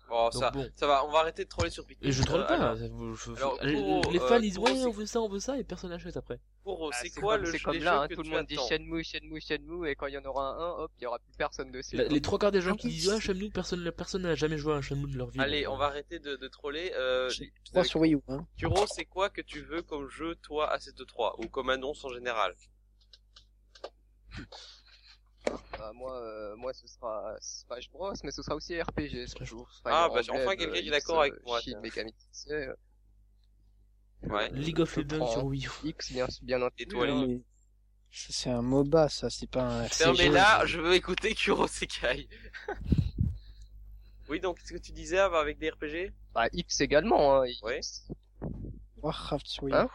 Bon, Donc ça, bon. ça va, on va arrêter de troller sur Pikmin. Et je troll Euh, pas. alors, ça vous- je- alors, les- pour, les euh, fans disent ouais on veut ça, on veut ça, et personne l'achète après. Pour, Ah, c'est quoi comme- le C'est jeu comme les là, hein, que tout le monde dit Shenmue, Shenmue, Shenmue, et quand il y en aura un, hop, il y aura plus personne dessus. Les trois quarts des gens qui disent ah c'est- Shenmue, personne personne n'a jamais joué à un Shenmue de leur vie. Allez, on va arrêter de, de troller. Euh, J'ai euh, Trois sur Wii U, hein. Kuro, c'est quoi que tu veux comme jeu, toi, à cette 3 Ou comme annonce en général? Bah, moi, euh, moi, ce sera Smash Bros, mais ce sera aussi RPG, surtout. Ah, bah, enfin, quelqu'un qui est X, d'accord avec euh, moi, Shin tiens. Megami Tensei, euh, Ouais. League of Legends sur Wii U. X, bien, bien entendu. C'est un MOBA, ça, c'est pas un Non, RPG. mais là, je veux écouter Kuro Sekai. oui, donc, ce que tu disais avec des RPG Bah, X également, hein. Ouais. Warcraft sur Wii U. Hein?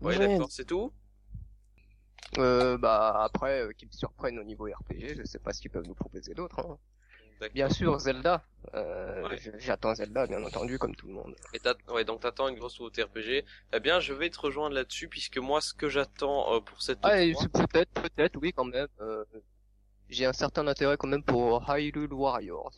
Ouais, Ouais, d'accord, c'est tout? Euh, bah, après, euh, qu'ils me surprennent au niveau RPG, je sais pas ce qu'ils peuvent nous proposer d'autre, hein. Bien sûr, Zelda. Euh, Ouais. J'attends Zelda, bien entendu, comme tout le monde. Et ouais, donc t'attends une grosse nouveauté RPG. Eh bien, je vais te rejoindre là-dessus, puisque moi, ce que j'attends euh, pour cette Ah, et 3, c'est peut-être, peut-être, oui, quand même. Euh, j'ai un certain intérêt quand même pour Hyrule Warriors.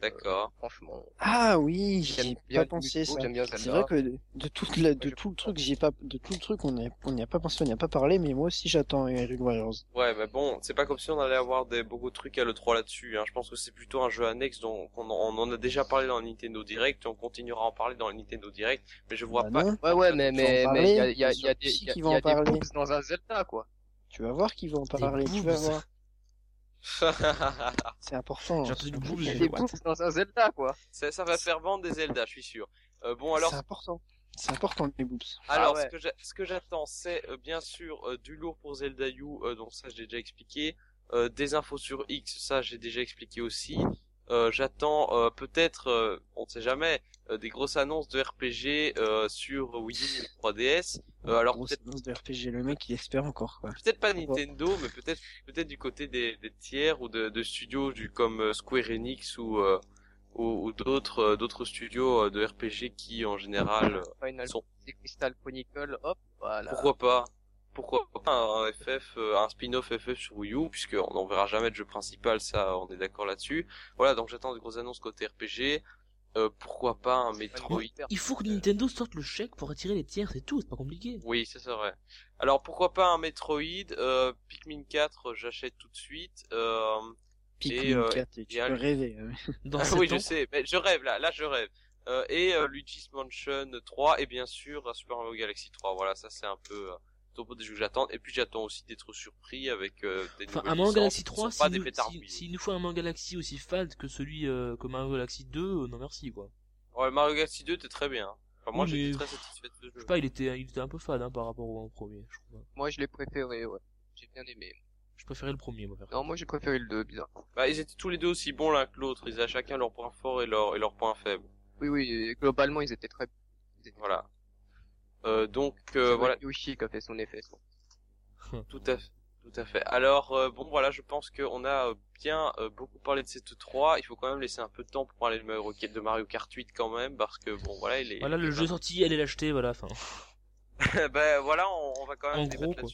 D'accord. Franchement, Ah oui, j'aime j'ai bien pas pensé ça. C'est vrai que de, de toute la, de tout le truc, j'ai pas, de tout le truc, on n'y a, on n'y a pas pensé, on n'y a pas parlé, mais moi aussi j'attends Hyrule Warriors. Ouais, mais bon, c'est pas comme si on allait avoir des, beaucoup de trucs à l'E3 là-dessus. Hein. Je pense que c'est plutôt un jeu annexe dont on, on en a déjà parlé dans le Nintendo Direct, et on continuera à en parler dans le Nintendo Direct, mais je vois Bah pas... non, Ouais, ouais, mais, mais, mais, il y a, y a, y des, y a, y a en parler. des dans un Zelda, quoi. tu vas voir qu'ils vont en parler, tu vas voir. C'est important. J'ai entendu a j'ai des what boobs dans un Zelda, quoi. ça, ça va faire vendre des Zelda, je suis sûr. Euh, bon, alors, C'est important. C'est important les boobs. Alors, Ah ouais. ce que j'a- ce que j'attends, c'est euh, bien sûr euh, du lourd pour Zelda U, euh, donc ça j'ai déjà expliqué. Euh, des infos sur X, ça j'ai déjà expliqué aussi. Euh, j'attends euh, peut-être, euh, on ne sait jamais, euh, des grosses annonces de RPG euh, sur Wii U et 3DS. Euh, alors Grosse peut-être annonce de RPG, le mec il espère encore quoi. peut-être pas Nintendo, mais peut-être peut-être du côté des, des tiers ou de, de studios du comme euh, Square Enix ou euh, ou, ou d'autres euh, d'autres studios euh, de RPG qui en général euh, Final sont Crystal Chronicle, hop, voilà. Pourquoi pas Pourquoi pas un FF, un spin-off FF sur Wii U, puisqu'on n'en verra jamais de jeu principal, ça, on est d'accord là-dessus. Voilà, donc j'attends de grosses annonces côté RPG. Euh, pourquoi pas un Metroid Il faut que Nintendo sorte le chèque pour attirer les tiers, c'est tout, c'est pas compliqué. Oui, ça c'est vrai. Alors pourquoi pas un Metroid euh, Pikmin 4, j'achète tout de suite. Euh... Pikmin euh, 4, et tu et un- peux rêver. hein. Dans Ah oui, je sais, mais je rêve là, là je rêve. Euh, et euh, Luigi's Mansion 3 et bien sûr euh, Super Mario Galaxy 3. Voilà, ça c'est un peu euh, topo des jeux que j'attends. Et puis j'attends aussi d'être surpris avec euh, des Enfin, un Mario Galaxy qui 3, sont pas s'il des nous, si- nous faut un Mario Galaxy aussi fade que celui euh, que Mario Galaxy 2, euh, non merci quoi. Ouais, Mario Galaxy 2 t'es très bien. Enfin, moi Oui, j'étais mais- très satisfait de ce Je jeu. sais pas, il était, il était un peu fade hein, par rapport au premier, je trouve. Moi, je l'ai préféré, ouais. J'ai bien aimé. Je préférais le premier, moi. Non, moi, j'ai préféré le 2, bizarre. Bah ils étaient tous les deux aussi bons l'un que l'autre. Ils avaient chacun leur point fort et leur et leur point faible. Oui, oui, globalement, ils étaient très... ils étaient Voilà. Euh, donc euh, voilà, Yoshi qui a fait son effet, ça. Tout à fait. Tout à fait. Alors euh, bon voilà, je pense qu'on a bien euh, beaucoup parlé de cette 3. Il faut quand même laisser un peu de temps pour parler de Mario, de Mario Kart 8 quand même parce que bon voilà il est. Voilà, le jeu sorti, allez l'acheter, voilà, enfin. ben voilà, on, on va quand même En débattre gros.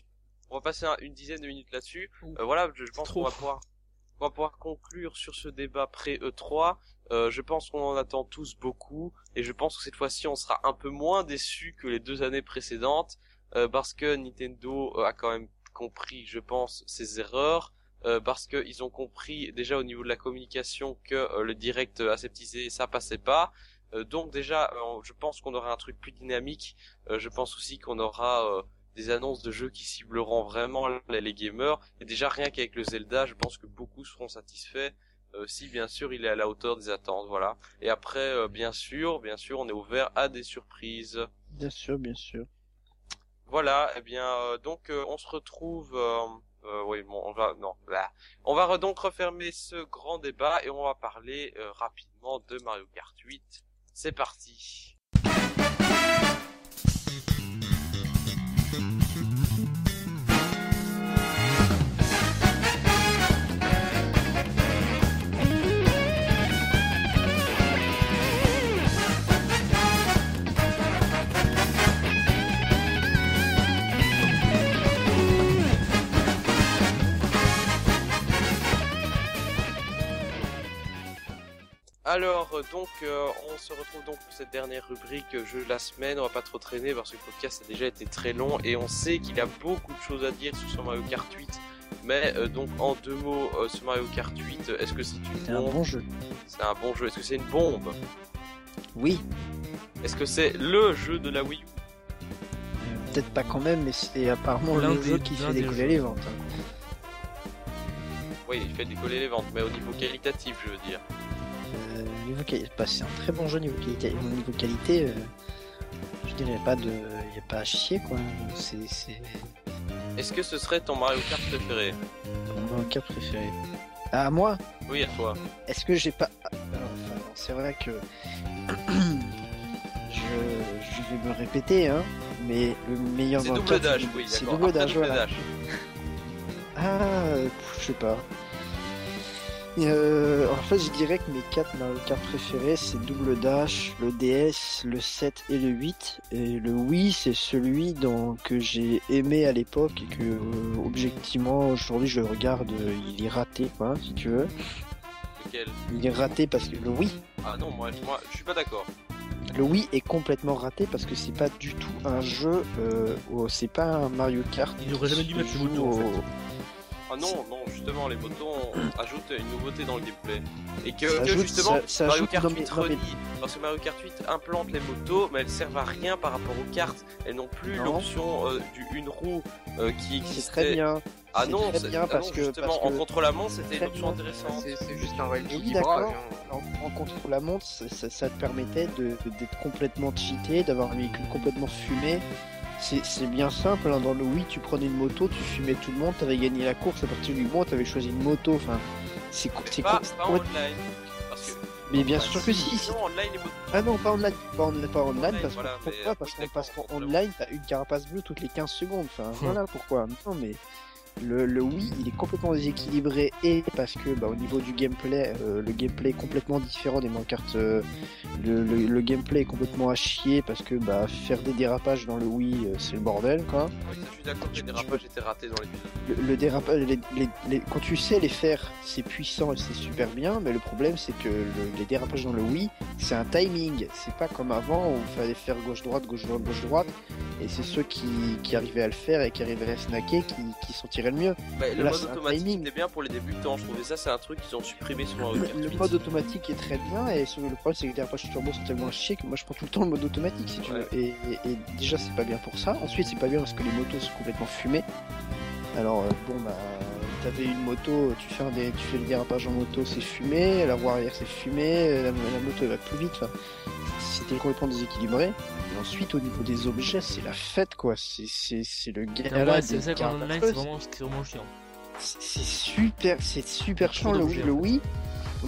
On va passer un- une dizaine de minutes là-dessus. Euh, voilà, je, je pense qu'on va pouvoir, on va pouvoir conclure sur ce débat pré E3. Euh, je pense qu'on en attend tous beaucoup et je pense que cette fois-ci on sera un peu moins déçus que les deux années précédentes euh, parce que Nintendo euh, a quand même compris, je pense, ses erreurs. Euh, parce qu'ils ont compris déjà au niveau de la communication que le direct aseptisé ça passait pas. Donc déjà, je pense qu'on aura un truc plus dynamique. je pense aussi qu'on aura des annonces de jeux qui cibleront vraiment les, gamers. Et déjà rien qu'avec le Zelda, je pense que beaucoup seront satisfaits. Si bien sûr il est à la hauteur des attentes, voilà. Et après, bien sûr, bien sûr, on est ouvert à des surprises. Bien sûr, bien sûr. Voilà, et eh bien donc on se retrouve euh, oui, bon, on va non, on va donc refermer ce grand débat et on va parler euh, rapidement de Mario Kart 8. C'est parti. Alors euh, donc euh, on se retrouve donc pour cette dernière rubrique euh, jeu de la semaine. On va pas trop traîner parce que le podcast a déjà été très long et on sait qu'il y a beaucoup de choses à dire sur ce Mario Kart 8. Mais donc en deux mots, ce Mario Kart 8, est-ce que c'est une un bon jeu C'est un bon jeu. Est-ce que c'est une bombe? Oui. Est-ce que c'est le jeu de la Wii U? Peut-être pas quand même, mais c'est apparemment le jeu qui fait décoller les ventes. Hein. Oui, il fait décoller les ventes, mais au niveau qualitatif, je veux dire. Euh, niveau bah, c'est un très bon jeu niveau qualité. Niveau qualité, euh, je dirais pas de, y a pas à chier quoi. C'est, Est-ce que ce serait ton Mario Kart préféré? Mon Mario Kart préféré. Ah moi? Oui à toi. Est-ce que j'ai pas ah, c'est vrai que je, je vais me répéter hein, mais le meilleur c'est double dash, oui, c'est double dash, voilà. Ah, je sais pas. Euh, en fait, je dirais que mes 4 Mario Kart préférés, c'est Double Dash, le DS, le 7 et le 8. Et le Wii, c'est celui dont, que j'ai aimé à l'époque et que, euh, objectivement, aujourd'hui, je regarde, euh, il est raté, quoi, si tu veux. Lequel? Il est raté parce que le Wii. Ah non, moi, moi je suis pas d'accord. Le Wii est complètement raté parce que c'est pas du tout un jeu, euh, c'est pas un Mario Kart. Il aurait jamais dû mettre le moto en fait. Ah non, non, justement, les motos ajoutent une nouveauté dans le gameplay. Et que, justement, Mario Kart 8 renie, parce que Mario Kart 8 implante les motos, mais elles servent à rien par rapport aux cartes. Elles n'ont plus l'option euh, du une roue euh, qui existait. C'est très bien. Ah non, c'est bien parce, que, justement, en contre-la-montre, c'était une option intéressante. C'est juste un vrai oui, d'accord. Hein. En, contre-la-montre, ça, ça, te permettait d'être complètement cheaté, d'avoir un véhicule complètement fumé c'est bien simple, hein. dans le Wii tu prenais une moto, tu fumais tout le monde, t'avais gagné la course à partir du moment où t'avais choisi une moto, enfin c'est pas, pas online. Mais bien sûr que si. Non, online Ah non, pas online, pas, online, pas online, parce, pourquoi? parce qu'en online t'as une carapace bleue toutes les 15 secondes, enfin voilà pourquoi? Non mais le, le, Wii, il est complètement déséquilibré et parce que bah, au niveau du gameplay, euh, le gameplay est complètement différent des Mario euh, le, le, gameplay est complètement à chier parce que bah, faire des dérapages dans le Wii, euh, c'est le bordel quoi. Oui, je suis d'accord les dérapages étaient ratés dans l'épisode. Le, dérapage, les, les, quand tu sais les faire, c'est puissant et c'est super bien, mais le problème c'est que les dérapages dans le Wii, c'est un timing. C'est pas comme avant où il fallait faire gauche-droite, gauche-droite, gauche-droite, et c'est ceux qui, qui arrivaient à le faire et qui arrivaient à snacker qui, qui sont le mieux. Bah, le mode automatique était bien pour les débutants, je trouvais ça c'est un truc qu'ils ont supprimé sur Mario Le mode automatique est très bien et le problème c'est que les dérapages turbo sont tellement que moi je prends tout le temps le mode automatique si tu veux. Et, déjà c'est pas bien pour ça. Ensuite c'est pas bien parce que les motos sont complètement fumées. Alors euh, bon bah t'avais une moto, tu fais, des, tu fais le dérapage en moto, c'est fumé, la roue arrière c'est fumé, la, moto va plus vite, c'était complètement déséquilibré. Et ensuite, au niveau des objets, c'est la fête, quoi. C'est le gars. c'est ça qu'en online, c'est vraiment, vraiment chiant. C'est super, c'est super chiant le, le Wii.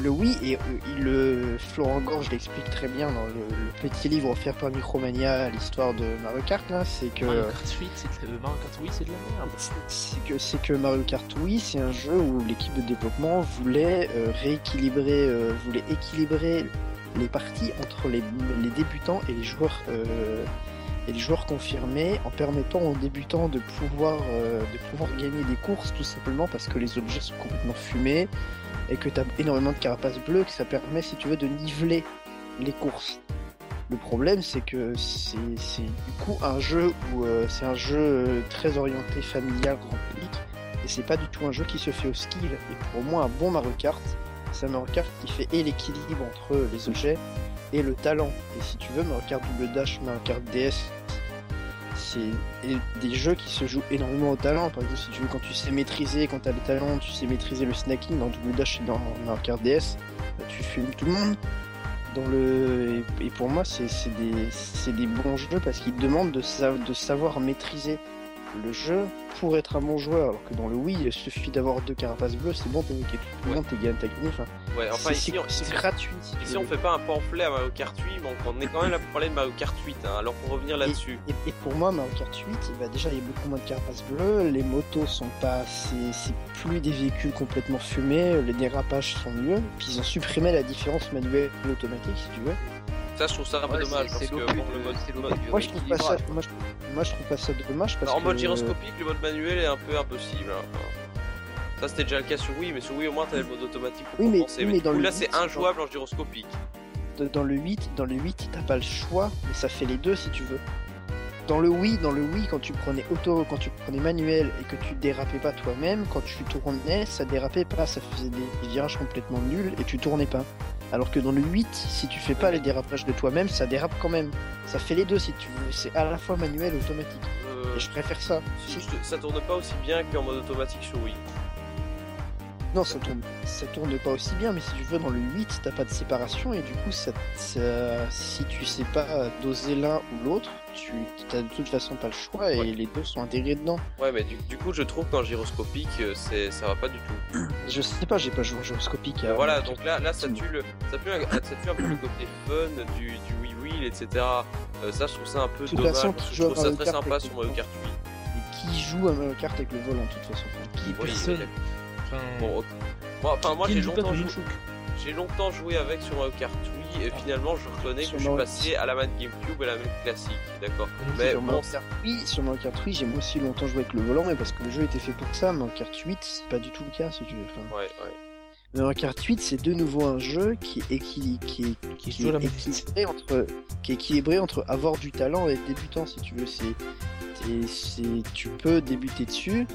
Le Wii, et euh, le Florent Gorge l'explique très bien dans le, petit livre offert par Micromania, l'histoire de Mario Kart, là, c'est que... Mario Kart 8, c'est de... Wii, la merde. C'est que, c'est que Mario Kart Wii, c'est un jeu où l'équipe de développement voulait euh, rééquilibrer, euh, voulait équilibrer les parties entre les, débutants et les joueurs euh, et les joueurs confirmés en permettant aux débutants de pouvoir euh, de pouvoir gagner des courses tout simplement parce que les objets sont complètement fumés et que tu as énormément de carapaces bleues que ça permet si tu veux de niveler les courses. Le problème, c'est que c'est du coup un jeu où euh, un jeu très orienté familial, grand public, et c'est pas du tout un jeu qui se fait au skill. Et pour moi, un bon Mario c'est un Mario qui fait l'équilibre entre les objets et le talent. Et si tu veux, Mario Double Dash, Mario DS, c'est des jeux qui se jouent énormément au talent. Par exemple, si tu veux, quand tu sais maîtriser, quand tu as le talent, tu sais maîtriser le snacking dans Double Dash et dans Mario DS, bah, tu fumes tout le monde. Et, pour moi, c'est des, bons jeux parce qu'ils demandent de savoir maîtriser le jeu pour être un bon joueur. Alors que dans le Wii, il suffit d'avoir deux carapaces bleues, c'est bon, t'es niqué tout le monde, t'es gagné, t'as gagné. Enfin, Ouais, enfin c'est ici, c'est- gratuit. ici, on fait pas un pamphlet à Mario Kart 8, mais on est quand même là pour parler de Mario Kart 8. Hein. Alors pour revenir là-dessus, Et, et pour moi, Mario Kart 8, eh ben, déjà il y a beaucoup moins de carapaces bleues, les motos sont pas assez, c'est plus des véhicules complètement fumés, les dérapages sont mieux, puis ils ont supprimé la différence manuelle et automatique si tu veux. Ça je trouve ça un peu Ouais, dommage parce que bon, le mode, c'est mode- Moi je trouve pas ça, moi, je, moi, je trouve pas ça dommage parce en que mode gyroscopique, le mode manuel est un peu impossible. hein. Ça c'était déjà le cas sur Wii, mais sur Wii au moins t'avais le mode automatique pour Oui, mais- compenser. oui, mais mais du dans coup, le là c'est injouable en gyroscopique. dans le 8, dans le 8, t'as pas le choix, mais ça fait les deux si tu veux. Dans le Wii, dans le Wii, quand tu prenais auto, quand tu prenais manuel et que tu dérapais pas toi-même, quand tu tournais, ça dérapait pas, ça faisait des, des virages complètement nuls et tu tournais pas. Alors que dans le 8, si tu fais pas les dérapages de toi-même, ça dérape quand même. Ça fait les deux si tu veux. C'est à la fois manuel et automatique. Euh, Et je préfère ça. si je te- ça tourne pas aussi bien qu'en mode automatique sur Wii. Non, ça tourne, ça tourne pas aussi bien, mais si tu veux, dans le 8, t'as pas de séparation, et du coup, ça, ça- si tu sais pas doser l'un ou l'autre, tu t'as de toute façon pas le choix, et Ouais. les deux sont intégrés dedans. Ouais, mais du, du coup je trouve qu'en gyroscopique euh, c'est ça va pas du tout. Je sais pas, j'ai pas joué au gyroscopique. à- voilà, donc là, là ça tue le, ça tue, un- ça tue un peu le côté fun du, du Wii Wheel, etc. Euh, ça, je trouve ça un peu De toute dommage. façon, je trouve ça très sympa sur Mario. Kart 8. Mais qui joue à Mario Kart avec le volant, de toute façon? Qui- Oui, personne. Enfin, Bon, ok. Moi, enfin, moi j'ai longtemps, joué- longtemps avec sur Mario Kart Wii et finalement je reconnais que je suis passé à la manette GameCube et la manette classique, d'accord. Mais sur bon, Kart Wii, sur Mario Kart Wii, j'ai moi aussi longtemps joué avec le volant, mais parce que le jeu était fait pour ça. Mario Kart 8, c'est pas du tout le cas, si tu veux. Enfin, Ouais, ouais. Mario Kart 8, c'est de nouveau un jeu qui est, qui est, Qui qui à équilibré entre, qui est équilibré entre avoir du talent et être débutant, si tu veux. C'est, c'est, c'est- tu peux débuter dessus,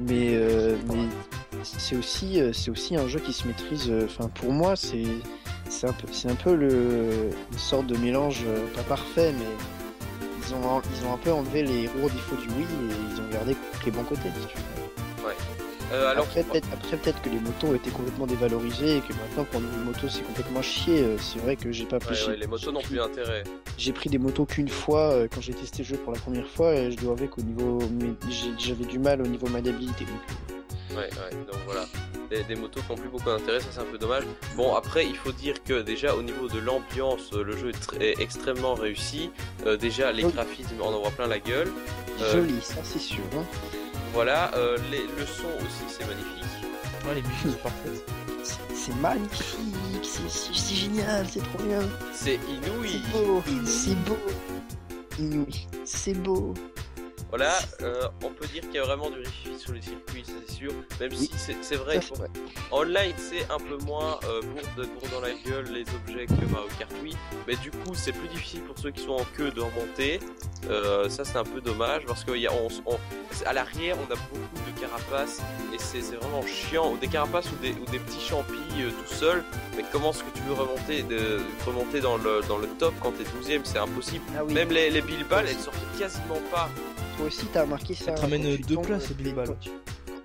mais, euh, mais c'est aussi, euh, aussi un jeu qui se maîtrise. euh, Enfin, pour moi, c'est, un peu, un peu le, une sorte de mélange euh, pas parfait, mais ils ont, ils ont un peu enlevé les gros défauts du Wii et ils ont gardé les bons côtés. Euh, alors, après, peut-être, que les motos été complètement dévalorisées et que maintenant, prendre une moto, c'est complètement chier. Euh, C'est vrai que j'ai pas pris. ouais, ouais, les motos n'ont plus intérêt. J'ai pris des motos qu'une fois euh, quand j'ai testé le jeu pour la première fois et je dois avouer qu'au niveau. J'avais du mal au niveau maniabilité. Donc, Ouais, ouais, donc voilà. Des, des motos qui n'ont plus beaucoup d'intérêt, ça c'est un peu dommage. Bon, après, il faut dire que déjà au niveau de l'ambiance, le jeu est, extrêmement réussi. Euh, déjà, les graphismes, en voit plein la gueule. Joli, ça c'est sûr. hein. Voilà, euh, les, le son aussi, c'est magnifique. Ouais, les musiques sont parfaites. C'est- magnifique, c'est génial, c'est trop bien. C'est inouï. C'est beau, c'est beau. Inouï, c'est beau. Voilà, euh, on peut dire qu'il y a vraiment du rifi sur les circuits, c'est sûr. Même Oui. si c'est vrai, Ça, qu'il faut- c'est vrai. Online, c'est un peu moins euh, bourre, de, bourre dans la gueule les objets que Mario Kart Wii, mais du coup, c'est plus difficile pour ceux qui sont en queue de remonter. Euh, ça, c'est un peu dommage parce qu'à on, on- à l'arrière, on a beaucoup de carapaces et c'est vraiment chiant. Ou des carapaces ou des, ou des petits champis euh, tout seul. Mais comment est-ce que tu veux remonter, de, remonter dans, le, dans le top quand t'es 12ème C'est impossible. Ah oui. Même les, les Bill Ball, elles sortent quasiment pas. Toi aussi, t'as remarqué ça. te ramène deux tombes, places, les- Billy Ball. Quand tu,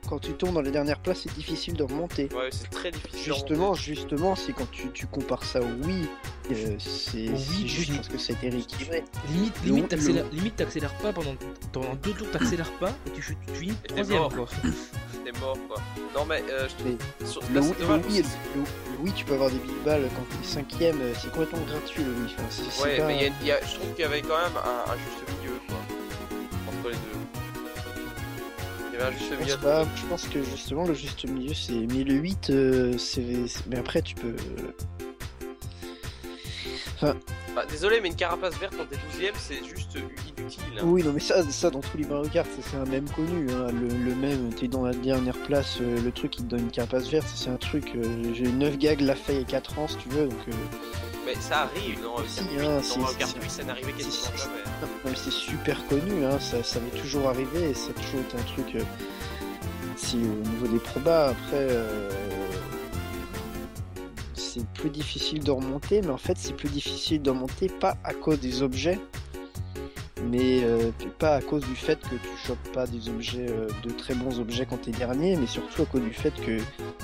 quand tu tombes dans les dernières places, c'est difficile de remonter. Ouais, c'est très difficile. Justement, remonter. justement, c'est quand tu, tu compares ça au Wii, euh, c'est Wii, juste parce que ça a été rééquilibré. Limite, limite, t'accélères, limite, t'accélères pas pendant, pendant deux tours, t'accélères pas et tu, tu, tu finis troisième mort. quoi. T'es mort quoi. Non, mais euh, je Mais te. sur- Le, là, Wii- c'est le dommage Wii, parce que- le- le Wii, tu peux avoir des big balles quand t'es cinquième, euh, c'est complètement gratuit le Wii. Enfin, Ouais, pas- mais il y a- il y a- je trouve qu'il y avait quand même un, un juste milieu, quoi. Entre les deux. Il y avait un juste Je pense, pas, je pense que justement le juste milieu c'est mais le 8 euh, c'est mais après tu peux Bah, désolé, mais une carapace verte quand t'es 12ème, c'est juste inutile. hein. oui non mais ça ça dans tous les Mario Kart c'est un même connu hein. le, le même t'es dans la dernière place euh, le truc qui te donne une carapace verte c'est un truc euh, j'ai 9 gags l'a y a 4 ans si tu veux donc euh, Mais ça arrive, non Si, Kart 8, hein, Dans Kart si. 8, ça n'arrivait quasiment Si, si. jamais. C'est super connu, hein, ça, ça m'est toujours arrivé et ça a toujours été un truc. euh, si au niveau des probas, après, euh, c'est plus difficile de remonter, mais en fait, c'est plus difficile de remonter pas à cause des objets, mais euh, pas à cause du fait que tu chopes pas des objets, euh, de très bons objets quand t'es dernier, mais surtout à cause du fait que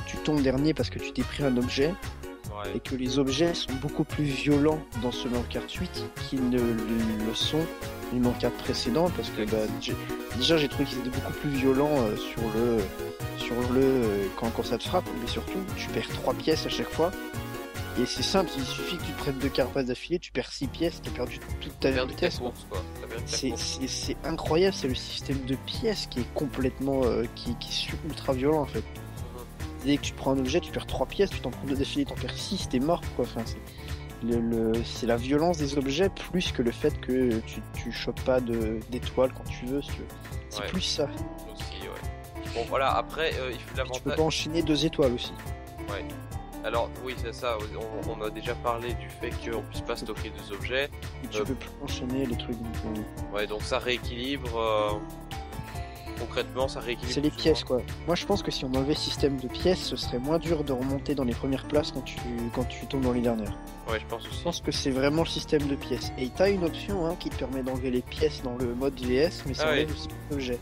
tu tombes dernier parce que tu t'es pris un objet Ouais. et que les objets sont beaucoup plus violents dans ce Mario Kart 8 qu'ils ne le sont du Mario Kart précédent parce que bah, déjà j'ai trouvé qu'ils étaient beaucoup plus violents euh, sur le sur le euh, quand, quand ça te frappe mais surtout tu perds trois pièces à chaque fois et c'est simple il suffit que tu te prennes deux carapaces d'affilée tu perds six pièces tu as perdu toute ta vitesse c'est incroyable, c'est le système de pièces qui est complètement, euh, qui, qui est ultra violent en fait. Dès que tu prends un objet, tu perds 3 pièces, tu t'en prends deux d'affilée, t'en perds 6, t'es mort quoi. Enfin, c'est le, le- c'est la violence des objets plus que le fait que tu, tu chopes pas de- d'étoiles quand tu veux. si tu veux. C'est Ouais. plus ça. Aussi, ouais. Bon, voilà, après, euh, il faut Et tu peux l'avantage. pas enchaîner deux étoiles aussi. Alors, oui, c'est ça. On, on a déjà parlé du fait qu'on puisse pas stocker deux objets. Et tu Euh. peux plus enchaîner les trucs. euh, Ouais, donc ça rééquilibre. euh, Concrètement, ça rééquilibre. C'est les pièces quoi. Moi je pense que si on enlevait le système de pièces, ce serait moins dur de remonter dans les premières places quand tu, quand tu tombes dans les dernières. Ouais, je pense aussi. Je pense que c'est vraiment le système de pièces. Et t'as une option hein, qui te permet d'enlever les pièces dans le mode VS, mais ça Ah enlève oui. aussi l'objet.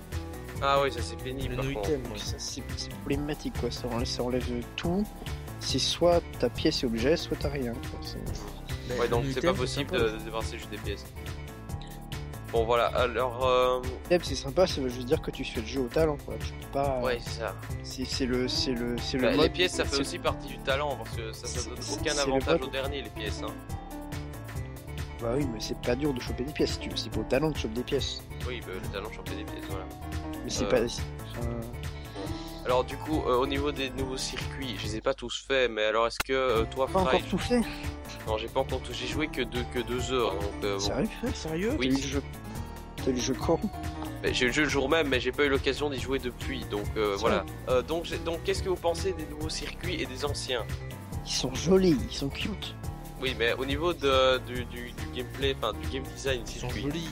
Ah oui, ça c'est pénible. Le par no contre. item, Donc ouais. ça, C'est problématique quoi, ça enlève, ça enlève tout. C'est soit ta pièce et objet, soit t'as rien. quoi. C'est- Ouais, donc c'est pas possible de, de débarrasser juste des pièces. Bon, voilà, alors. Euh... C'est sympa, ça veut juste dire que tu fais le jeu au talent quoi. Tu peux pas. Ouais, c'est ça. C'est c'est le, c'est le, c'est Bah, le les mode. pièces, ça fait aussi partie du talent parce que ça, ça donne aucun avantage au dernier, les pièces. Hein. Bah oui, mais c'est pas dur de choper des pièces. si tu- C'est pas au talent de choper des pièces. Oui, bah, le talent choper des pièces, voilà. Mais c'est Euh. pas. enfin, Alors, du coup, euh, au niveau des nouveaux circuits, je les ai pas tous faits, mais alors est-ce que euh, toi, Pas Fry. encore tout fait. Non, j'ai pas encore tout. J'ai joué que deux, que deux heures, donc. euh, bon. Sérieux Sérieux? Oui. T'as eu le jeu. T'as eu le jeu quand? Mais J'ai eu le jeu le jour même, mais j'ai pas eu l'occasion d'y jouer depuis, donc euh, voilà. Euh, donc, j'ai- donc, qu'est-ce que vous pensez des nouveaux circuits et des anciens? Ils sont jolis, ils sont cute. Oui, mais au niveau de, du, du, du gameplay, enfin du game design Ils sont circuit. jolis.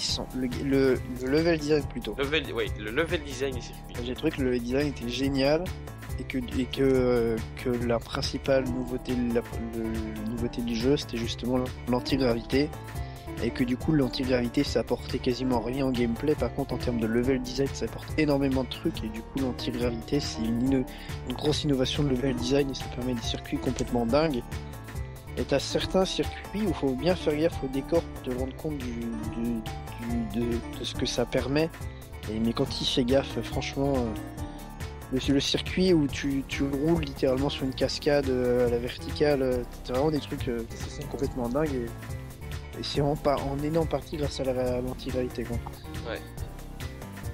Sont le, le, le level design plutôt. Level, oui, le level design des circuits. J'ai trouvé que le level design était génial et que et que que la principale nouveauté la, le- nouveauté du jeu c'était justement l'antigravité et que du coup l'antigravité ça apportait quasiment rien au gameplay par contre en termes de level design ça apporte énormément de trucs et du coup l'antigravité c'est une grosse innovation de level design et ça permet des circuits complètement dingues et t'as certains circuits où il faut bien faire gaffe au décor pour te rendre compte du, du- du- de, de ce que ça permet et, mais quand il fait gaffe franchement euh, le, le circuit où tu, tu roules littéralement sur une cascade euh, à la verticale euh, c'est vraiment des trucs euh, complètement dingues et, et c'est pas en énorme partie grâce à la- l'antigravité quoi. Ouais.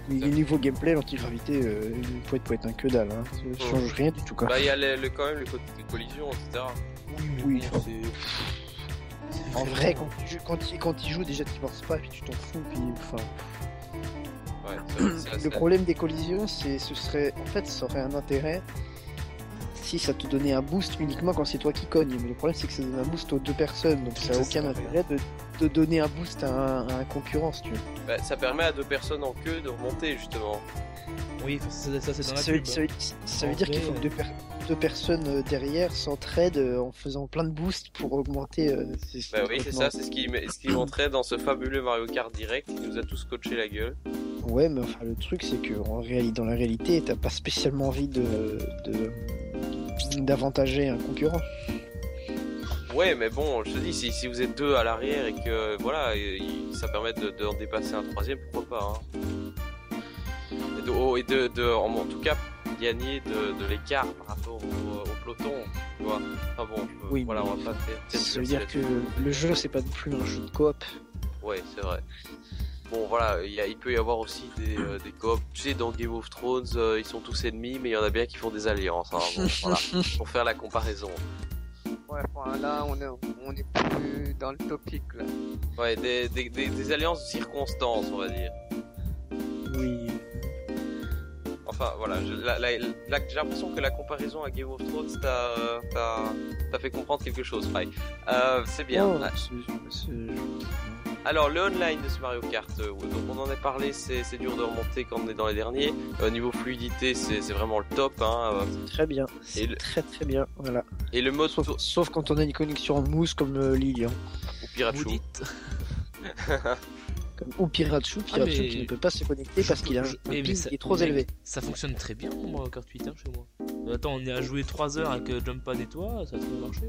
Mais les niveaux gameplay, l'antigravité, euh, peut être un que dalle, hein. ça change rien du tout quoi. Bah, il y a le, le- quand même le côté collision, etc. Oui, En vrai, quand tu, joues- quand, il, quand il joue, déjà tu penses pas, puis tu t'en fous, puis enfin. Ouais, c'est- c'est assez- Le problème des collisions, c'est ce serait, en fait, ça aurait un intérêt si ça te donnait un boost uniquement quand c'est toi qui cogne. Mais le problème, c'est que ça donne un boost aux deux personnes, donc ça Ça a sert aucun intérêt de, de donner un boost à un, à un concurrent, si tu veux. bah, ça permet à deux personnes en queue de remonter, justement. Oui, ça, ça, c'est dans la Ça veut, pub. ça veut- ça veut En dire qu'il faut que deux, per- deux personnes euh, derrière s'entraident euh, en faisant plein de boosts pour augmenter. euh, c'est- Bah oui, c'est ça, c'est ce qui, ce qui montrait dans ce fabuleux Mario Kart Direct, qui nous a tous coaché la gueule. Ouais, mais enfin, le truc, c'est que en réalité, dans la réalité, t'as pas spécialement envie de, de d'avantager un concurrent. Ouais, mais bon, je te dis, si, si vous êtes deux à l'arrière et que voilà, et- et ça permet de, de en dépasser un troisième, pourquoi pas. Hein. Et, de, oh, et de, de- en, en tout cas, gagner de, de l'écart par rapport au, au peloton, tu vois. Enfin bon, je- Oui, voilà, on va pas faire. Ça veut dire que le jeu, c'est pas non plus un jeu de coop. Ouais, c'est vrai. Bon, voilà, il, y a- il peut y avoir aussi des, euh, des coops. Tu sais, dans Game of Thrones, euh, ils sont tous ennemis, mais il y en a bien qui font des alliances. Hein, bon, voilà, pour faire la comparaison. Ouais, enfin, là, on est, on est plus dans le topic, là. Ouais, des, des, des, des alliances de circonstances, on va dire. Oui. Enfin, voilà, j'ai l'impression que la comparaison à Game of Thrones t'a euh, fait comprendre quelque chose, Fry. Euh, c'est bien. Oh, Alors le online de ce Mario Kart, euh, donc on en a parlé, c'est dur de remonter quand on est dans les derniers. Au niveau fluidité, c'est vraiment le top. Hein, euh, Très bien, le- très très bien, voilà. et le mode Sauf, sauf quand on a une connexion en mousse comme euh, Lilian. ou Pirachu. Comme, ou Pirachu, Pirachu Ah, mais- qui ne peut pas se connecter parce qu'il a un, Je- un mais ping ça- qui est trop mais élevé. Ça fonctionne très bien moi en carte 8 hein, chez moi. Attends, on est à jouer 3 heures avec euh, Jump Pad et toi, ça a très bien marché.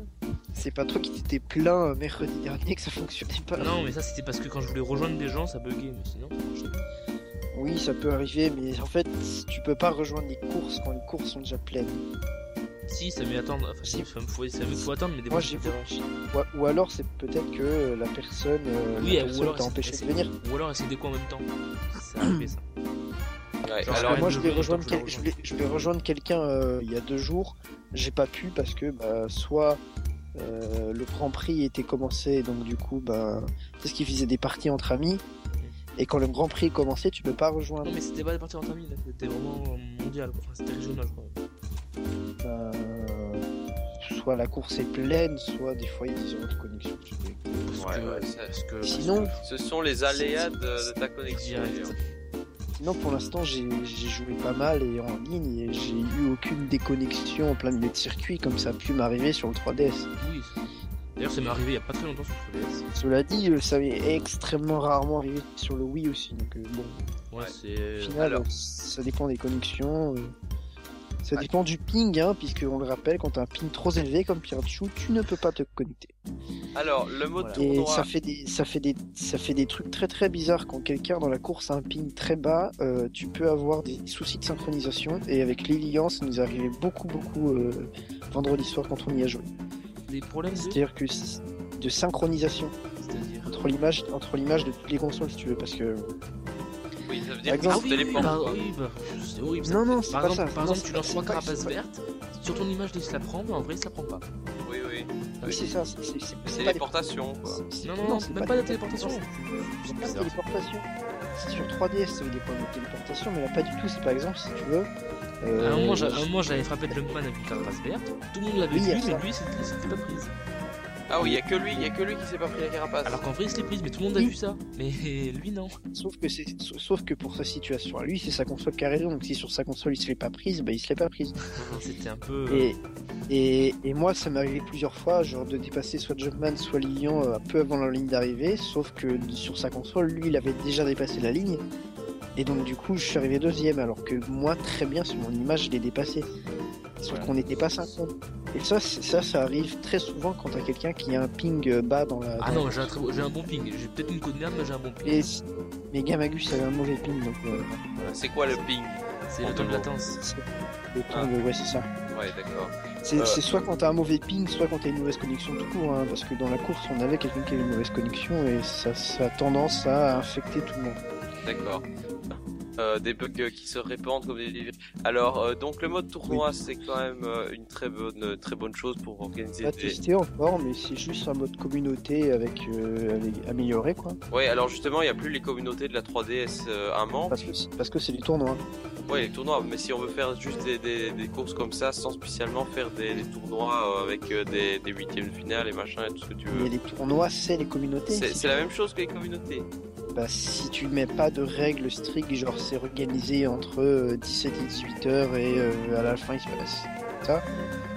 C'est pas toi qui t'étais plaint euh, mercredi dernier que ça fonctionnait pas. Non, mais ça c'était parce que quand je voulais rejoindre des gens, ça buguait, mais sinon ça marchait bien. Oui, ça peut arriver, mais en fait, tu peux pas rejoindre les courses quand les courses sont déjà pleines. Si, ça met attendre, enfin si, ça me faut, ça me faut attendre, mais des Moi, fois j'ai. Ou, ou alors, c'est peut-être que la personne, euh, Oui, la ou personne alors t'a empêché de venir. Ou alors essayer des coups en même temps. Arrivé ça. Ouais, Genre, Parce alors moi, elle je vais rejoindre, donc je la quel- je rejoins. vais, je vais rejoindre quelqu'un euh, il y a deux jours. J'ai pas pu parce que bah, soit euh, le Grand Prix était commencé, donc du coup, bah, c'est ce qui faisait des parties entre amis. Et quand le Grand Prix est commencé, tu peux pas rejoindre. Non, mais c'était pas des parties en famille, là, c'était vraiment mondial. Enfin, c'était régional, je crois. Euh, soit la course est pleine, soit des fois il y a de connexion. Ouais, que- ouais, parce que- Sinon, ce sont les aléas de, de ta connexion. Sinon pour l'instant j'ai joué pas mal et en ligne et j'ai eu aucune déconnexion en plein milieu de circuit comme ça a pu m'arriver sur le 3DS. Oui. c'est- D'ailleurs, ça m'est arrivé il y a pas très longtemps sur 3DS. Cela dit, euh, ça m'est extrêmement rarement arrivé sur le Wii aussi, donc euh, bon, Ouais, c'est. au final, alors. ça dépend des connexions. euh, Ça Ouais. dépend du ping, hein, puisque on le rappelle, quand t'as un ping trop élevé comme Pirachu, tu ne peux pas te connecter. Alors le mode Voilà. Et ça fait des, ça fait des, ça fait des trucs très très bizarres quand quelqu'un dans la course a un ping très bas. euh, tu peux avoir des soucis de synchronisation. Et avec Lilian, ça nous est arrivé beaucoup beaucoup euh, vendredi soir quand on y a joué. Des problèmes. C'est-à-dire que de synchronisation entre l'image, entre l'image de toutes les consoles, si tu veux, parce que Oui, ça veut dire exemple- bah, quoi. oui, bah, c'est horrible. non non, c'est Par pas exemple, ça. par Non, exemple c'est tu lances trois c'est pas- carapaces c'est vertes, sur ton image il se la prend, mais en vrai il se la prend pas. Oui, oui. Oui, c'est ça. C'est c'est- c'est C'est téléportation, quoi. c'est- Non, non, non, c'est même pas des- téléportation. C'est C'est pas de bizarre. téléportation. C'est sur 3DS, ça veut des problèmes de téléportation, mais là pas du tout. C'est par exemple, si tu veux. À euh, un moment, moment, j'avais frappé de Jumpman avec une carapace verte. Tout le monde l'avait vu, mais lui, c'était c'était pas prise. Ah oui, il y a que lui, il y a que lui qui s'est pas pris la carapace. Alors qu'en vrai, il se l'est prise, mais tout le monde a Oui. vu ça. Mais lui, non. Sauf que c'est, sauf que pour sa situation à lui, c'est sa console qui a raison. Donc si sur sa console il se l'est pas prise, bah il se l'est pas prise. C'était un peu. Et, et, et moi, ça m'est arrivé plusieurs fois, genre de dépasser soit Jumpman, soit Lilian euh, un peu avant la ligne d'arrivée. Sauf que sur sa console, lui, il avait déjà dépassé la ligne. Et donc du coup, je suis arrivé deuxième, alors que moi, très bien sur mon image, je l'ai dépassé. Sauf Voilà. qu'on n'était pas synchrone. Et ça, ça, ça arrive très souvent quand t'as quelqu'un qui a un ping euh, bas dans la. Ah dans non, j'ai un, très beau- j'ai un bon ping. J'ai peut-être une code merde, mais j'ai un bon ping. Et mais Gamagus avait un mauvais ping, donc euh, C'est quoi le ping? C'est le temps de latence. le temps Ah. de- ouais, c'est ça. Ouais, d'accord. C'est Euh. c'est soit quand t'as un mauvais ping, soit quand t'as une mauvaise connexion tout court, hein, parce que dans la course, on avait quelqu'un qui avait une mauvaise connexion et ça, ça a tendance à infecter tout le monde. D'accord. Euh, des bugs euh, qui se répandent comme des virus. Alors, euh, donc le mode tournoi, c'est quand même euh, une très bonne, très bonne chose pour organiser Pas des. testé encore, mais c'est juste un mode communauté avec, amélioré quoi. Ouais, alors justement, il n'y a plus les communautés de la 3DS euh, un. Parce que c'est- parce que c'est du tournoi. Ouais, les tournois. Mais si on veut faire juste des, des, des courses comme ça, sans spécialement faire des, des tournois avec des, huitièmes de finale et machin et tout ce que tu Mais veux. les tournois, c'est les communautés. C'est la même chose que les communautés. Bah, si tu mets pas de règles strictes, genre c'est organisé entre euh, 17 et 18 heures et euh, à la fin il se passe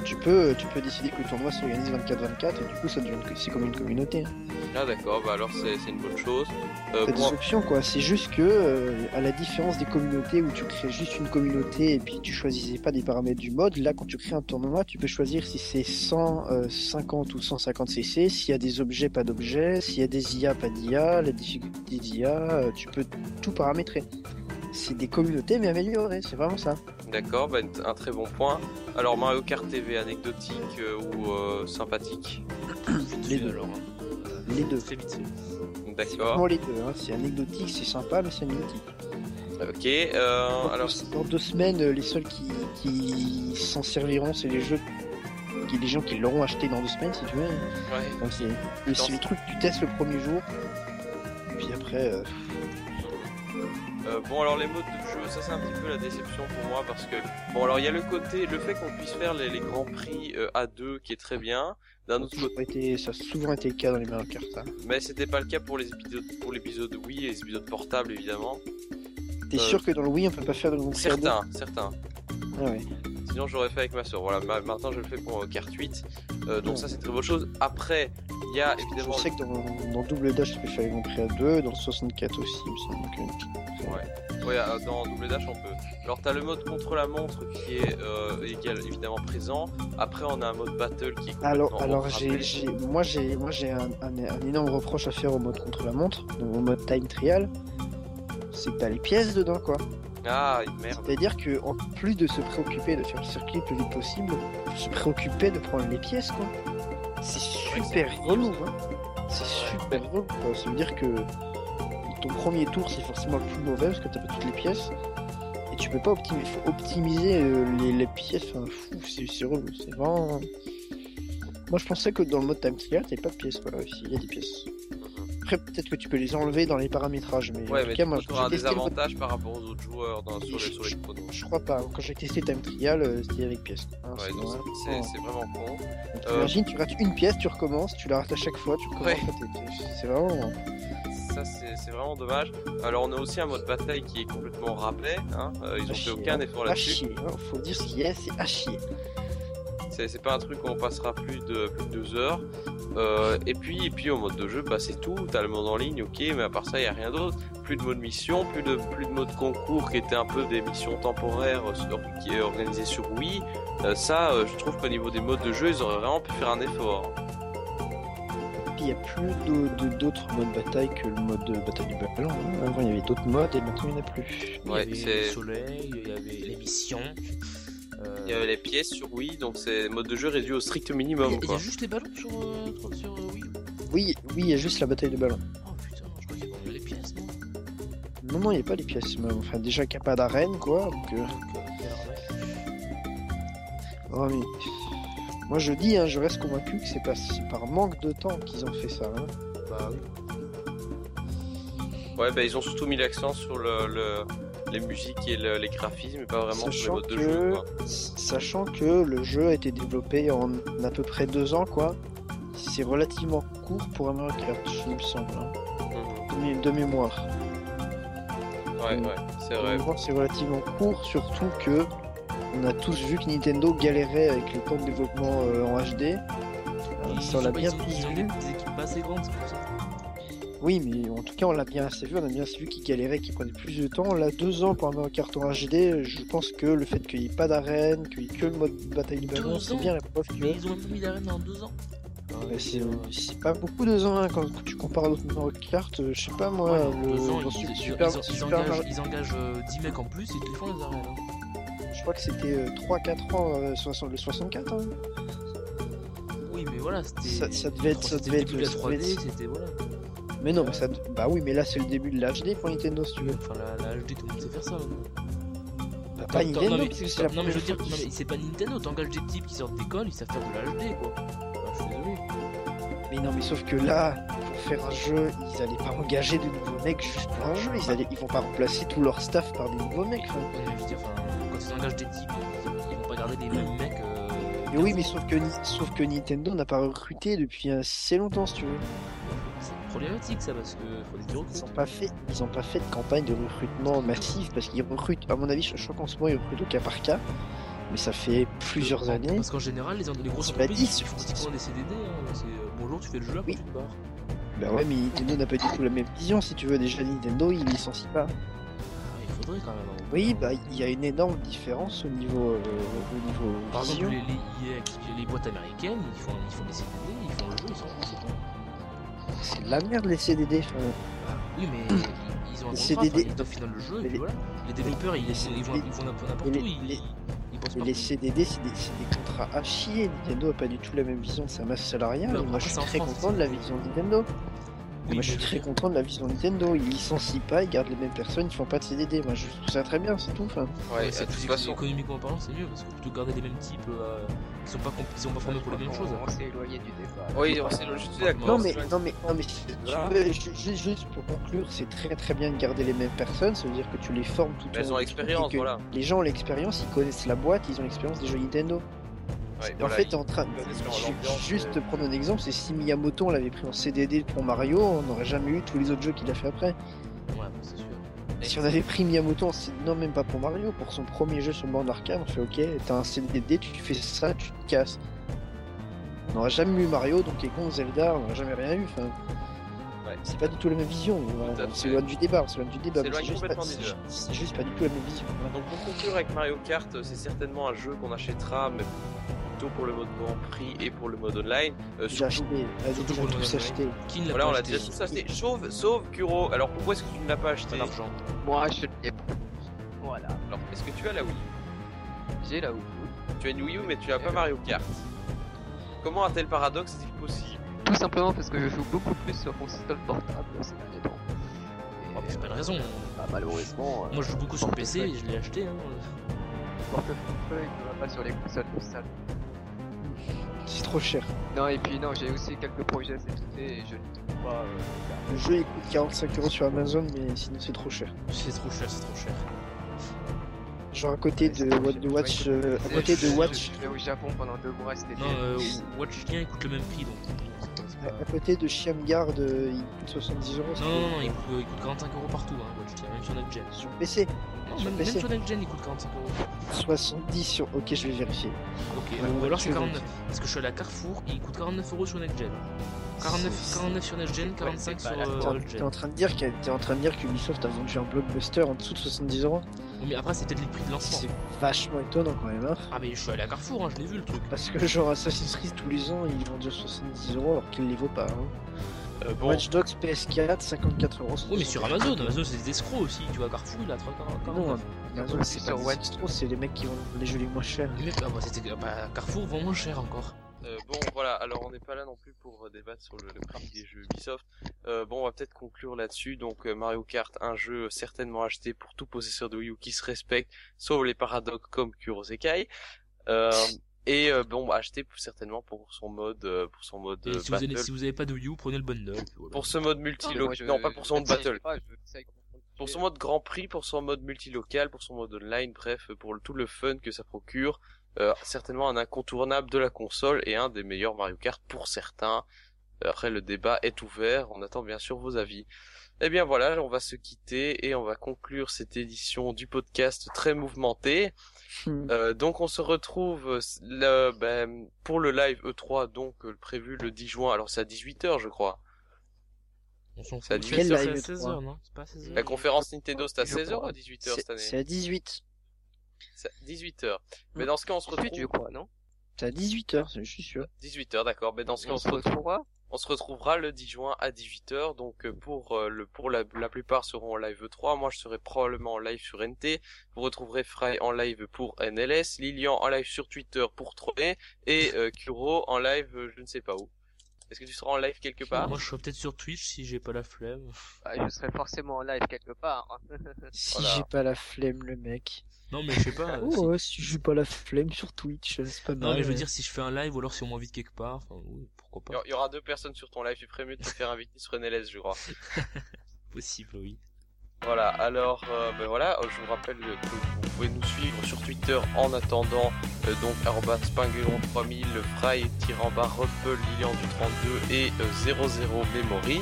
tu peux, tu peux décider que le tournoi s'organise 24-24 et du coup ça devient c'est comme une communauté. hein. Ah d'accord, bah alors c'est c'est une bonne chose. Euh, T'as des options quoi, c'est juste que euh, à la différence des communautés où tu crées juste une communauté et puis tu choisissais pas des paramètres du mode, là quand tu crées un tournoi tu peux choisir si c'est 150 ou 150 cc, s'il y a des objets, pas d'objets, s'il y a des IA, pas d'IA, la difficulté d'IA, euh, tu peux tout paramétrer. C'est des communautés mais améliorées, c'est vraiment ça. D'accord, bah, un très bon point. Alors Mario Kart TV anecdotique euh, ou euh, sympathique? Vite Les deux. alors. hein. Les deux. Très vite fait. C'est D'accord. vraiment les deux, hein. c'est anecdotique, c'est sympa mais c'est anecdotique. Ok. Euh, Dans, alors deux, dans deux semaines, euh, les seuls qui, qui s'en serviront, c'est les jeux, qui, les gens qui l'auront acheté dans deux semaines, si tu veux. ouais. Donc c'est le, c'est le truc que tu testes le premier jour, puis après, euh, bon alors les modes de jeu, ça c'est un petit peu la déception pour moi parce que bon alors il y a le côté, le fait qu'on puisse faire les, les grands prix euh, à deux qui est très bien. D'un autre côté, Ça a été- ça a souvent été le cas dans les Mario Kart. hein. mais c'était pas le cas pour les épisodes pour l'épisode Wii et les épisodes portables évidemment. T'es Euh, sûr que dans le Wii on peut pas faire de deux Certains, certains. Ah ouais. Sinon j'aurais fait avec ma soeur. Voilà, ma- maintenant je le fais pour euh, Kart 8. Euh, donc Ouais. ça c'est très bonne chose. Après, il y a Je évidemment sais que dans, dans Double Dash tu peux faire les Grand Prix à deux, dans le 64 aussi, il me semble que. Ouais. Ouais, euh, dans Double Dash on peut. Alors t'as le mode contre la montre qui est égal, évidemment présent. Après on a un mode battle qui est Alors, alors j'ai, j'ai, moi j'ai, moi j'ai un, un- un énorme reproche à faire au mode contre la montre, au mode time trial, c'est que t'as les pièces dedans quoi. Ah merde. C'est-à-dire que en plus de se préoccuper de faire le circuit le plus vite possible, se préoccuper de prendre les pièces quoi. C'est super relou hein. C'est super relou quoi. Ça veut dire que ton premier tour c'est forcément le plus mauvais parce que t'as pas toutes les pièces. Et tu peux pas optimiser, faut optimiser euh, les, les pièces, enfin fou, c'est, relou, c'est vraiment. Moi je pensais que dans le mode time trial t'avais pas de pièces quoi, ici il y a des pièces. Après peut-être que tu peux les enlever dans les paramétrages, mais Ouais, en tout cas tu moi auras testé le mode désavantage par rapport aux autres joueurs dans, sur, les, sur les je crois pas. Quand j'ai testé Time Trial, euh, c'était avec pièce. Hein, Ouais, c'est vraiment- con. Euh, Imagine, tu rates une pièce, tu recommences, tu la rates à chaque fois, tu recommences. Ouais. C'est vraiment. Ça c'est vraiment dommage. Alors on a aussi un mode bataille qui est complètement râpé. Hein. Euh, ils ont fait chier, aucun hein. effort là-dessus. hein. Faut dire ce qu'il y a, c'est à chier. C'est c'est pas un truc où on passera plus de plus de deux heures. Euh, et puis et puis au mode de jeu, bah c'est tout. T'as le mode en ligne, ok, mais à part ça, y a rien d'autre. Plus de mode mission, plus de plus de mode concours qui étaient un peu des missions temporaires euh, sur- qui est organisé sur Wii. Euh, ça, euh, je trouve qu'au niveau des modes de jeu, ils auraient vraiment pu faire un effort. Puis il y a plus de- de- d'autres modes bataille que le mode de bataille du ballon. hein. Avant, il y avait d'autres modes et maintenant, il n'y en a plus. Il Ouais, y avait c'est- le soleil, il y avait les missions. Euh, Il y avait les pièces sur Wii, donc c'est mode de jeu réduit au strict a- minimum. il y a juste les ballons sur, euh, sur, euh, Wii. Oui, oui, il y a juste la bataille de ballon. Oh putain, je crois qu'il y a les pièces, non Non, il n'y a pas les pièces. mais Enfin, déjà qu'il n'y a pas d'arène, quoi. Donc, euh, euh, a oh, mais... Moi, je dis, hein, je reste convaincu que c'est pas par manque de temps qu'ils ont fait ça. hein. Bah oui. Ouais, bah ils ont surtout mis l'accent sur le, le- les musiques et le- les graphismes, pas vraiment sur les Sachant de que- jeu. Quoi. Sachant que le jeu a été développé en à peu près deux ans, quoi. C'est relativement court pour un Mario Kart, il me semble, hein, Mhm. de, mé- de mémoire. Ouais, ouais, c'est vrai. c'est relativement court, surtout que on a tous vu que Nintendo galérait avec le temps de développement euh, en HD. Euh, Ils ça, on l'a pas- bien tous ils ont vu. des, des équipes pas assez grandes, c'est pour ça. Oui, mais en tout cas, on l'a bien assez vu. On a bien assez vu qu'ils galéraient, qu'ils prenaient plus de temps. Là, deux ans pour un Mario Kart en HD, je pense que le fait qu'il n'y ait pas d'arène, qu'il n'y ait que le mode bataille du ballon, c'est bien la preuve que. Mais ils ont mis d'arène en deux ans. C'est pas beaucoup deux ans hein, quand tu compares à d'autres Mario Kart. euh, Je sais pas moi, Ouais, le, deux ans, ils, Super- ils- Super- ils- ils Super engagent, ils engagent euh, 10 mecs en plus et ils font les arènes. hein. je crois que c'était 3-4 ans euh, soixante- le 64. Hein. Oui, mais voilà, c'était. Ça- ça devait être- ça devait de être- ça devait 3D, être- c'était. Voilà. Mais non, mais ça, bah oui, mais là c'est le début de l'HD pour Nintendo si tu veux. Enfin, la, la HD, tout le monde sait faire ça maintenant. Bah, pas Nintendo, non, mais, parce que c'est la non, mais je veux dire, non, mais c'est pas Nintendo, t'engages des types qui sortent d'école, ils savent faire de la HD quoi. Bah, je suis désolé. Mais non, mais sauf que là, pour faire un jeu, ils allaient pas engager de nouveaux mecs juste pour un jeu. Ils, allaient, ils vont pas remplacer tout leur staff par des nouveaux mecs. Ouais, mais je veux dire, enfin, quand ils engagent des types, ils, vont pas garder les mêmes mecs. Euh, Mais oui, mais sauf que, sauf que Nintendo n'a pas recruté depuis assez longtemps, si tu veux. C'est problématique ça parce que faut des Ils ont pas fait, ils ont pas fait de campagne de recrutement massif parce qu'ils recrutent. À mon avis, je, je crois qu'en ce moment ils recrutent au cas par cas. Mais ça fait plusieurs années. Parce qu'en général, les, les grosses entreprises, ils font pratiquement des CDD. Hein. C'est euh, bonjour, tu fais le jeu, après Oui. tu te barres. Bah ouais, mais Nintendo n'a pas du tout la même vision. Si tu veux, déjà Nintendo, il licencie pas. Ah, il faudrait quand même. hein. Oui, bah il y a une énorme différence au niveau, euh, au niveau Par vision. exemple, les, les, les boîtes américaines, ils font, ils font des CDD, ils font le jeu, ils foutent, c'est de la merde les CDD. enfin, Oui, mais ils, ils ont un contrat, CDD. enfin, ils doivent finir le jeu, et les- voilà. Les développeurs, ils, les ils, vont, CDD. ils vont n'importe où, Mais les- ils, Mais les CDD, c'est des, c'est des contrats à chier. Nintendo a pas du tout la même vision de sa masse salariale. Non, moi, je suis très France, content de la vision de Nintendo. Oui, moi je suis très content de la vision Nintendo. Ils licencient pas, ils gardent les mêmes personnes, ils font pas de CDD. Moi je trouve ça très bien, c'est tout. Enfin, Ouais, Ouais, c'est de façon. économiquement parlant, c'est mieux parce que plutôt garder les mêmes types euh, sont pas qui sont pas formés pour les mêmes choses. On s'est éloigné du débat. Oui, on s'est je suis d'accord. non mais c'est- non mais non mais juste pour conclure, c'est très très bien de garder les mêmes personnes. Ça veut dire que tu les formes tout Elles ont du l'expérience, que voilà. Les gens ont l'expérience, ils connaissent la boîte, ils ont l'expérience des jeux Nintendo. Ouais, en voilà, fait, en train. l'ambiance, Juste euh, prendre un exemple, c'est si Miyamoto on l'avait pris en CDD pour Mario, on n'aurait jamais eu tous les autres jeux qu'il a fait après. Ouais, c'est sûr. Si on avait pris Miyamoto en non même pas pour Mario, pour son premier jeu sur le borne arcade, on fait ok, t'as un CDD, tu fais ça, tu te casses. On n'aurait jamais eu Mario, donc les cons Zelda, on n'aurait jamais rien eu. Enfin, Ouais. c'est pas du tout la même vision. Fait. s'éloigne du débat, on s'éloigne du débat. c'est juste, c'est- c'est juste pas du tout la même vision. Donc pour conclure avec Mario Kart, c'est certainement un jeu qu'on achètera, mais plutôt pour le mode Grand Prix et pour le mode online. Euh, J'ai surtout- acheté, vas-y, surtout pour le mode acheté. Qui ne l'a Voilà, pas on l'a acheté déjà tous acheté. Sauf, sauf Kuro. Alors pourquoi est-ce que tu ne l'as pas Pas acheté d'argent. Moi, je l'ai pas. Voilà. Alors, est-ce que tu as la Wii J'ai là où. Tu as une Wii U, mais tu n'as pas Mario Kart. Comment un tel paradoxe est-il possible? Tout simplement parce que je joue beaucoup plus sur console portable ces derniers temps. Oh, c'est pas une raison. bah, malheureusement, euh, Moi je joue beaucoup sur PC et je l'ai acheté. Hein. le portefeuille ne va pas sur les consoles de salle. C'est trop cher. Non, et puis non, j'ai aussi quelques projets été et je ne trouve pas. euh, Le jeu il coûte 45 euros sur Amazon, mais sinon c'est trop cher. C'est trop cher, c'est trop cher. Genre à côté de, Watch, euh, à côté je- de je- Watch, Je vais au Japon pendant deux mois été. Non, euh, Watch Lien il coûte le même prix donc. pas- à, à côté de Shamgard, euh, il coûte 70 euros. Non, non, non, il coûte, il coûte 45 euros partout, hein, Watch Lien, même sur Next Gen. Sur PC, même, PC. même sur Next Gen il coûte 45 euros. 70 sur. Ok, je vais vérifier. Ok, Ouais, ou alors c'est vais 49. Parce que je suis allé à Carrefour, il coûte 49 euros sur Next Gen. 49, C'est- 49 sur Next Gen, 45 c'est sur la- euh, T'es en- Old T'es Gen. en train de dire que t'es en train de dire qu'Ubisoft a vendu un blockbuster en dessous de 70 euros Oui, mais après c'est peut-être les prix de lancement. C'est vachement étonnant quand même. Hein Ah, mais je suis allé à Carrefour, hein, je l'ai vu le truc. Parce que genre Assassin's Creed tous les ans ils vendent à 70 euros alors qu'ils les vaut pas. Hein. Euh, Bon, Watch Dogs PS4 54 euros. Oui, mais sur Amazon, Amazon c'est des escrocs aussi. Tu vois, Carrefour il a 3 Non, 49. Amazon c'est Sur pas Watch- des escrocs, c'est les mecs qui vendent les jeux les moins chers. Mais ah, bah, c'était- bah, Carrefour vend moins cher encore. euh, bon, voilà. Alors, on n'est pas là non plus pour euh, débattre sur le, le prix des jeux Ubisoft. Euh, bon, on va peut-être conclure là-dessus. Donc, euh, Mario Kart, un jeu certainement acheté pour tout possesseur de Wii U qui se respecte, sauf les paradoxes comme Kurosekai. Euh, et euh, bon, acheté certainement pour son mode, euh, pour son mode Et euh, si, vous avez, si vous avez pas de Wii U, prenez le bundle. voilà. Pour ce mode multi-local, non pas pour son mode battle, pas, je pour son mode Grand Prix, pour son mode multilocal, pour son mode online, bref, pour le- tout le fun que ça procure, euh, certainement un incontournable de la console et un des meilleurs Mario Kart pour certains. Après, le débat est ouvert, on attend bien sûr vos avis. Eh bien voilà, on va se quitter et on va conclure cette édition du podcast très mouvementée. Hmm. Euh, donc on se retrouve euh, le, ben, pour le live E3, donc euh, prévu le 10 juin, alors c'est à 18h je crois. C'est à live 16h, non? C'est pas à 16h La conférence Nintendo c'est à Je 16h ou à 18h C'est cette année? c'est à 18. C'est à 18h. Mais dans ce cas, on se Ensuite, je retrouve. crois, non? C'est à 18h, je suis sûr. 18h, d'accord. Mais dans ce cas, On se retrouve- retrouvera on se retrouvera le 10 juin à 18h. Donc, euh, pour euh, le, pour la, la plupart seront en live 3. Moi, je serai probablement en live sur NT. Vous retrouverez Fry en live pour NLS, Lilian en live sur Twitter pour Trolley et euh, Kuro en live, euh, je ne sais pas où. Est-ce que tu seras en live quelque part? Moi je serai peut-être sur Twitch si j'ai pas la flemme. Bah, Je serai forcément en live quelque part. Si Voilà. j'ai pas la flemme, le mec. Non mais je sais pas. Oh, si- ouais, si j'ai pas la flemme sur Twitch, c'est pas mal. Non mais je veux dire si je fais un live ou alors si on m'invite quelque part, enfin oui, pourquoi pas. il y aura deux personnes sur ton live. Tu ferais mieux de te faire inviter sur NLS, je crois. Possible oui. Voilà, alors euh, ben voilà, euh, je vous rappelle que vous pouvez nous suivre sur Twitter en attendant euh, donc Pinguelon 3000, Fry, Tiramba, Ruppel, Lilian du 32 et euh, 00 Memory.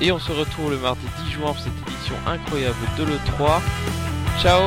Et on se retrouve le mardi 10 juin pour cette édition incroyable de l'E3. Ciao